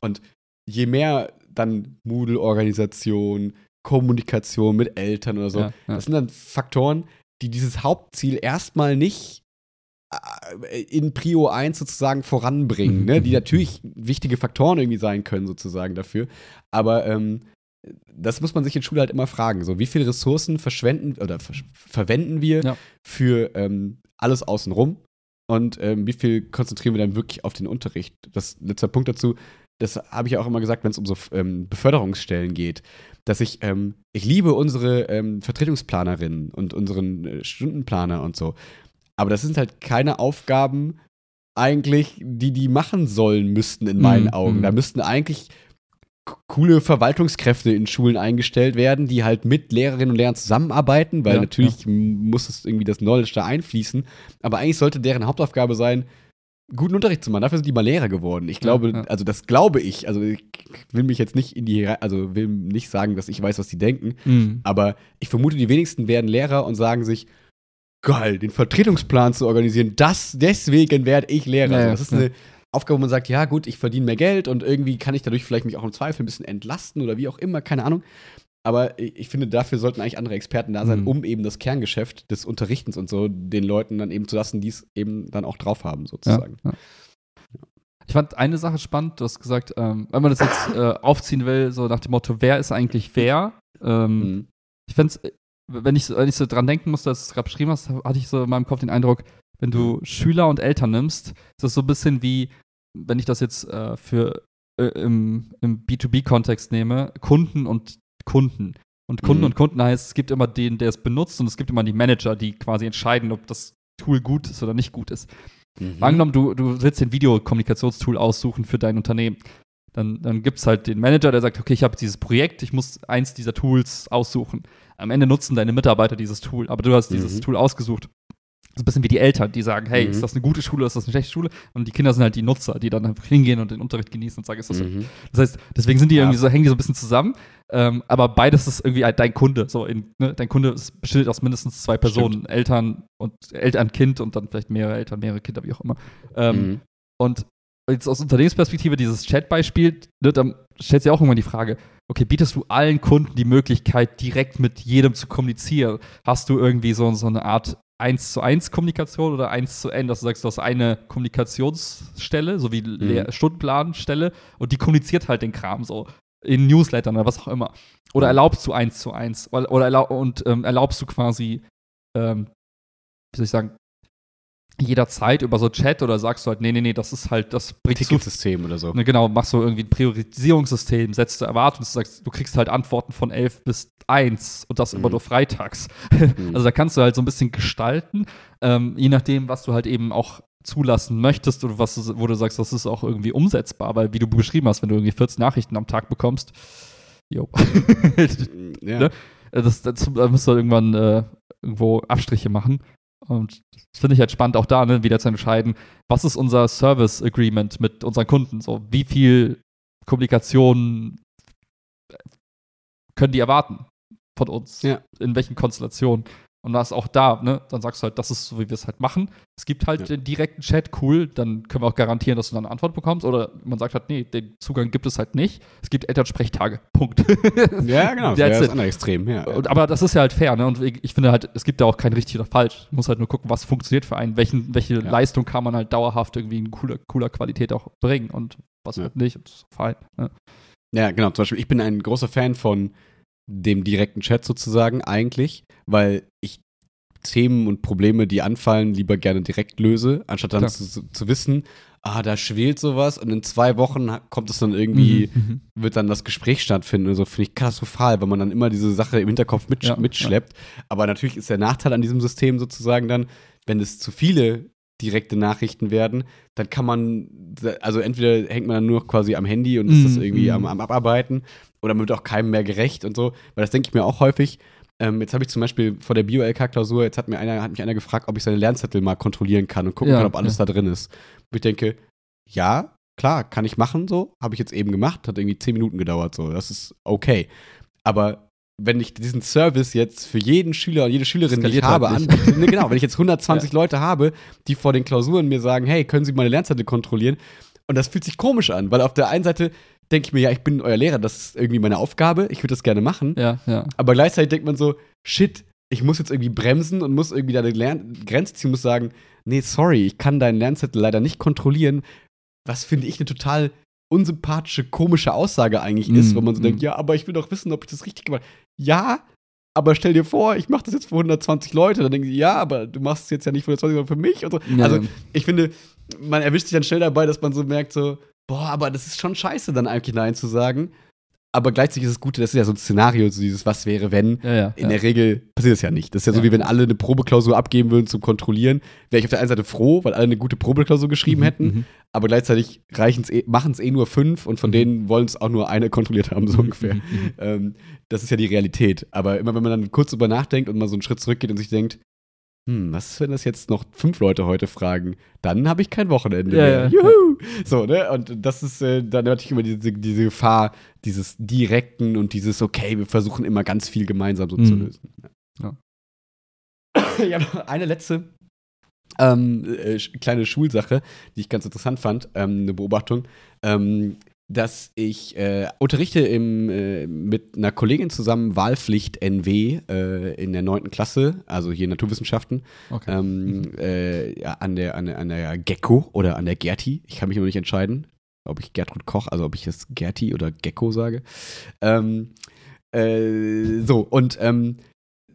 Und je mehr dann Moodle-Organisation, Kommunikation mit Eltern oder so, Ja, ja. das sind dann Faktoren, die dieses Hauptziel erstmal nicht äh, in Prio 1 sozusagen voranbringen, ne? die natürlich wichtige Faktoren irgendwie sein können sozusagen dafür. Aber ähm, das muss man sich in Schule halt immer fragen. So, wie viele Ressourcen verschwenden oder versch- verwenden wir Ja. für ähm, alles außenrum? Und ähm, wie viel konzentrieren wir dann wirklich auf den Unterricht? Das letzter Punkt dazu, das habe ich ja auch immer gesagt, wenn es um so ähm, Beförderungsstellen geht, dass ich, ähm, ich liebe unsere ähm, Vertretungsplanerinnen und unseren äh, Stundenplaner und so. Aber das sind halt keine Aufgaben eigentlich, die die machen sollen müssten in meinen Mhm, Augen. mhm. Da müssten eigentlich coole Verwaltungskräfte in Schulen eingestellt werden, die halt mit Lehrerinnen und Lehrern zusammenarbeiten, weil Ja, natürlich m- muss es irgendwie das Knowledge da einfließen. Aber eigentlich sollte deren Hauptaufgabe sein, guten Unterricht zu machen. Dafür sind die mal Lehrer geworden. Ich glaube, ja. also das glaube ich. Also ich will mich jetzt nicht in die, also will nicht sagen, dass ich weiß, was die denken. Mhm. Aber ich vermute, die wenigsten werden Lehrer und sagen sich, geil, den Vertretungsplan zu organisieren, das, deswegen werde ich Lehrer. Ja, Also ja, das ist ja. eine Aufgabe, wo man sagt, ja gut, ich verdiene mehr Geld und irgendwie kann ich dadurch vielleicht mich auch im Zweifel ein bisschen entlasten oder wie auch immer, keine Ahnung. Aber ich finde, dafür sollten eigentlich andere Experten da sein, Mhm. um eben das Kerngeschäft des Unterrichtens und so den Leuten dann eben zu lassen, die es eben dann auch drauf haben, sozusagen. Ja. Ich fand eine Sache spannend, du hast gesagt, ähm, wenn man das jetzt äh, aufziehen will, so nach dem Motto, wer ist eigentlich wer? Ähm, Mhm. Ich fände es, wenn ich, so- wenn ich so dran denken musste, als du es gerade beschrieben hast, hatte ich so in meinem Kopf den Eindruck, wenn du Schüler und Eltern nimmst, ist das so ein bisschen wie, wenn ich das jetzt äh, für äh, im, im B2B-Kontext nehme, Kunden und Kunden. Und Kunden Mhm. und Kunden heißt, es gibt immer den, der es benutzt und es gibt immer die Manager, die quasi entscheiden, ob das Tool gut ist oder nicht gut ist. Mhm. Angenommen, du, du willst den Videokommunikationstool aussuchen für dein Unternehmen. Dann, dann gibt es halt den Manager, der sagt, okay, ich habe dieses Projekt, ich muss eins dieser Tools aussuchen. Am Ende nutzen deine Mitarbeiter dieses Tool, aber du hast dieses Mhm. Tool ausgesucht. Ist ein bisschen wie die Eltern, die sagen, hey, Mhm. ist das eine gute Schule, ist das eine schlechte Schule? Und die Kinder sind halt die Nutzer, die dann einfach hingehen und den Unterricht genießen und sagen, ist das so. Mhm. Das heißt, deswegen sind die Ja. irgendwie so, hängen die so ein bisschen zusammen. Ähm, aber beides ist irgendwie halt dein Kunde. So in, ne? Dein Kunde besteht aus mindestens zwei Personen, Eltern und Eltern, Kind und dann vielleicht mehrere Eltern, mehrere Kinder, wie auch immer. Ähm, Mhm. Und jetzt aus Unternehmensperspektive dieses Chat-Beispiel, ne, dann stellt sich auch irgendwann die Frage, okay, bietest du allen Kunden die Möglichkeit, direkt mit jedem zu kommunizieren? Hast du irgendwie so, so eine Art 1 zu 1 Kommunikation oder 1 zu N, dass du sagst, du hast eine Kommunikationsstelle, so wie Lehr- Stundenplanstelle und die kommuniziert halt den Kram so in Newslettern oder was auch immer. Oder Mhm. erlaubst du 1 zu 1 oder, oder erlaub, und ähm, erlaubst du quasi, ähm, wie soll ich sagen, jederzeit über so Chat oder sagst du halt, nee, nee, nee, das ist halt, das bringt Ticketsystem oder so. Ne, genau, machst du irgendwie ein Priorisierungssystem, setzt du Erwartungen, du sagst, du kriegst halt Antworten von 11 bis 1 und das immer Mhm. nur freitags. Mhm. Also da kannst du halt so ein bisschen gestalten, ähm, je nachdem, was du halt eben auch zulassen möchtest oder was wo du sagst, das ist auch irgendwie umsetzbar, weil wie du beschrieben hast, wenn du irgendwie 14 Nachrichten am Tag bekommst, jo. ja. ne? das, das, da musst du halt irgendwann äh, irgendwo Abstriche machen. Und das finde ich halt spannend, auch da ne, wieder zu entscheiden, was ist unser Service Agreement mit unseren Kunden? So, wie viel Kommunikation können die erwarten von uns? Ja. In welchen Konstellationen? Und das auch da, ne? Dann sagst du halt, das ist so, wie wir es halt machen. Es gibt halt Ja. den direkten Chat, cool, dann können wir auch garantieren, dass du dann eine Antwort bekommst. Oder man sagt halt, nee, den Zugang gibt es halt nicht. Es gibt Elternsprechtage. Punkt. Ja, genau. Das it. andere Extrem. Ja. Und, aber das ist ja halt fair, ne? Und ich, finde halt, es gibt da auch kein richtig oder falsch. Man muss halt nur gucken, was funktioniert für einen, welchen, welche Leistung kann man halt dauerhaft irgendwie in cooler, cooler Qualität auch bringen und was Ja. halt nicht. Und das ist fein. Ne? Ja, genau. Zum Beispiel, ich bin ein großer Fan von dem direkten Chat sozusagen eigentlich, weil ich Themen und Probleme, die anfallen, lieber gerne direkt löse, anstatt dann zu, zu wissen, ah, da schwelt sowas und in zwei Wochen kommt es dann irgendwie, Mhm. wird dann das Gespräch stattfinden und so, finde ich katastrophal, weil man dann immer diese Sache im Hinterkopf mitsch Ja, mitschleppt. Aber natürlich ist der Nachteil an diesem System sozusagen dann, wenn es zu viele direkte Nachrichten werden, dann kann man, also entweder hängt man dann nur quasi am Handy und ist das Mhm, irgendwie am, mhm. am Abarbeiten oder man wird auch keinem mehr gerecht und so, weil das denke ich mir auch häufig. Ähm, jetzt habe ich zum Beispiel vor der Bio-LK-Klausur, jetzt hat, mir einer, hat mich einer gefragt, ob ich seine Lernzettel mal kontrollieren kann und gucken Ja, kann, ob alles ja. da drin ist. Und ich denke, ja, klar, kann ich machen so, habe ich jetzt eben gemacht, hat irgendwie zehn Minuten gedauert so, das ist okay. Aber wenn ich diesen Service jetzt für jeden Schüler und jede Schülerin, die ich halt habe, nicht. anbiete, ne, genau, wenn ich jetzt 120 Leute habe, die vor den Klausuren mir sagen, hey, können Sie meine Lernzettel kontrollieren? Und das fühlt sich komisch an, weil auf der einen Seite denke ich mir, ja, ich bin euer Lehrer, das ist irgendwie meine Aufgabe, ich würde das gerne machen. Ja, ja. Aber gleichzeitig denkt man so, shit, ich muss jetzt irgendwie bremsen und muss irgendwie da eine Lern Grenze ziehen, muss sagen, nee, sorry, ich kann deinen Lernzettel leider nicht kontrollieren. Was finde ich eine total unsympathische, komische Aussage eigentlich ist, Mm, wo man so mm. denkt, ja, aber ich will doch wissen, ob ich das richtig gemacht habe. Ja, aber stell dir vor, ich mache das jetzt für 120 Leute, dann denken sie, ja, aber du machst es jetzt ja nicht für 120, sondern für mich. So. Ja. Also ich finde, man erwischt sich dann schnell dabei, dass man so merkt, so, boah, aber das ist schon scheiße, dann eigentlich Nein zu sagen. Aber gleichzeitig ist es gut, das ist ja so ein Szenario, so dieses Was wäre, wenn. ja, ja, In ja. der Regel passiert das ja nicht. Das ist ja so, wie wenn alle eine Probeklausur abgeben würden zum Kontrollieren. Wäre ich auf der einen Seite froh, weil alle eine gute Probeklausur geschrieben Mhm, hätten, mhm. aber gleichzeitig eh, machen es eh nur fünf und von Mhm. denen wollen es auch nur eine kontrolliert haben, so ungefähr. Mhm, mhm. Ähm, das ist ja die Realität. Aber immer wenn man dann kurz drüber nachdenkt und mal so einen Schritt zurückgeht und sich denkt, hm, was ist, wenn das jetzt noch fünf Leute heute fragen? Dann habe ich kein Wochenende Ja, mehr. ja. Juhu! So, ne? Und das ist äh, dann natürlich immer diese, diese Gefahr, dieses Direkten und dieses, okay, wir versuchen immer ganz viel gemeinsam so zu Mhm. lösen. Ja. habe noch eine letzte ähm, äh, kleine Schulsache, die ich ganz interessant fand, ähm, eine Beobachtung. Ähm, dass ich äh, unterrichte im, äh, mit einer Kollegin zusammen Wahlpflicht NW äh, in der 9. Klasse, also hier Naturwissenschaften, okay. ähm, äh, ja, an, der, an, der, an der Gecko oder an der Gerti. Ich kann mich immer nicht entscheiden, ob ich Gertrud Koch, also ob ich jetzt Gerti oder Gecko sage. Ähm, äh, so, und ähm,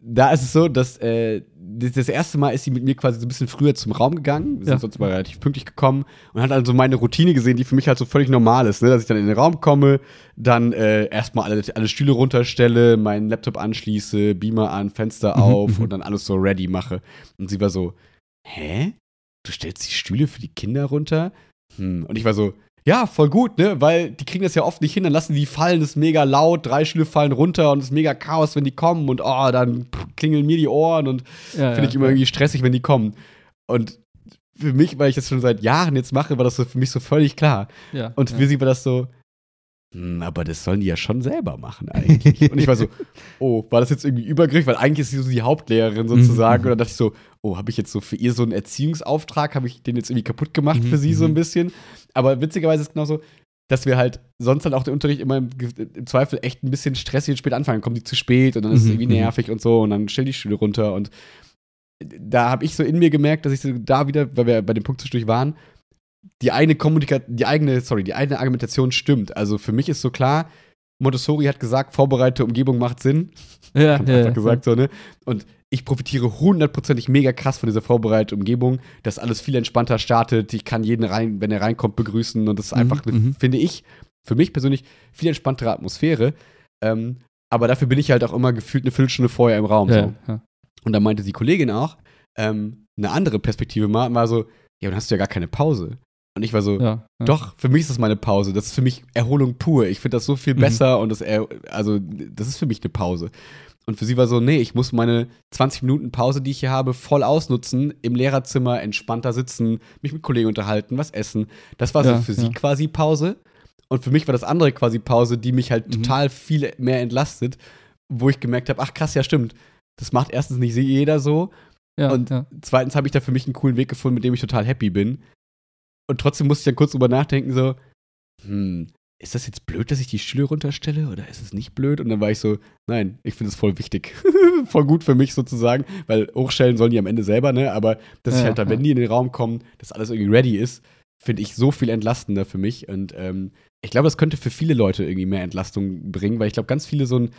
da ist es so, dass äh, das erste Mal ist sie mit mir quasi so ein bisschen früher zum Raum gegangen. Wir sind ja. sonst mal relativ pünktlich gekommen und hat also meine Routine gesehen, die für mich halt so völlig normal ist, ne? dass ich dann in den Raum komme, dann äh, erstmal alle, alle Stühle runterstelle, meinen Laptop anschließe, Beamer an, Fenster mhm, auf mhm. und dann alles so ready mache. Und sie war so, hä? Du stellst die Stühle für die Kinder runter? Hm. Und ich war so, ja, voll gut, ne? Weil die kriegen das ja oft nicht hin, dann lassen die fallen, das ist mega laut, drei Stühle fallen runter und es ist mega Chaos, wenn die kommen und oh, dann klingeln mir die Ohren und ja, finde ja, ich immer ja. irgendwie stressig, wenn die kommen. Und für mich, weil ich das schon seit Jahren jetzt mache, war das so für mich so völlig klar. Und für sie war das so, hm, aber das sollen die ja schon selber machen eigentlich. und ich war so, oh, war das jetzt irgendwie Übergriff? Weil eigentlich ist sie so die Hauptlehrerin sozusagen. Mhm. Und dann dachte ich so, oh, habe ich jetzt so für ihr so einen Erziehungsauftrag, habe ich den jetzt irgendwie kaputt gemacht für sie so ein mhm. bisschen? Aber witzigerweise ist es genauso, dass wir halt sonst halt auch den Unterricht immer im, im, Zweifel echt ein bisschen stressig und spät anfangen. Kommen die zu spät und dann ist es irgendwie nervig und so und dann stell die Schüler runter. Und da habe ich so in mir gemerkt, dass ich so da wieder, weil wir bei dem Punkt zwischendurch waren, die eigene Kommunikation, die eigene, sorry, die eigene Argumentation stimmt. Also für mich ist so klar, Montessori hat gesagt, vorbereitete Umgebung macht Sinn. Ja, ja, ja gesagt so, ne? Und ich profitiere hundertprozentig mega krass von dieser vorbereiteten Umgebung, dass alles viel entspannter startet. Ich kann jeden rein, wenn er reinkommt, begrüßen und das ist mhm, einfach, mhm. finde ich, für mich persönlich viel entspanntere Atmosphäre. Ähm, aber dafür bin ich halt auch immer gefühlt eine Viertelstunde vorher im Raum. Ja, so. ja. Und da meinte die Kollegin auch, ähm, eine andere Perspektive mal, war so, ja, dann hast du ja gar keine Pause. Und ich war so, ja, ja. doch, für mich ist das meine Pause. Das ist für mich Erholung pur. Ich finde das so viel mhm. besser und das, also, das ist für mich eine Pause. Und für sie war so, nee, ich muss meine 20 Minuten Pause, die ich hier habe, voll ausnutzen, im Lehrerzimmer entspannter sitzen, mich mit Kollegen unterhalten, was essen. Das war so ja, für sie quasi Pause. Und für mich war das andere quasi Pause, die mich halt mhm. total viel mehr entlastet, wo ich gemerkt habe, ach krass, ja stimmt. Das macht erstens nicht jeder so. Ja, und ja. zweitens habe ich da für mich einen coolen Weg gefunden, mit dem ich total happy bin. Und trotzdem musste ich dann kurz drüber nachdenken, so, hm, ist das jetzt blöd, dass ich die Stühle runterstelle oder ist es nicht blöd? Und dann war ich so, nein, ich finde es voll wichtig. voll gut für mich sozusagen, weil hochstellen sollen die am Ende selber, ne? Aber dass ja, ich halt da, ja. wenn die in den Raum kommen, dass alles irgendwie ready ist, finde ich so viel entlastender für mich. Und ähm, ich glaube, das könnte für viele Leute irgendwie mehr Entlastung bringen, weil ich glaube, ganz viele so ein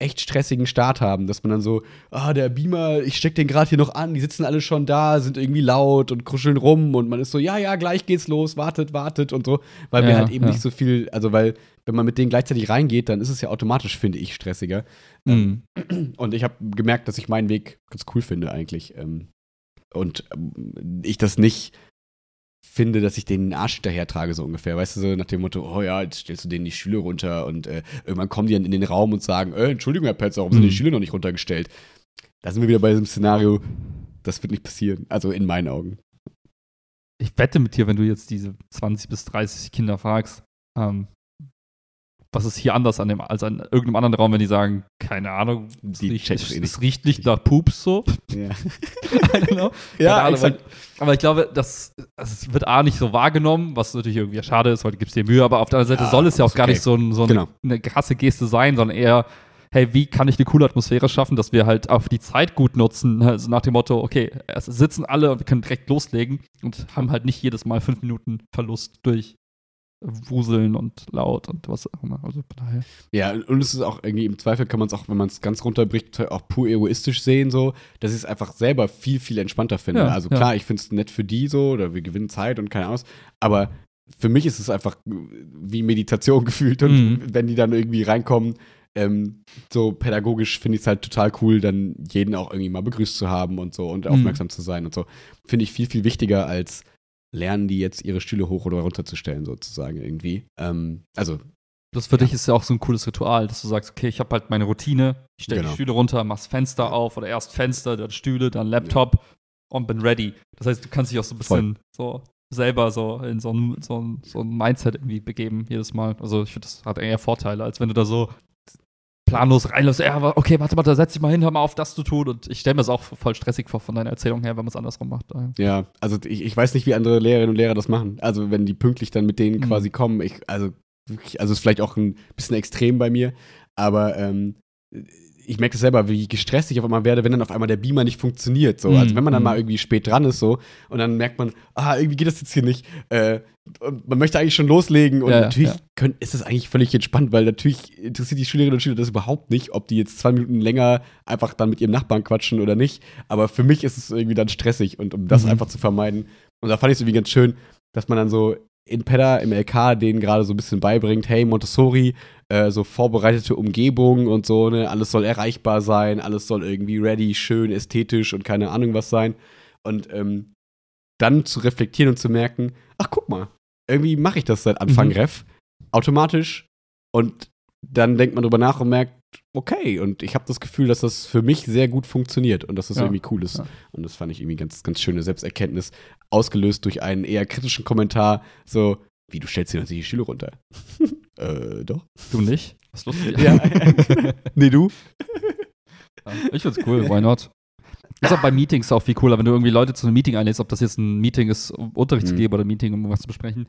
echt stressigen Start haben, dass man dann so, ah, der Beamer, ich steck den gerade hier noch an, die sitzen alle schon da, sind irgendwie laut und kuscheln rum und man ist so, ja, ja, gleich geht's los, wartet, wartet und so, weil ja, wir halt eben ja. nicht so viel, also weil, wenn man mit denen gleichzeitig reingeht, dann ist es ja automatisch, finde ich, stressiger. Mhm. Und ich habe gemerkt, dass ich meinen Weg ganz cool finde eigentlich. Ähm, und ähm, ich das nicht finde, dass ich den Arsch hinterher trage, so ungefähr. Weißt du, so nach dem Motto, oh ja, jetzt stellst du denen die Stühle runter und äh, irgendwann kommen die dann in den Raum und sagen, äh, Entschuldigung, Herr Petz, warum sind die mhm. Stühle noch nicht runtergestellt? Da sind wir wieder bei diesem Szenario, das wird nicht passieren. Also in meinen Augen. Ich wette mit dir, wenn du jetzt diese 20 bis 30 Kinder fragst, ähm, was ist hier anders an dem, als an irgendeinem anderen Raum, wenn die sagen, keine Ahnung, es riecht, es, eh es riecht nicht nach Pups so. Ja. ja, Ahnung, weil, aber ich glaube, das, das wird A nicht so wahrgenommen, was natürlich irgendwie schade ist, weil du gibst dir Mühe, aber auf der anderen Seite ja, soll es ja auch gar okay. nicht so, ein, so genau. eine krasse Geste sein, sondern eher, hey, wie kann ich eine coole Atmosphäre schaffen, dass wir halt auch die Zeit gut nutzen, also nach dem Motto, okay, es sitzen alle und wir können direkt loslegen und haben halt nicht jedes Mal fünf Minuten Verlust durch wuseln und laut und was auch immer. Also daher. Ja, und es ist auch irgendwie im Zweifel kann man es auch, wenn man es ganz runterbricht, auch pur egoistisch sehen, so, dass ich es einfach selber viel, viel entspannter finde. Ja, also klar, ja. ich finde es nett für die so, oder wir gewinnen Zeit und keine Ahnung, aber für mich ist es einfach wie Meditation gefühlt und mhm. wenn die dann irgendwie reinkommen, ähm, so pädagogisch finde ich es halt total cool, dann jeden auch irgendwie mal begrüßt zu haben und so und mhm. aufmerksam zu sein und so. Finde ich viel, viel wichtiger als lernen die jetzt ihre Stühle hoch oder runter zu stellen, sozusagen irgendwie. Ähm, also. Das für ja. dich ist ja auch so ein cooles Ritual, dass du sagst, okay, ich habe halt meine Routine, ich stelle genau. die Stühle runter, mach's Fenster auf oder erst Fenster, dann Stühle, dann Laptop ja. und bin ready. Das heißt, du kannst dich auch so ein bisschen Voll. so selber so in so ein, so, ein, so ein Mindset irgendwie begeben jedes Mal. Also ich finde, das hat eher Vorteile, als wenn du da so planlos reinlos. Ja, okay, warte mal, da setz dich mal hin, hör mal auf, das zu tun. Und ich stelle mir das auch voll stressig vor von deiner Erzählung her, wenn man es andersrum macht. Ja, also ich, ich weiß nicht, wie andere Lehrerinnen und Lehrer das machen. Also wenn die pünktlich dann mit denen Mhm. quasi kommen, ich, also also ist vielleicht auch ein bisschen extrem bei mir, aber ähm, ich merke das selber, wie gestresst ich auf einmal werde, wenn dann auf einmal der Beamer nicht funktioniert. So. Mhm, Also wenn man dann mhm. mal irgendwie spät dran ist so und dann merkt man, ah, irgendwie geht das jetzt hier nicht. Äh, und man möchte eigentlich schon loslegen und ja, natürlich ja. Können, ist das eigentlich völlig entspannt, weil natürlich interessiert die Schülerinnen und Schüler das überhaupt nicht, ob die jetzt zwei Minuten länger einfach dann mit ihrem Nachbarn quatschen oder nicht. Aber für mich ist es irgendwie dann stressig und um das Mhm. einfach zu vermeiden. Und da fand ich es irgendwie ganz schön, dass man dann so in Pedda im LK denen gerade so ein bisschen beibringt, hey, Montessori, äh, so vorbereitete Umgebung und so, ne, alles soll erreichbar sein, alles soll irgendwie ready, schön, ästhetisch und keine Ahnung was sein. Und ähm, dann zu reflektieren und zu merken, ach guck mal, irgendwie mache ich das seit Anfang Mhm. Ref, automatisch. Und dann denkt man drüber nach und merkt, okay, und ich habe das Gefühl, dass das für mich sehr gut funktioniert und dass das Ja, irgendwie cool ist. ja. Und das fand ich irgendwie ganz, ganz schöne Selbsterkenntnis, ausgelöst durch einen eher kritischen Kommentar, so, wie, du stellst dir natürlich die Schüler runter. äh, doch. Du nicht? Was ist los mit dir? Ja. nee, du? Ja, Ich find's cool, why not? Ist auch bei Meetings auch viel cooler, wenn du irgendwie Leute zu einem Meeting einlädst, ob das jetzt ein Meeting ist, um Unterricht zu Mhm. geben oder ein Meeting, um was zu besprechen.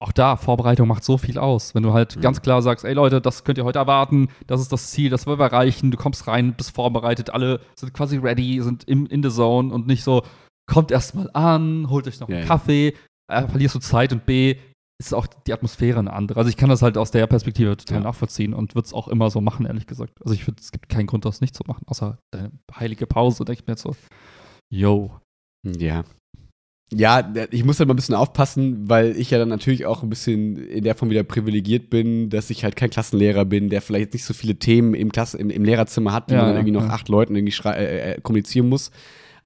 Auch da, Vorbereitung macht so viel aus. Wenn du halt Mhm. ganz klar sagst, ey Leute, das könnt ihr heute erwarten, das ist das Ziel, das wollen wir erreichen, du kommst rein, bist vorbereitet, alle sind quasi ready, sind im, in the zone und nicht so, kommt erstmal an, holt euch noch Ja, einen. Kaffee, äh, verlierst du Zeit und B, ist auch die Atmosphäre eine andere. Also ich kann das halt aus der Perspektive total Ja. nachvollziehen und würde es auch immer so machen, ehrlich gesagt. Also ich finde, es gibt keinen Grund, das nicht zu machen, außer deine heilige Pause, denke ich mir jetzt so, yo. Ja. Ja, ich muss halt mal ein bisschen aufpassen, weil ich ja dann natürlich auch ein bisschen in der Form wieder privilegiert bin, dass ich halt kein Klassenlehrer bin, der vielleicht nicht so viele Themen im, Klasse, im, im Lehrerzimmer hat, die Ja, man dann ja, irgendwie noch ja. acht Leuten irgendwie äh, äh, kommunizieren muss.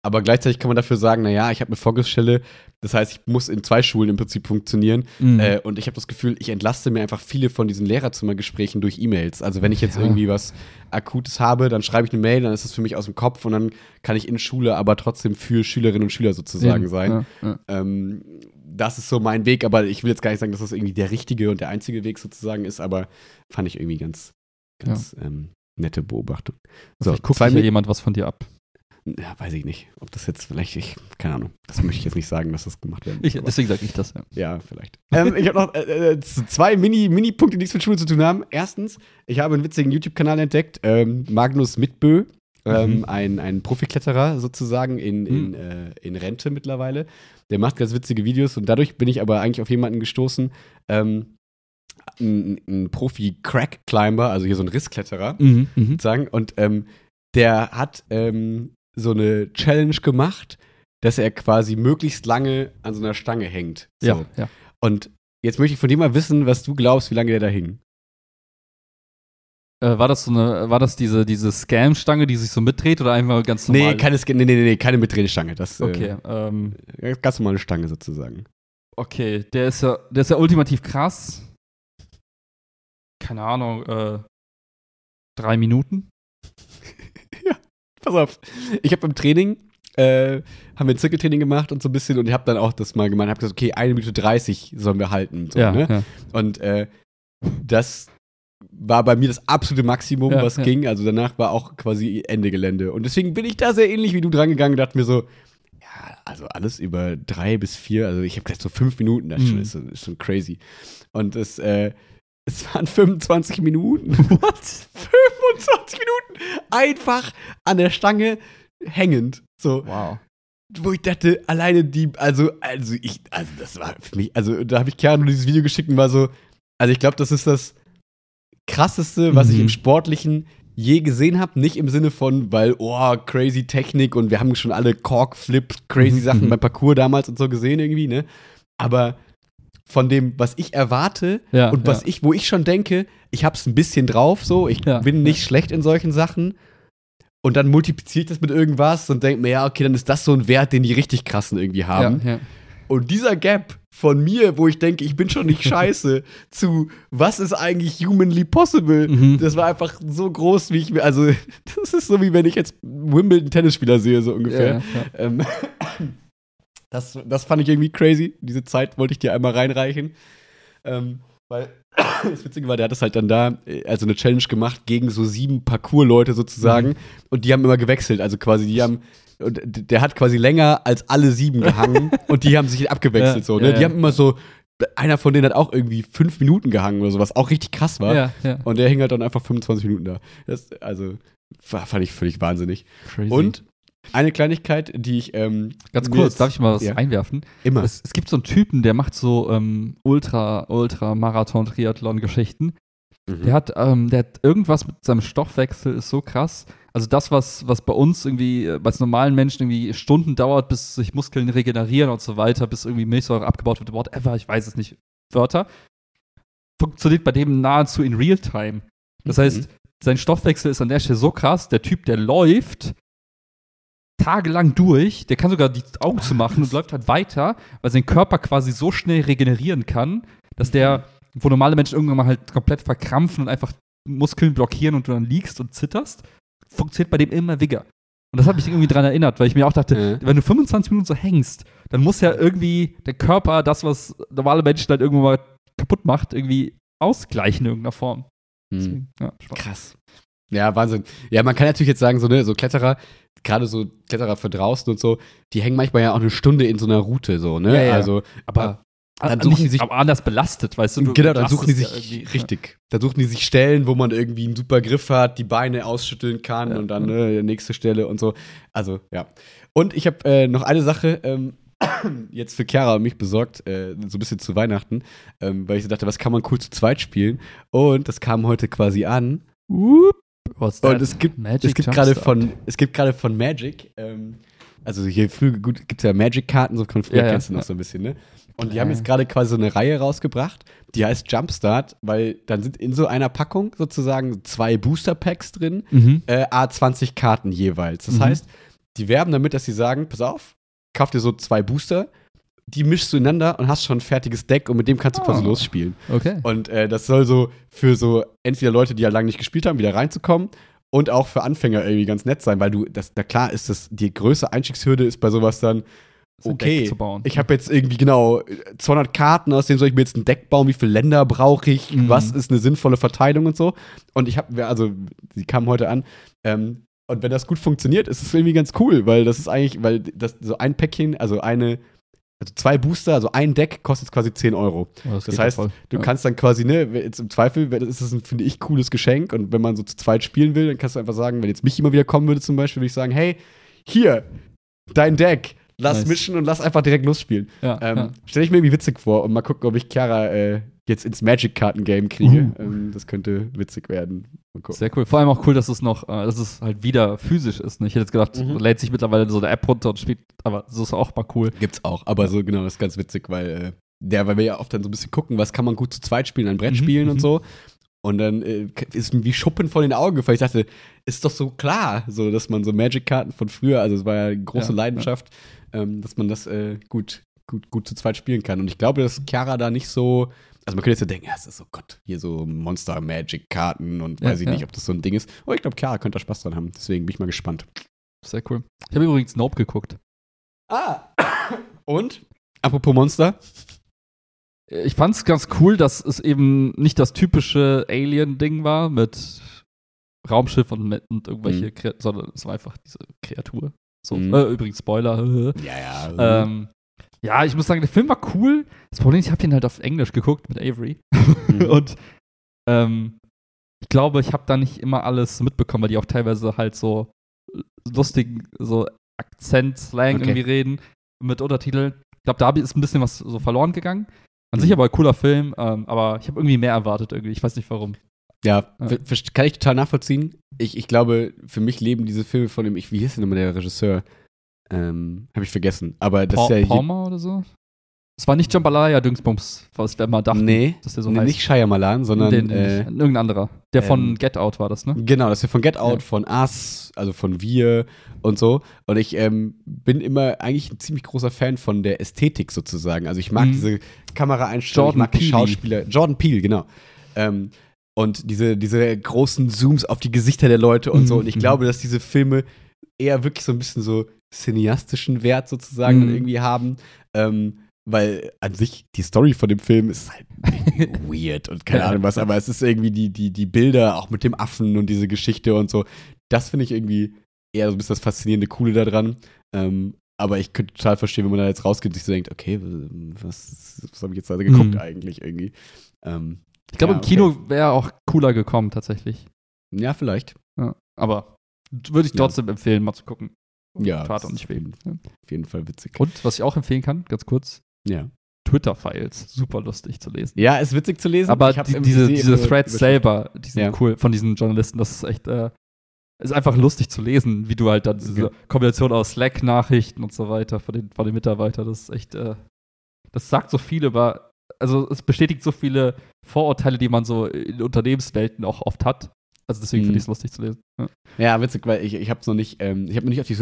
Aber gleichzeitig kann man dafür sagen, naja, ich habe eine Vorgestelle, das heißt, ich muss in zwei Schulen im Prinzip funktionieren. Mhm. Äh, und ich habe das Gefühl, ich entlaste mir einfach viele von diesen Lehrerzimmergesprächen durch E-Mails. Also wenn ich jetzt Ja. irgendwie was Akutes habe, dann schreibe ich eine Mail, dann ist das für mich aus dem Kopf und dann kann ich in Schule aber trotzdem für Schülerinnen und Schüler sozusagen Eben, sein. Ja, ja. Ähm, das ist so mein Weg, aber ich will jetzt gar nicht sagen, dass das irgendwie der richtige und der einzige Weg sozusagen ist, aber fand ich irgendwie ganz, ganz ähm, nette Beobachtung. So, Vielleicht guckt ja jemand was von dir ab. Ja, weiß ich nicht, ob das jetzt vielleicht, ich, keine Ahnung, das möchte ich jetzt nicht sagen, dass das gemacht werden Ich, muss, aber- deswegen sage ich das, ja. ja, vielleicht. ähm, ich habe noch äh, äh, zwei Mini- Mini-Punkte, die nichts mit Schule zu tun haben. Erstens, ich habe einen witzigen YouTube-Kanal entdeckt, ähm, Magnus Mitbö, ähm, Mhm. ein, ein Profikletterer sozusagen in, in, Mhm. äh, in Rente mittlerweile. Der macht ganz witzige Videos und dadurch bin ich aber eigentlich auf jemanden gestoßen, ähm, ein, ein Profi-Crack-Climber, also hier so ein Risskletterer Mhm, mhm. sozusagen. Und ähm, der hat ähm, so eine Challenge gemacht, dass er quasi möglichst lange an so einer Stange hängt. So. Ja, ja. Und jetzt möchte ich von dir mal wissen, was du glaubst, wie lange der da hing. Äh, war das so eine, war das diese, diese Scam-Stange, die sich so mitdreht oder einfach ganz normal? Nee, keine, nee, nee, nee, keine Mitdrehstange. Das Okay, ähm, äh, ganz normale Stange sozusagen. okay, der ist ja, der ist ja ultimativ krass. Keine Ahnung, äh, drei Minuten? Pass auf, ich habe beim Training, äh, haben wir ein Zirkeltraining gemacht und so ein bisschen und ich habe dann auch das mal gemeint, habe gesagt, okay, eine Minute 30 sollen wir halten. So, ja, ne? ja. Und äh, das war bei mir das absolute Maximum, Ja, was ging. Also danach war auch quasi Ende Gelände. Und deswegen bin ich da sehr ähnlich wie du dran gegangen und dachte mir so, ja, also alles über drei bis vier, also ich habe gesagt so fünf Minuten, das ist schon, Mhm. ist, so- ist schon crazy. Und es, äh, es waren 25 Minuten. What? 25 Minuten einfach an der Stange hängend. So Wow. wo ich dachte, alleine die, also, also ich, also das war für mich, also da habe ich Keanu dieses Video geschickt und war so, also ich glaube, das ist das krasseste, was ich Mhm. im Sportlichen je gesehen habe. Nicht im Sinne von, weil, oh, crazy Technik und wir haben schon alle Cork-Flip, crazy Mhm, Sachen mhm. beim Parcours damals und so gesehen irgendwie, ne? Aber von dem, was ich erwarte Ja, und was ja. ich, wo ich schon denke, ich hab's ein bisschen drauf, so, ich Ja, bin nicht schlecht in solchen Sachen. Und dann multipliziert das mit irgendwas und denkt mir, ja, okay, dann ist das so ein Wert, den die richtig krassen irgendwie haben. Und dieser Gap von mir, wo ich denke, ich bin schon nicht scheiße, zu was ist eigentlich humanly possible, Mhm. das war einfach so groß, wie ich mir, also, das ist so wie wenn ich jetzt Wimbledon-Tennisspieler sehe, so ungefähr. Ja, ja. Ähm, das, das fand ich irgendwie crazy. Diese Zeit wollte ich dir einmal reinreichen. Ähm, Weil das Witzige war, der hat das halt dann da, äh, also eine Challenge gemacht gegen so sieben Parcours-Leute sozusagen. Mhm. Und die haben immer gewechselt. Also quasi, die haben, und der hat quasi länger als alle sieben gehangen und die haben sich abgewechselt Ja, so. Ne? ja, Die haben immer so, einer von denen hat auch irgendwie fünf Minuten gehangen oder so, was auch richtig krass war. Ja, ja. Und der hing halt dann einfach 25 Minuten da. Das, also, fand ich völlig wahnsinnig. Crazy. Und eine Kleinigkeit, die ich ähm, Ganz kurz, darf ich mal was Ja. einwerfen? immer. Es, es gibt so einen Typen, der macht so ähm, Ultra, Ultra Marathon Triathlon Geschichten. Mhm. Der hat, ähm, der hat irgendwas mit seinem Stoffwechsel ist so krass. Also das, was, was bei uns irgendwie, äh, bei normalen Menschen irgendwie Stunden dauert, bis sich Muskeln regenerieren und so weiter, bis irgendwie Milchsäure abgebaut wird, whatever, ich weiß es nicht, Wörter, funktioniert bei dem nahezu in Realtime. Das Mhm. heißt, sein Stoffwechsel ist an der Stelle so krass, der Typ, der läuft tagelang durch, der kann sogar die Augen zu machen und läuft halt weiter, weil sein Körper quasi so schnell regenerieren kann, dass der, wo normale Menschen irgendwann mal halt komplett verkrampfen und einfach Muskeln blockieren und du dann liegst und zitterst, funktioniert bei dem immer Vigor. Und das hat mich irgendwie dran erinnert, weil ich mir auch dachte, Ja. wenn du 25 Minuten so hängst, dann muss ja irgendwie der Körper das, was normale Menschen halt irgendwann mal kaputt macht, irgendwie ausgleichen in irgendeiner Form. Mhm. Deswegen, ja. Krass. Ja, Wahnsinn. Ja, man kann natürlich jetzt sagen, so, ne, so Kletterer, gerade so Kletterer für draußen und so, die hängen manchmal ja auch eine Stunde in so einer Route, so, ne? Ja, ja. Also, aber dann an- suchen die sich- aber anders belastet, weißt du? du genau, dann suchen die ja sich, irgendwie, richtig, dann suchen die sich Stellen, wo man irgendwie einen super Griff hat, die Beine ausschütteln kann Ja. und dann ne, nächste Stelle und so. Also, ja. Und ich habe äh, noch eine Sache, ähm, jetzt für Chiara und mich besorgt, äh, so ein bisschen zu Weihnachten, ähm, weil ich so dachte, was kann man cool zu zweit spielen? Und das kam heute quasi an. Ja. Whoop. Und es gibt, Magic es gibt gerade von, es gibt gerade von Magic, ähm, also hier früher gut gibt es ja Magic-Karten, so von früher Ja, ja, kennst du noch ja. so ein bisschen, ne? Und die Ja. haben jetzt gerade quasi so eine Reihe rausgebracht, die heißt Jumpstart, weil dann sind in so einer Packung sozusagen zwei Booster-Packs drin, Mhm. äh, A20 Karten jeweils. Das Mhm. heißt, die werben damit, dass sie sagen, pass auf, kauf dir so zwei Booster, die mischst du ineinander und hast schon ein fertiges Deck und mit dem kannst du quasi Ah. losspielen. Okay. Und äh, das soll so für so entweder Leute, die ja lange nicht gespielt haben, wieder reinzukommen und auch für Anfänger irgendwie ganz nett sein, weil du, das, na klar ist das, die größte Einstiegshürde ist bei sowas dann, okay, Deck zu bauen. ich habe jetzt irgendwie genau 200 Karten, aus denen soll ich mir jetzt ein Deck bauen, wie viele Länder brauche ich, Mhm. was ist eine sinnvolle Verteilung und so. Und ich habe, also, sie kamen heute an, ähm, und wenn das gut funktioniert, ist es irgendwie ganz cool, weil das ist eigentlich, weil das so ein Päckchen, also eine, also zwei Booster, also ein Deck kostet quasi 10 Euro. Oh, Das geht heißt, ja. Du Ja. kannst dann quasi, ne, jetzt im Zweifel das ist das ein, finde ich, cooles Geschenk. Und wenn man so zu zweit spielen will, dann kannst du einfach sagen, wenn jetzt mich immer wieder kommen würde zum Beispiel, würde ich sagen, hey, hier, dein Deck, lass Nice. mischen und lass einfach direkt losspielen. ja, Ähm. Stelle ich mir irgendwie witzig vor und mal gucken, ob ich Chiara äh, jetzt ins Magic-Karten-Game kriege. Uh. Ähm, das könnte witzig werden. Sehr cool. Vor allem auch cool, dass es noch, äh, dass es halt wieder physisch ist. Ne? Ich hätte jetzt gedacht, Mhm. lädt sich mittlerweile so eine App runter und spielt, aber so ist auch mal cool. Gibt's auch, aber so genau, das ist ganz witzig, weil äh, der, weil wir ja oft dann so ein bisschen gucken, was kann man gut zu zweit spielen an Brettspielen Mhm, und mhm. so. Und dann äh, ist mir wie Schuppen vor den Augen gefallen. Ich dachte, ist doch so klar, so dass man so Magic-Karten von früher, also es war ja eine große Ja, Leidenschaft, Ähm, dass man das äh, gut, gut, gut zu zweit spielen kann. Und ich glaube, dass Chiara da nicht so. Also man könnte jetzt ja denken, ja, es ist so Gott, hier so Monster Magic Karten und Ja, weiß ich ja. nicht, ob das so ein Ding ist. Aber ich glaube, Chiara könnte da Spaß dran haben. Deswegen bin ich mal gespannt. Sehr cool. Ich habe übrigens Nope geguckt. Ah. Und? Apropos Monster. Ich fand es ganz cool, dass es eben nicht das typische Alien-Ding war mit Raumschiff und, und irgendwelche, Mhm. Sondern es war einfach diese Kreatur. So, Mhm. äh, übrigens Spoiler. Ja, ja. ähm, ja, ich muss sagen, der Film war cool. Das Problem ist, ich habe den halt auf Englisch geguckt mit Avery. Mhm. Und ähm, ich glaube, ich habe da nicht immer alles mitbekommen, weil die auch teilweise halt so lustigen, so Akzent, Slang Okay. irgendwie reden mit Untertiteln. Ich glaube, da ist ein bisschen was so verloren gegangen. An Mhm. sich aber ein cooler Film, ähm, aber ich habe irgendwie mehr erwartet irgendwie. Ich weiß nicht warum. Ja, Ja. kann ich total nachvollziehen. Ich, ich glaube, für mich leben diese Filme von dem, ich, wie hieß denn nochmal der Regisseur? Ähm, Habe ich vergessen. Aber das Pa ist ja. Palmer oder so? Es war nicht Jambalaya Dingsbums, was wir mal dachten, nee, dass der so nee heißt. nicht Shyamalan, sondern. Den, äh, nicht. Irgendein anderer. Der von ähm, Get Out war das, ne? Genau, das ist ja von Get Out, Ja. von Us, also von Wir und so. Und ich ähm, bin immer eigentlich ein ziemlich großer Fan von der Ästhetik sozusagen. Also ich mag Mhm. diese Kameraeinstellung, ich Jordan mag die Peele. Schauspieler. Jordan Peele, genau. Ähm, und diese, diese großen Zooms auf die Gesichter der Leute und so. Mhm, Und ich mhm. glaube, dass diese Filme eher wirklich so ein bisschen so cineastischen Wert sozusagen Mhm. irgendwie haben. Ähm, weil an sich die Story von dem Film ist halt weird und keine Ahnung was, aber es ist irgendwie die, die, die Bilder auch mit dem Affen und diese Geschichte und so. Das finde ich irgendwie eher so ein bisschen das faszinierende Coole daran. Ähm, aber ich könnte total verstehen, wenn man da jetzt rausgeht und sich so denkt, okay, was, was habe ich jetzt da geguckt mhm. eigentlich irgendwie? Ähm, ich glaube, ja, im Kino okay. wäre auch cooler gekommen, tatsächlich. Ja, vielleicht. Ja, aber würde ich trotzdem ja. empfehlen, mal zu gucken. Ja. Tat und nicht weh. Auf jeden Fall witzig. Und was ich auch empfehlen kann, ganz kurz. Ja. Twitter-Files. Super lustig zu lesen. Ja, ist witzig zu lesen. Aber die, diese, diese Threads selber, die sind ja. cool von diesen Journalisten. Das ist echt, äh, ist einfach lustig zu lesen, wie du halt dann diese okay. Kombination aus Slack-Nachrichten und so weiter von den, von den Mitarbeitern, das ist echt, äh, das sagt so viel über, also es bestätigt so viele Vorurteile, die man so in Unternehmenswelten auch oft hat. Also deswegen finde ich es lustig zu lesen. Ja, ja witzig, weil ich, ich habe noch nicht, ähm, ich habe noch nicht auf die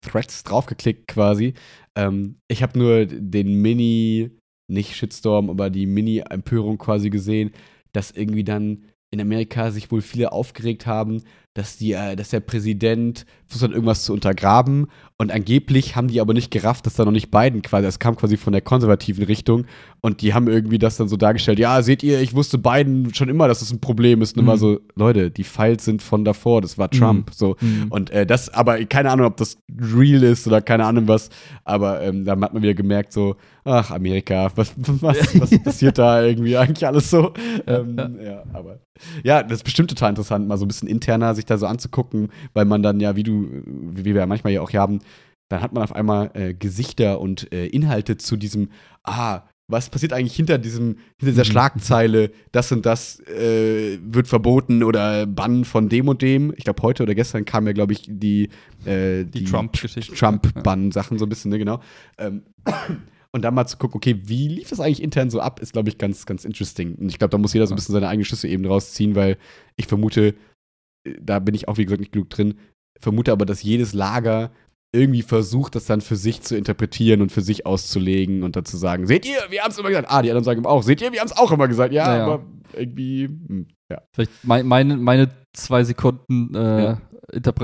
Threads draufgeklickt quasi. Ähm, ich habe nur den Mini, nicht Shitstorm, aber die Mini-Empörung quasi gesehen, dass irgendwie dann in Amerika sich wohl viele aufgeregt haben, dass, die, äh, dass der Präsident versucht hat, irgendwas zu untergraben. Und angeblich haben die aber nicht gerafft, dass da noch nicht Biden quasi, es kam quasi von der konservativen Richtung. Und die haben irgendwie das dann so dargestellt, ja, seht ihr, ich wusste Biden schon immer, dass das ein Problem ist. Und mhm. immer so, Leute, die Files sind von davor, das war Trump. Mhm. So. Mhm. Und äh, das, aber keine Ahnung, ob das real ist oder keine Ahnung was. Aber ähm, dann hat man wieder gemerkt, so, ach, Amerika, was, was, was passiert da irgendwie eigentlich alles so? Ähm, ja. ja, aber ja, das ist bestimmt total interessant, mal so ein bisschen interner sich da so anzugucken, weil man dann ja, wie du, wie wir ja manchmal ja auch haben, dann hat man auf einmal äh, Gesichter und äh, Inhalte zu diesem, ah, was passiert eigentlich hinter diesem, hinter dieser mhm. Schlagzeile, das und das äh, wird verboten oder bannen von dem und dem. Ich glaube, heute oder gestern kam ja, glaube ich, die, äh, die, die Trump-Geschichte. Trump-Bann-Sachen so ein bisschen, ne, genau. Ähm, und dann mal zu gucken, okay, wie lief das eigentlich intern so ab, ist, glaube ich, ganz, ganz interesting. Und ich glaube, da muss jeder so ein bisschen seine eigene Schlüsse eben rausziehen, weil ich vermute, äh, da bin ich auch, wie gesagt, nicht genug drin, vermute aber, dass jedes Lager irgendwie versucht, das dann für sich zu interpretieren und für sich auszulegen und dann zu sagen, seht ihr, wir haben es immer gesagt. Ah, die anderen sagen auch, seht ihr, wir haben es auch immer gesagt. Ja, naja. aber irgendwie, hm, ja. Vielleicht mein, meine, meine zwei Sekunden äh, ja.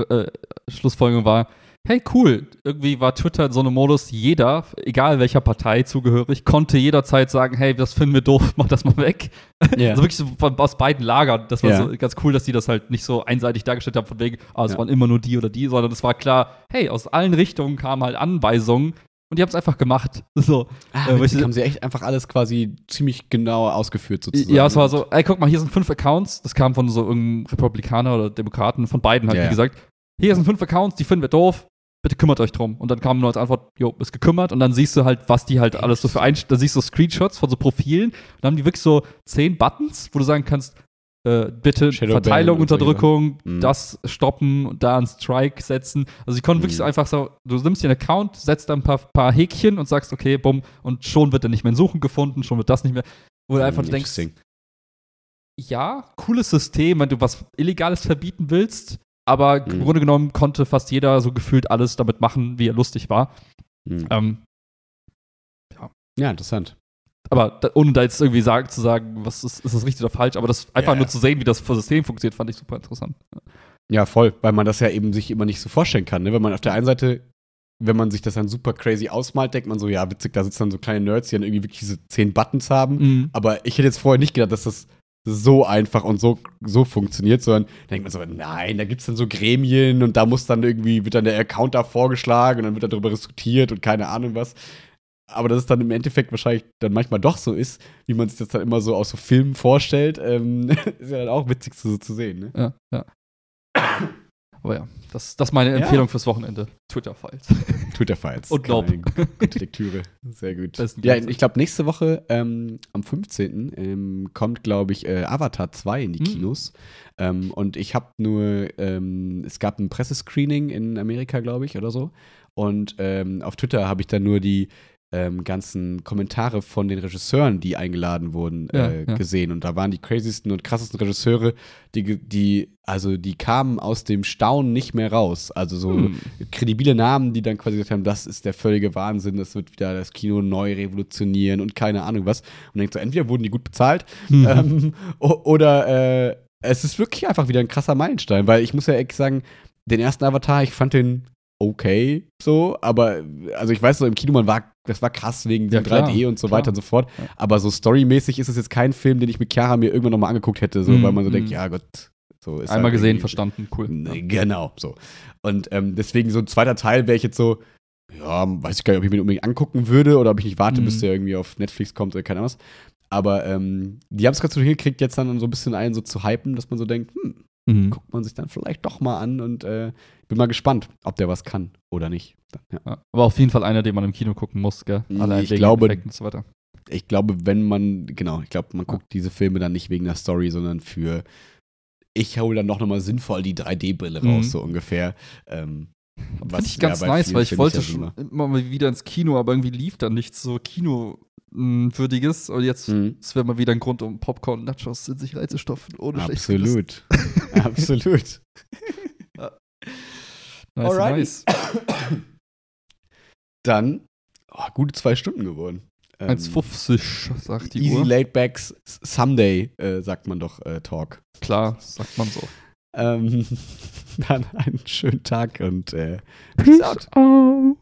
äh, Schlussfolgerung war, hey cool, irgendwie war Twitter in so einem Modus, jeder, egal welcher Partei zugehörig, konnte jederzeit sagen, hey, das finden wir doof, mach das mal weg. Yeah. Also wirklich so von, aus beiden Lagern. Das war yeah. so ganz cool, dass die das halt nicht so einseitig dargestellt haben, von wegen, ah, es ja. waren immer nur die oder die, sondern es war klar, hey, aus allen Richtungen kamen halt Anweisungen, und die haben es einfach gemacht. So. Ah, äh, witzig, haben sie echt einfach alles quasi ziemlich genau ausgeführt sozusagen. Ja, es war so, ey, guck mal, hier sind fünf Accounts. Das kam von so irgendeinem Republikaner oder Demokraten, von beiden halt, ja, wie gesagt. Hier sind fünf Accounts, die finden wir doof bitte kümmert euch drum. Und dann kam nur als Antwort, jo, ist gekümmert. Und dann siehst du halt, was die halt alles so für Einstellungen, da siehst du Screenshots von so Profilen. Und dann haben die wirklich so zehn Buttons, wo du sagen kannst, äh, bitte Shadow Verteilung, Unterdrückung, so, mhm. das stoppen, da einen Strike setzen. Also sie konnten mhm. wirklich so einfach so, du nimmst dir einen Account, setzt da ein paar, paar Häkchen und sagst, okay, bumm, und schon wird er nicht mehr in Suchen gefunden, schon wird das nicht mehr. Wo du einfach denkst, ja, cooles System, wenn du was Illegales verbieten willst, aber mhm. im Grunde genommen konnte fast jeder so gefühlt alles damit machen, wie er lustig war. Mhm. Ähm, ja. ja, interessant. Aber da, ohne da jetzt irgendwie sagen, zu sagen, was ist, ist das richtig oder falsch, aber das einfach ja, nur ja. zu sehen, wie das System funktioniert, fand ich super interessant. Ja, voll, weil man das ja eben sich immer nicht so vorstellen kann. Ne? Wenn man auf der einen Seite, wenn man sich das dann super crazy ausmalt, denkt man so, ja, witzig, da sitzen dann so kleine Nerds, die dann irgendwie wirklich diese zehn Buttons haben. Mhm. Aber ich hätte jetzt vorher nicht gedacht, dass das so einfach und so, so funktioniert, sondern denkt man so, nein, da gibt es dann so Gremien und da muss dann irgendwie, wird dann der Account da vorgeschlagen und dann wird darüber diskutiert und keine Ahnung was. Aber dass es dann im Endeffekt wahrscheinlich dann manchmal doch so ist, wie man sich das dann immer so aus so Filmen vorstellt, ähm, ist ja dann auch witzig zu, zu sehen. Ne? Ja, ja. Aber ja, das, das ist meine Empfehlung ja. fürs Wochenende. Twitter-Files. Twitter-Files. Und Lob. Gute Lektüre. Sehr gut. Ja, ich glaube, nächste Woche ähm, am 15. Ähm, kommt, glaube ich, äh, Avatar 2 in die hm. Kinos. Ähm, und ich habe nur, ähm, es gab ein Pressescreening in Amerika, glaube ich, oder so. Und ähm, auf Twitter habe ich dann nur die ähm, ganzen Kommentare von den Regisseuren, die eingeladen wurden, ja, äh, ja. gesehen. Und da waren die crazysten und krassesten Regisseure, die, die, also die kamen aus dem Staunen nicht mehr raus. Also so hm. kredibile Namen, die dann quasi gesagt haben, das ist der völlige Wahnsinn, das wird wieder das Kino neu revolutionieren und keine Ahnung was. Und denkt so, entweder wurden die gut bezahlt hm. ähm, oder äh, es ist wirklich einfach wieder ein krasser Meilenstein, weil ich muss ja echt sagen, den ersten Avatar, ich fand den okay, so, aber also ich weiß so, im Kino, man war, das war krass wegen Ja, dem klar, 3D und so klar. weiter und so fort. Ja. Aber so storymäßig ist es jetzt kein Film, den ich mit Chiara mir irgendwann nochmal angeguckt hätte, so, Mhm, weil man so denkt, mhm. ja Gott, so ist Einmal halt gesehen, verstanden, cool. Nee, Genau, so. Und ähm, deswegen so ein zweiter Teil wäre ich jetzt so, ja, weiß ich gar nicht, ob ich mir den unbedingt angucken würde oder ob ich nicht warte, Mhm. bis der irgendwie auf Netflix kommt oder keine Ahnung was. Aber ähm, die haben es gerade so hingekriegt, jetzt dann so ein bisschen einen so zu hypen, dass man so denkt, hm, Mhm. guckt man sich dann vielleicht doch mal an und äh, bin mal gespannt, ob der was kann oder nicht. Dann, ja. Ja. Aber auf jeden Fall einer, den man im Kino gucken muss, gell? Allein ich glaube- Effekten und so weiter. Ich glaube, wenn man, genau, ich glaube, man guckt diese Filme dann nicht wegen der Story, sondern für, ich hole dann doch nochmal sinnvoll die 3D-Brille raus, Mhm. so ungefähr. Ähm, was Finde ich ja ganz nice, weil ich wollte ja schon immer- mal wieder ins Kino, aber irgendwie lief da nichts so Kinowürdiges. Und jetzt Mhm. wäre mal wieder ein Grund, um Popcorn und Nachos in sich reinzustopfen, ohne schlecht zu wissen. Absolut. Absolut. Nice, Alrighty. nice. Dann, oh, gute zwei Stunden geworden. Ähm, 1,50 sagt die Easy Uhr. Laid Backs Someday, äh, sagt man doch, äh, Talk. Klar, sagt man so. Ähm, dann einen schönen Tag und äh, peace out. out.